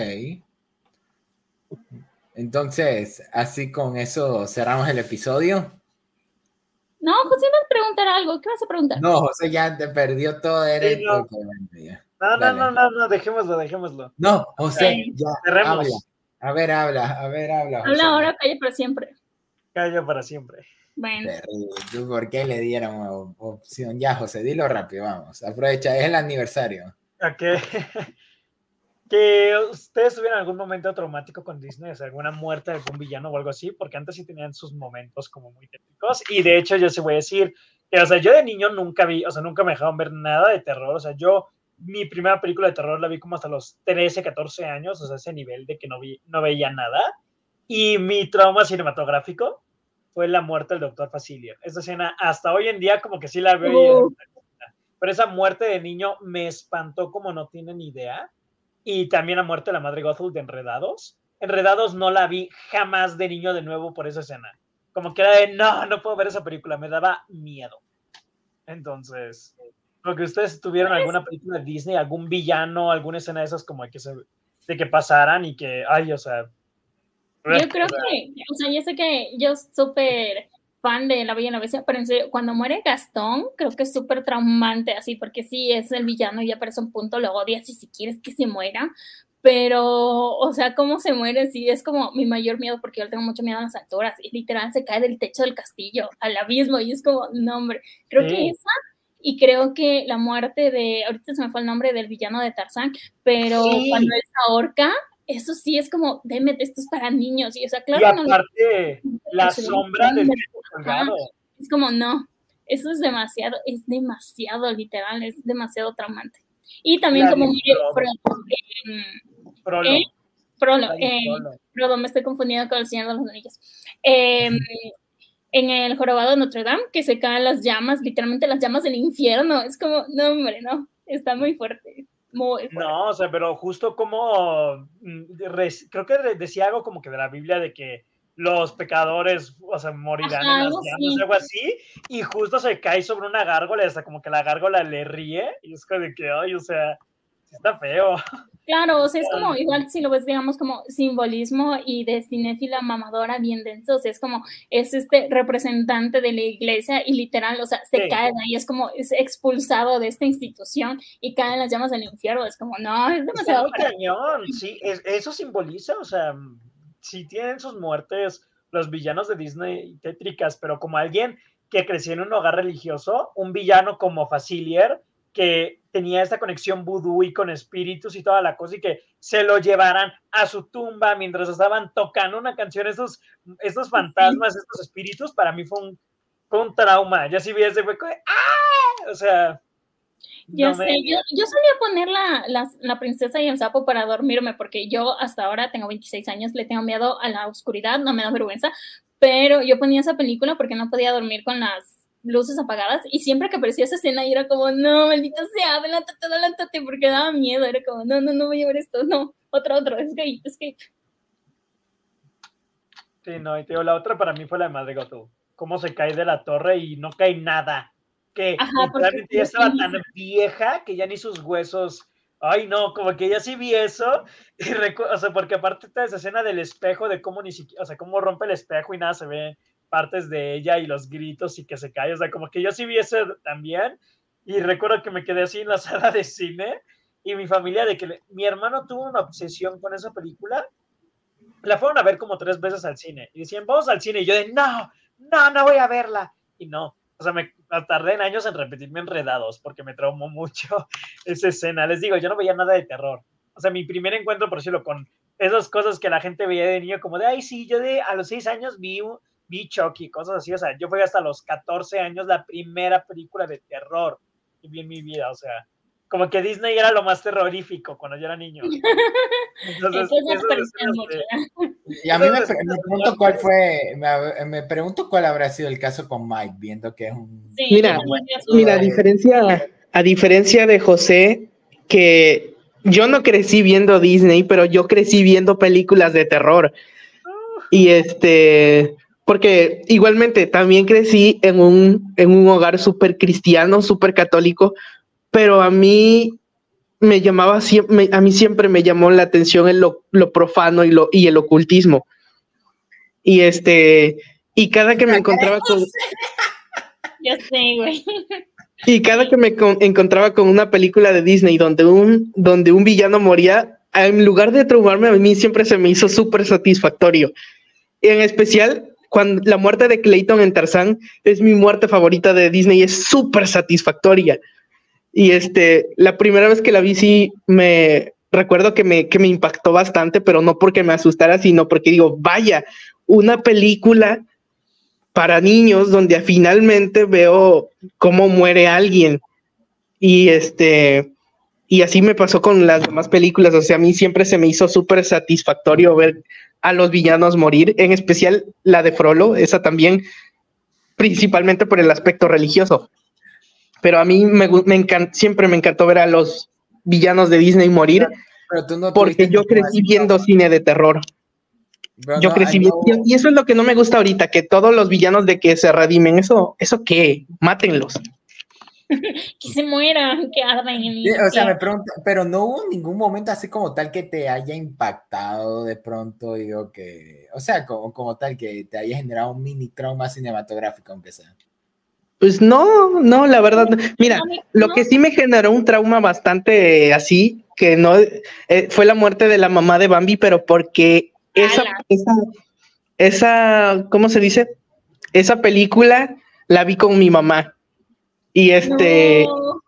Entonces, así con eso cerramos el episodio. No, José va a preguntar algo. ¿Qué vas a preguntar? No, José ya te perdió todo. no. no. no, no, no, dejémoslo, dejémoslo. No, José, ya. Habla. A ver, habla, a ver, habla. Habla ahora, calle para siempre. Calle para siempre. Bueno. ¿Por qué le dieron opción? Ya, José, dilo rápido, vamos. Aprovecha, es el aniversario. Ok. que ustedes tuvieron algún momento traumático con Disney, o sea, alguna muerte de algún villano o algo así, porque antes sí tenían sus momentos como muy técnicos, y de hecho yo se voy a decir que, o sea, yo de niño nunca vi, o sea, nunca me dejaron ver nada de terror, o sea, yo, mi primera película de terror la vi como hasta los 13, 14 años, o sea, ese nivel de que no, vi, no veía nada, y mi trauma cinematográfico fue la muerte del doctor Facilio. Esa escena, hasta hoy en día, como que sí la veo, pero esa muerte de niño me espantó como no tienen idea, y también la muerte de la madre Gothel de Enredados. Enredados no la vi jamás de niño de nuevo por esa escena. Como que era de, no, no puedo ver esa película, me daba miedo. Entonces, lo que ustedes tuvieron alguna película de Disney, algún villano, alguna escena de esas como de que, se, de que pasaran y que, ay, o sea... Yo creo que, o sea, yo sé que yo súper fan de La Bella y la Bestia, pero en serio, cuando muere Gastón, creo que es súper traumante, así, porque sí, es el villano y ya parece un punto lo odias y si quieres que se muera, pero, o sea, cómo se muere, sí, es como mi mayor miedo, porque yo tengo mucho miedo a las alturas, y literal se cae del techo del castillo al abismo, y es como, no, hombre, creo que esa, y creo que la muerte de, ahorita se me fue el nombre del villano de Tarzán, pero cuando es ahorca, eso sí es como, deme, esto es para niños. Y, o sea, claro, y aparte, la sombra del Es como, no, eso es demasiado, es demasiado literal, es demasiado traumante. Y también como mire, Prolo, eh, Prolo, eh, me estoy confundiendo con el Señor de los Anillos. Em, en el jorobado de Notre Dame, que se caen las llamas, literalmente las llamas del infierno, es como, no, hombre, no, está muy fuerte. No, o sea, pero justo como mm, creo que decía algo como que de la Biblia de que los pecadores, o sea, morirán Ajá, en las llamas, algo así, y justo se cae sobre una gárgola, y hasta como que la gárgola le ríe, y es como de que, ay, o sea, está feo. Claro, o sea, es como, igual si lo ves, digamos, como simbolismo y de cinéfila mamadora bien denso, o sea, es como, es este representante de la iglesia y literal, o sea, se Sí. cae ahí, es como, es expulsado de esta institución y cae en las llamas del infierno, es como, no, es demasiado muy cañón, sí, es- eso simboliza, o sea, sí tienen sus muertes los villanos de Disney tétricas, pero como alguien que creció en un hogar religioso, un villano como Facilier, que tenía esta conexión vudú y con espíritus y toda la cosa, y que se lo llevaran a su tumba mientras estaban tocando una canción, estos, estos fantasmas, estos espíritus, para mí fue un, fue un trauma. Ya si vi ese fue ¡ah! O sea, Ya no sé, me- yo, yo solía poner la, la, la princesa y el sapo para dormirme, porque yo hasta ahora tengo 26 años, le tengo miedo a la oscuridad, no me da vergüenza, pero yo ponía esa película porque no podía dormir con las luces apagadas y siempre que aparecía esa escena y era como, no, maldita sea, adelántate, adelántate, porque daba miedo, era como, no, no, no voy a ver esto, no, otro, otro, escape, escape. Sí, no, y te digo, la otra para mí fue la de Madre Gothel. Cómo se cae de la torre y no cae nada. Que literalmente ya estaba tan vieja que ya ni sus huesos. Ay, no, como que ya sí vi eso. Y o sea, porque aparte está esa escena del espejo, de cómo ni siquiera, o sea, cómo rompe el espejo y nada se ve partes de ella y los gritos y que se cae. O sea, como que yo sí vi eso también. Y recuerdo que me quedé así en la sala de cine y mi familia, de que le- mi hermano tuvo una obsesión con esa película la fueron a ver como tres veces al cine y decían, vamos al cine. Y yo de, no, no, no voy a verla. Y no, o sea, me tardé en años en repetirme enredados porque me traumó mucho esa escena. Les digo, yo no veía nada de terror. O sea, mi primer encuentro, por decirlo, con esas cosas que la gente veía de niño, como de, ay, sí, yo de a los seis años vi, vi Chucky, cosas así. O sea, yo fui hasta los 14 años la primera película de terror que vi en mi vida. O sea, como que Disney era lo más terrorífico cuando yo era niño. Entonces, Y a mí me, Entonces, pre- me pregunto cuál fue, me, me pregunto cuál habrá sido el caso con Mike, viendo que es un... Sí, Mira. Mira, a diferencia, a diferencia de José, que yo no crecí viendo Disney, pero yo crecí viendo películas de terror. Y este, porque igualmente también crecí en un, en un hogar súper cristiano, súper católico, pero a mí me llamaba a mí siempre me llamó la atención en lo, lo profano y, lo, y el ocultismo. Y este, y cada que me encontraba con, Ya sé, güey. y cada que me con- encontraba con una película de Disney donde un, donde un villano moría, en lugar de traumarme, a mí siempre se me hizo súper satisfactorio. En especial, cuando la muerte de Clayton en Tarzán es mi muerte favorita de Disney, es súper satisfactoria. Y este, la primera vez que la vi, sí me recuerdo que me, que me impactó bastante, pero no porque me asustara, sino porque digo, vaya, una película para niños donde finalmente veo cómo muere alguien. Y este, y así me pasó con las demás películas. O sea, a mí siempre se me hizo súper satisfactorio ver a los villanos morir, en especial la de Frollo, esa también, principalmente por el aspecto religioso. Pero a mí me, me siempre me encantó ver a los villanos de Disney morir, Pero tú no porque yo crecí viendo cine de terror. pero Yo no, crecí viendo, no- y eso es lo que no me gusta ahorita, que todos los villanos de que se redimen, eso, eso qué, mátenlos. Que se mueran, que arden en el o sea, me pregunto, pero no hubo ningún momento así como tal que te haya impactado de pronto, digo que, o sea, como, como tal que te haya generado un mini trauma cinematográfico, aunque sea. Pues no, no, la verdad, no. mira, No, lo que sí me generó un trauma bastante eh, así, que no, eh, fue la muerte de la mamá de Bambi, pero porque esa, esa, ¿cómo se dice? Esa película la vi con mi mamá. Y este, no.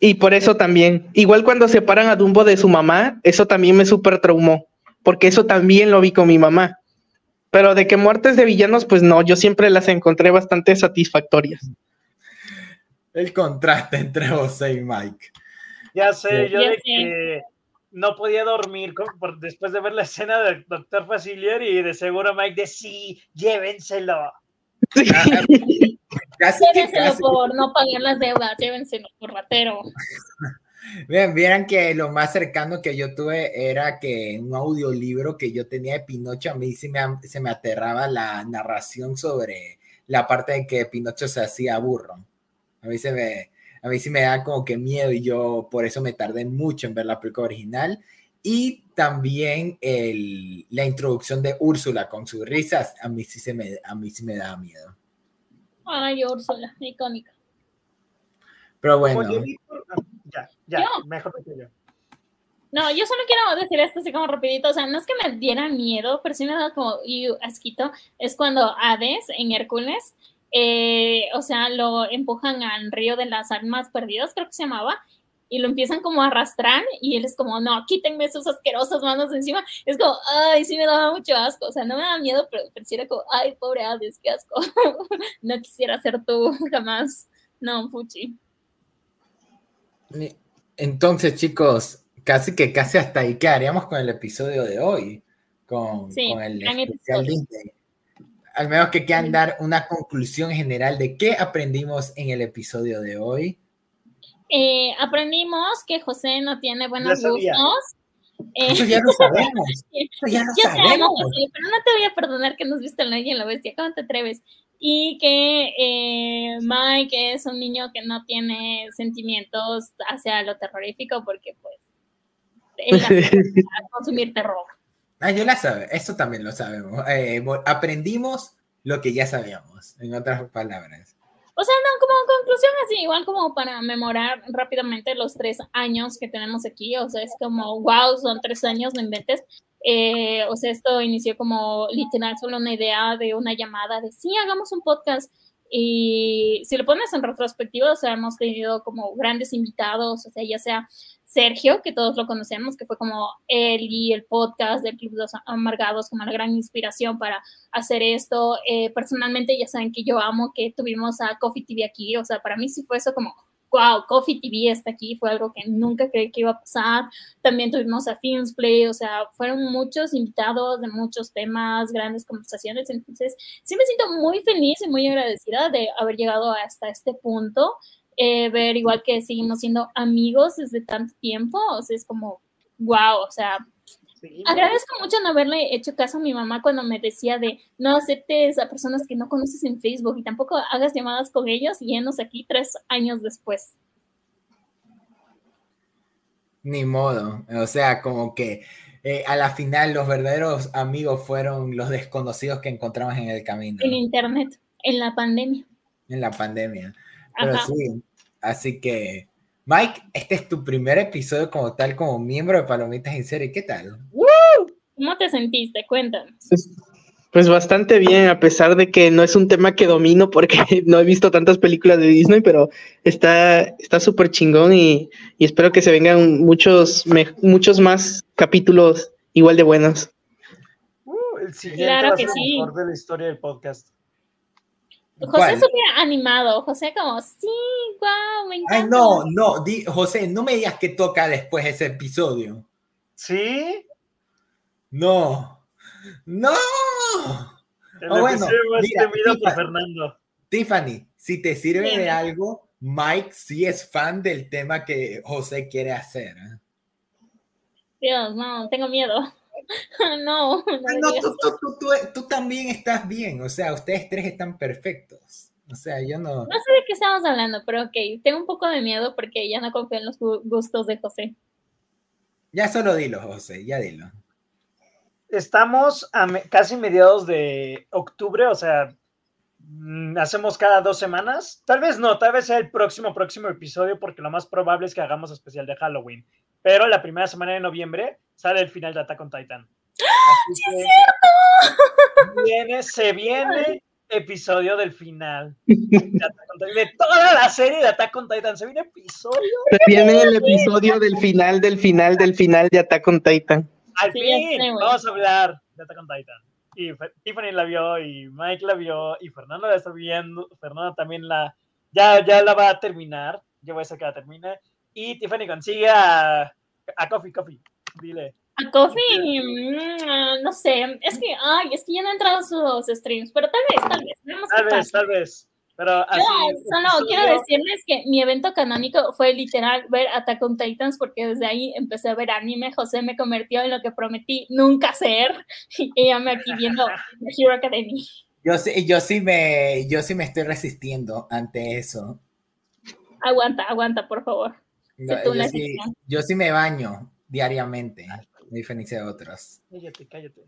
y por eso también, igual cuando separan a Dumbo de su mamá, eso también me súper traumó, porque eso también lo vi con mi mamá. Pero de que muertes de villanos, pues no, yo siempre las encontré bastante satisfactorias. El contraste entre José y Mike. Ya sé, Sí. yo Ya de sé. que no podía dormir con- por- después de ver la escena del doctor Facilier y de seguro Mike de sí, llévenselo. Casi, que Llévenselo casi. por no pagar las deudas, llévenselo por ratero. Bien, vieran que lo más cercano que yo tuve era que un audiolibro que yo tenía de Pinocho, a mí sí me, se me aterraba la narración sobre la parte de que Pinocho se hacía burro. A mí, se me, a mí sí me da como que miedo y yo por eso me tardé mucho en ver la película original. Y también el, la introducción de Úrsula con sus risas, a mí sí, se me, a mí sí me da miedo. Ay, Úrsula, icónica. Pero bueno. Ya, ya, mejor que yo. No, yo solo quiero decir esto así como rapidito, o sea, no es que me diera miedo, pero sí me da como asquito, es cuando Hades en Hércules, eh, o sea, lo empujan al río de las almas perdidas, creo que se llamaba, y lo empiezan como a arrastrar y él es como, no, quítenme sus asquerosas manos encima. Es como, ay, sí me daba mucho asco. O sea, no me da miedo, pero pareciera como, ay, pobre Hades, qué asco. no quisiera ser tú jamás. No, Fuchi. Entonces, chicos, casi que casi hasta ahí quedaríamos con el episodio de hoy, con, con el especial. Al menos que quieran dar una conclusión general de qué aprendimos en el episodio de hoy. Eh, aprendimos que José no tiene buenos gustos. Eso ya lo sabemos. Eso ya lo sabemos. pero no te voy a perdonar que nos viste en la en la bestia. ¿Cómo te atreves? y que eh, Mike es un niño que no tiene sentimientos hacia lo terrorífico porque pues él a consumir terror. Ah, yo la sabe, eso también lo sabemos. Eh, aprendimos lo que ya sabíamos, en otras palabras. O sea, no, como conclusión así, igual como para memorar rápidamente los tres años que tenemos aquí, o sea, es como, wow, son tres años, no inventes, eh, o sea, esto inició como literal solo una idea de una llamada de sí, hagamos un podcast. Y si lo pones en retrospectiva, o sea, hemos tenido como grandes invitados, o sea, ya sea Sergio, que todos lo conocemos, que fue como él y el podcast del Club de los Amargados como la gran inspiración para hacer esto. Eh, personalmente, ya saben que yo amo que tuvimos a Coffee TV aquí, o sea, para mí sí fue eso como wow, Coffee TV está aquí, fue algo que nunca creí que iba a pasar. También tuvimos a Filmsplay, o sea, fueron muchos invitados de muchos temas, grandes conversaciones. Entonces, sí me siento muy feliz y muy agradecida de haber llegado hasta este punto. Eh, ver igual que seguimos siendo amigos desde tanto tiempo, o sea, es como, wow, o sea, Agradezco mucho no haberle hecho caso a mi mamá cuando me decía de no aceptes a personas que no conoces en Facebook y tampoco hagas llamadas con ellos y enos aquí tres años después. Ni modo, o sea, como que eh, a la final los verdaderos amigos fueron los desconocidos que encontramos en el camino. En internet, en la pandemia. En la pandemia. Pero sí, así que Mike, este es tu primer episodio como tal, como miembro de Palomitas en Serie. ¿Qué tal? ¿Cómo te sentiste? Cuéntanos. Pues, pues, bastante bien, a pesar de que no es un tema que domino porque no he visto tantas películas de Disney, pero está súper chingón y, espero que se vengan muchos, muchos más capítulos igual de buenos. Uh, el siguiente claro que sí. mejor de la historia del podcast. José súper animado, José como, sí, wow, me encanta. Ay, no, no, José, no me digas que toca después ese episodio. ¿Sí? No, no. El oh, bueno, mira, Tiffany, Fernando. Tiffany, si te sirve de algo, Mike sí es fan del tema que José quiere hacer. ¿eh? Dios, no, tengo miedo. no, no, tú, también estás bien, o sea, ustedes tres están perfectos. O sea, yo no. No sé de qué estamos hablando, pero ok, tengo un poco de miedo porque ya no confío en los gustos de José. Ya solo dilo, José, ya dilo. Estamos a casi mediados de octubre, o sea, mm, hacemos cada dos semanas. Tal vez no, tal vez sea el próximo, próximo episodio, porque lo más probable es que hagamos especial de Halloween. Pero la primera semana de noviembre sale el final de Attack on Titan. ¡Sí es cierto! Viene, se viene episodio del final. De, toda la serie de Attack on Titan. Se viene episodio. Se viene el episodio del final, del final, del final de Attack on Titan. Al fin, vamos a hablar de Attack on Titan. Y Tiffany la vio, y Mike la vio, y Fernando la está viendo. Fernando también la. Ya, ya la va a terminar. Yo voy a hacer que la termine. Y Tiffany consigue a, a Coffee Coffee. Dile. A Coffee, mm, no sé, es que, ay, es que ya no he entrado a sus streams, pero tal vez, tal vez. Tal vez, tal vez. Pero así, solo quiero decirles que mi evento canónico fue literal ver Attack on Titans porque desde ahí empecé a ver anime. José me convirtió en lo que prometí nunca ser y ya me aquí viendo Hero Academy. Yo sí, yo sí me, yo sí me estoy resistiendo ante eso. Aguanta, aguanta, por favor. No, yo, sí, yo, sí, me baño diariamente, a diferencia de otros. Cállate, cállate.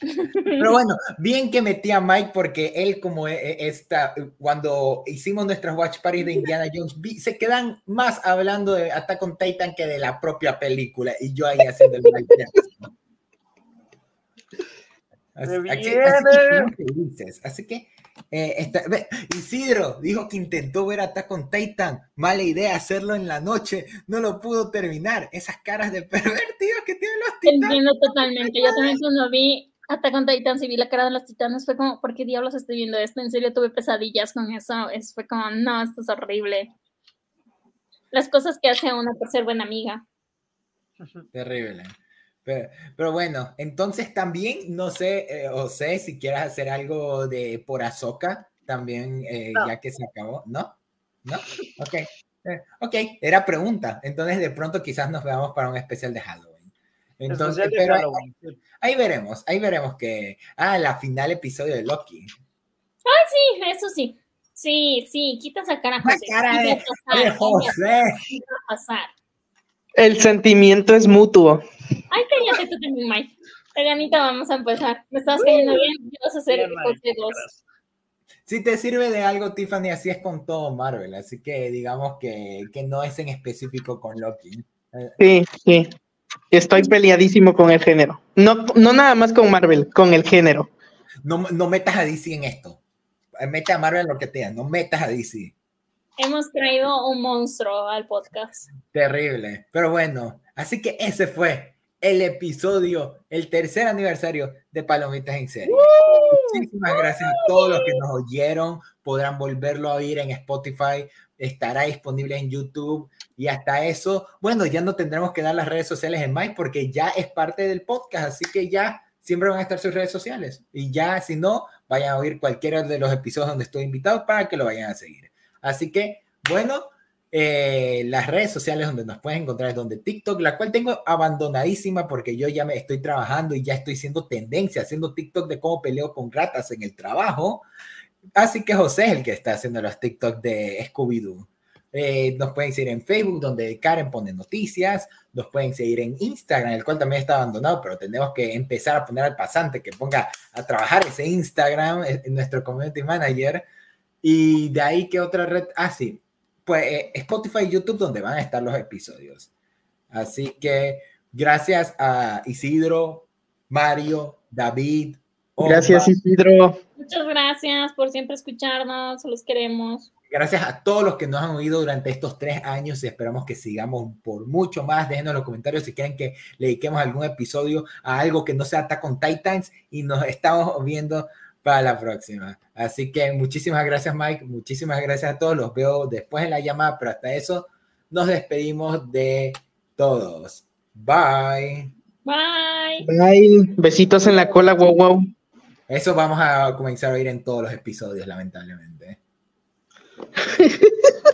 Pero bueno, bien que metí a Mike porque él como e, e, está, cuando hicimos nuestras watch parties de Indiana Jones, se quedan más hablando de Attack on Titan que de la propia película y yo ahí haciendo el Mike Así, así, así, que eh, Isidro dijo que intentó ver Attack on Titan. Mala idea hacerlo en la noche. No lo pudo terminar. Esas caras de pervertidos que tienen los titanes. Entiendo totalmente. Yo también cuando vi Attack on Titan y vi la cara de los titanes fue como, ¿por qué diablos estoy viendo esto? En serio tuve pesadillas con eso. Es, fue como, no, esto es horrible. Las cosas que hace una por ser buena amiga. Terrible. Pero, bueno, entonces también, no sé, eh, o sé si quieres hacer algo de por Azoka, también, eh, ya que se acabó, ¿no? ¿No? Ok. Eh, ok, era pregunta. Entonces, de pronto quizás nos veamos para un especial de Halloween. Entonces, pero Ahí, veremos, ahí veremos que. Ah, la final episodio de Loki. Ah, sí, eso sí. Sí, sí, quita esa cara, José. La cara de, José. Pasar. El sentimiento es mutuo. Ay, cállate tú también, Mike. Ganita, vamos a empezar. Me estás cayendo bien, vas a hacer el 2. Si te sirve de algo, Tiffany, así es con todo Marvel, así que digamos que, que no es en específico con Loki. Sí, sí. Estoy peleadísimo con el género. No, no nada más con Marvel, con el género. No, no metas a DC en esto. Mete a Marvel en lo que te no metas a DC. Hemos traído un monstruo al podcast. Terrible. Pero bueno, así que ese fue el episodio, el tercer aniversario de Palomitas en Serie. Muchísimas gracias a todos los que nos oyeron. Podrán volverlo a oír en Spotify. Estará disponible en YouTube. Y hasta eso, bueno, ya no tendremos que dar las redes sociales en Mike porque ya es parte del podcast. Así que ya siempre van a estar sus redes sociales. Y ya, si no, vayan a oír cualquiera de los episodios donde estoy invitado para que lo vayan a seguir. Así que, bueno, eh, las redes sociales donde nos pueden encontrar es donde TikTok, la cual tengo abandonadísima porque yo ya me estoy trabajando y ya estoy siendo tendencia, haciendo TikTok de cómo peleo con ratas en el trabajo. Así que José es el que está haciendo los TikTok de Scooby-Doo. Eh, nos pueden seguir en Facebook, donde Karen pone noticias. Nos pueden seguir en Instagram, el cual también está abandonado, pero tenemos que empezar a poner al pasante que ponga a trabajar ese Instagram, en nuestro community manager. Y de ahí que otra red, ah, sí, pues eh, Spotify y YouTube donde van a estar los episodios. Así que gracias a Isidro, Mario, David. Gracias Isidro. Muchas gracias por siempre escucharnos, los queremos. Gracias a todos los que nos han oído durante estos tres años y esperamos que sigamos por mucho más. Déjenos en los comentarios si quieren que le dediquemos algún episodio a algo que no sea Attack on Titans y nos estamos viendo para la próxima. Así que muchísimas gracias Mike, muchísimas gracias a todos, los veo después en la llamada, pero hasta eso nos despedimos de todos. Bye. Bye. Bye. Besitos en la cola, wow, wow. Eso vamos a comenzar a oír en todos los episodios, lamentablemente.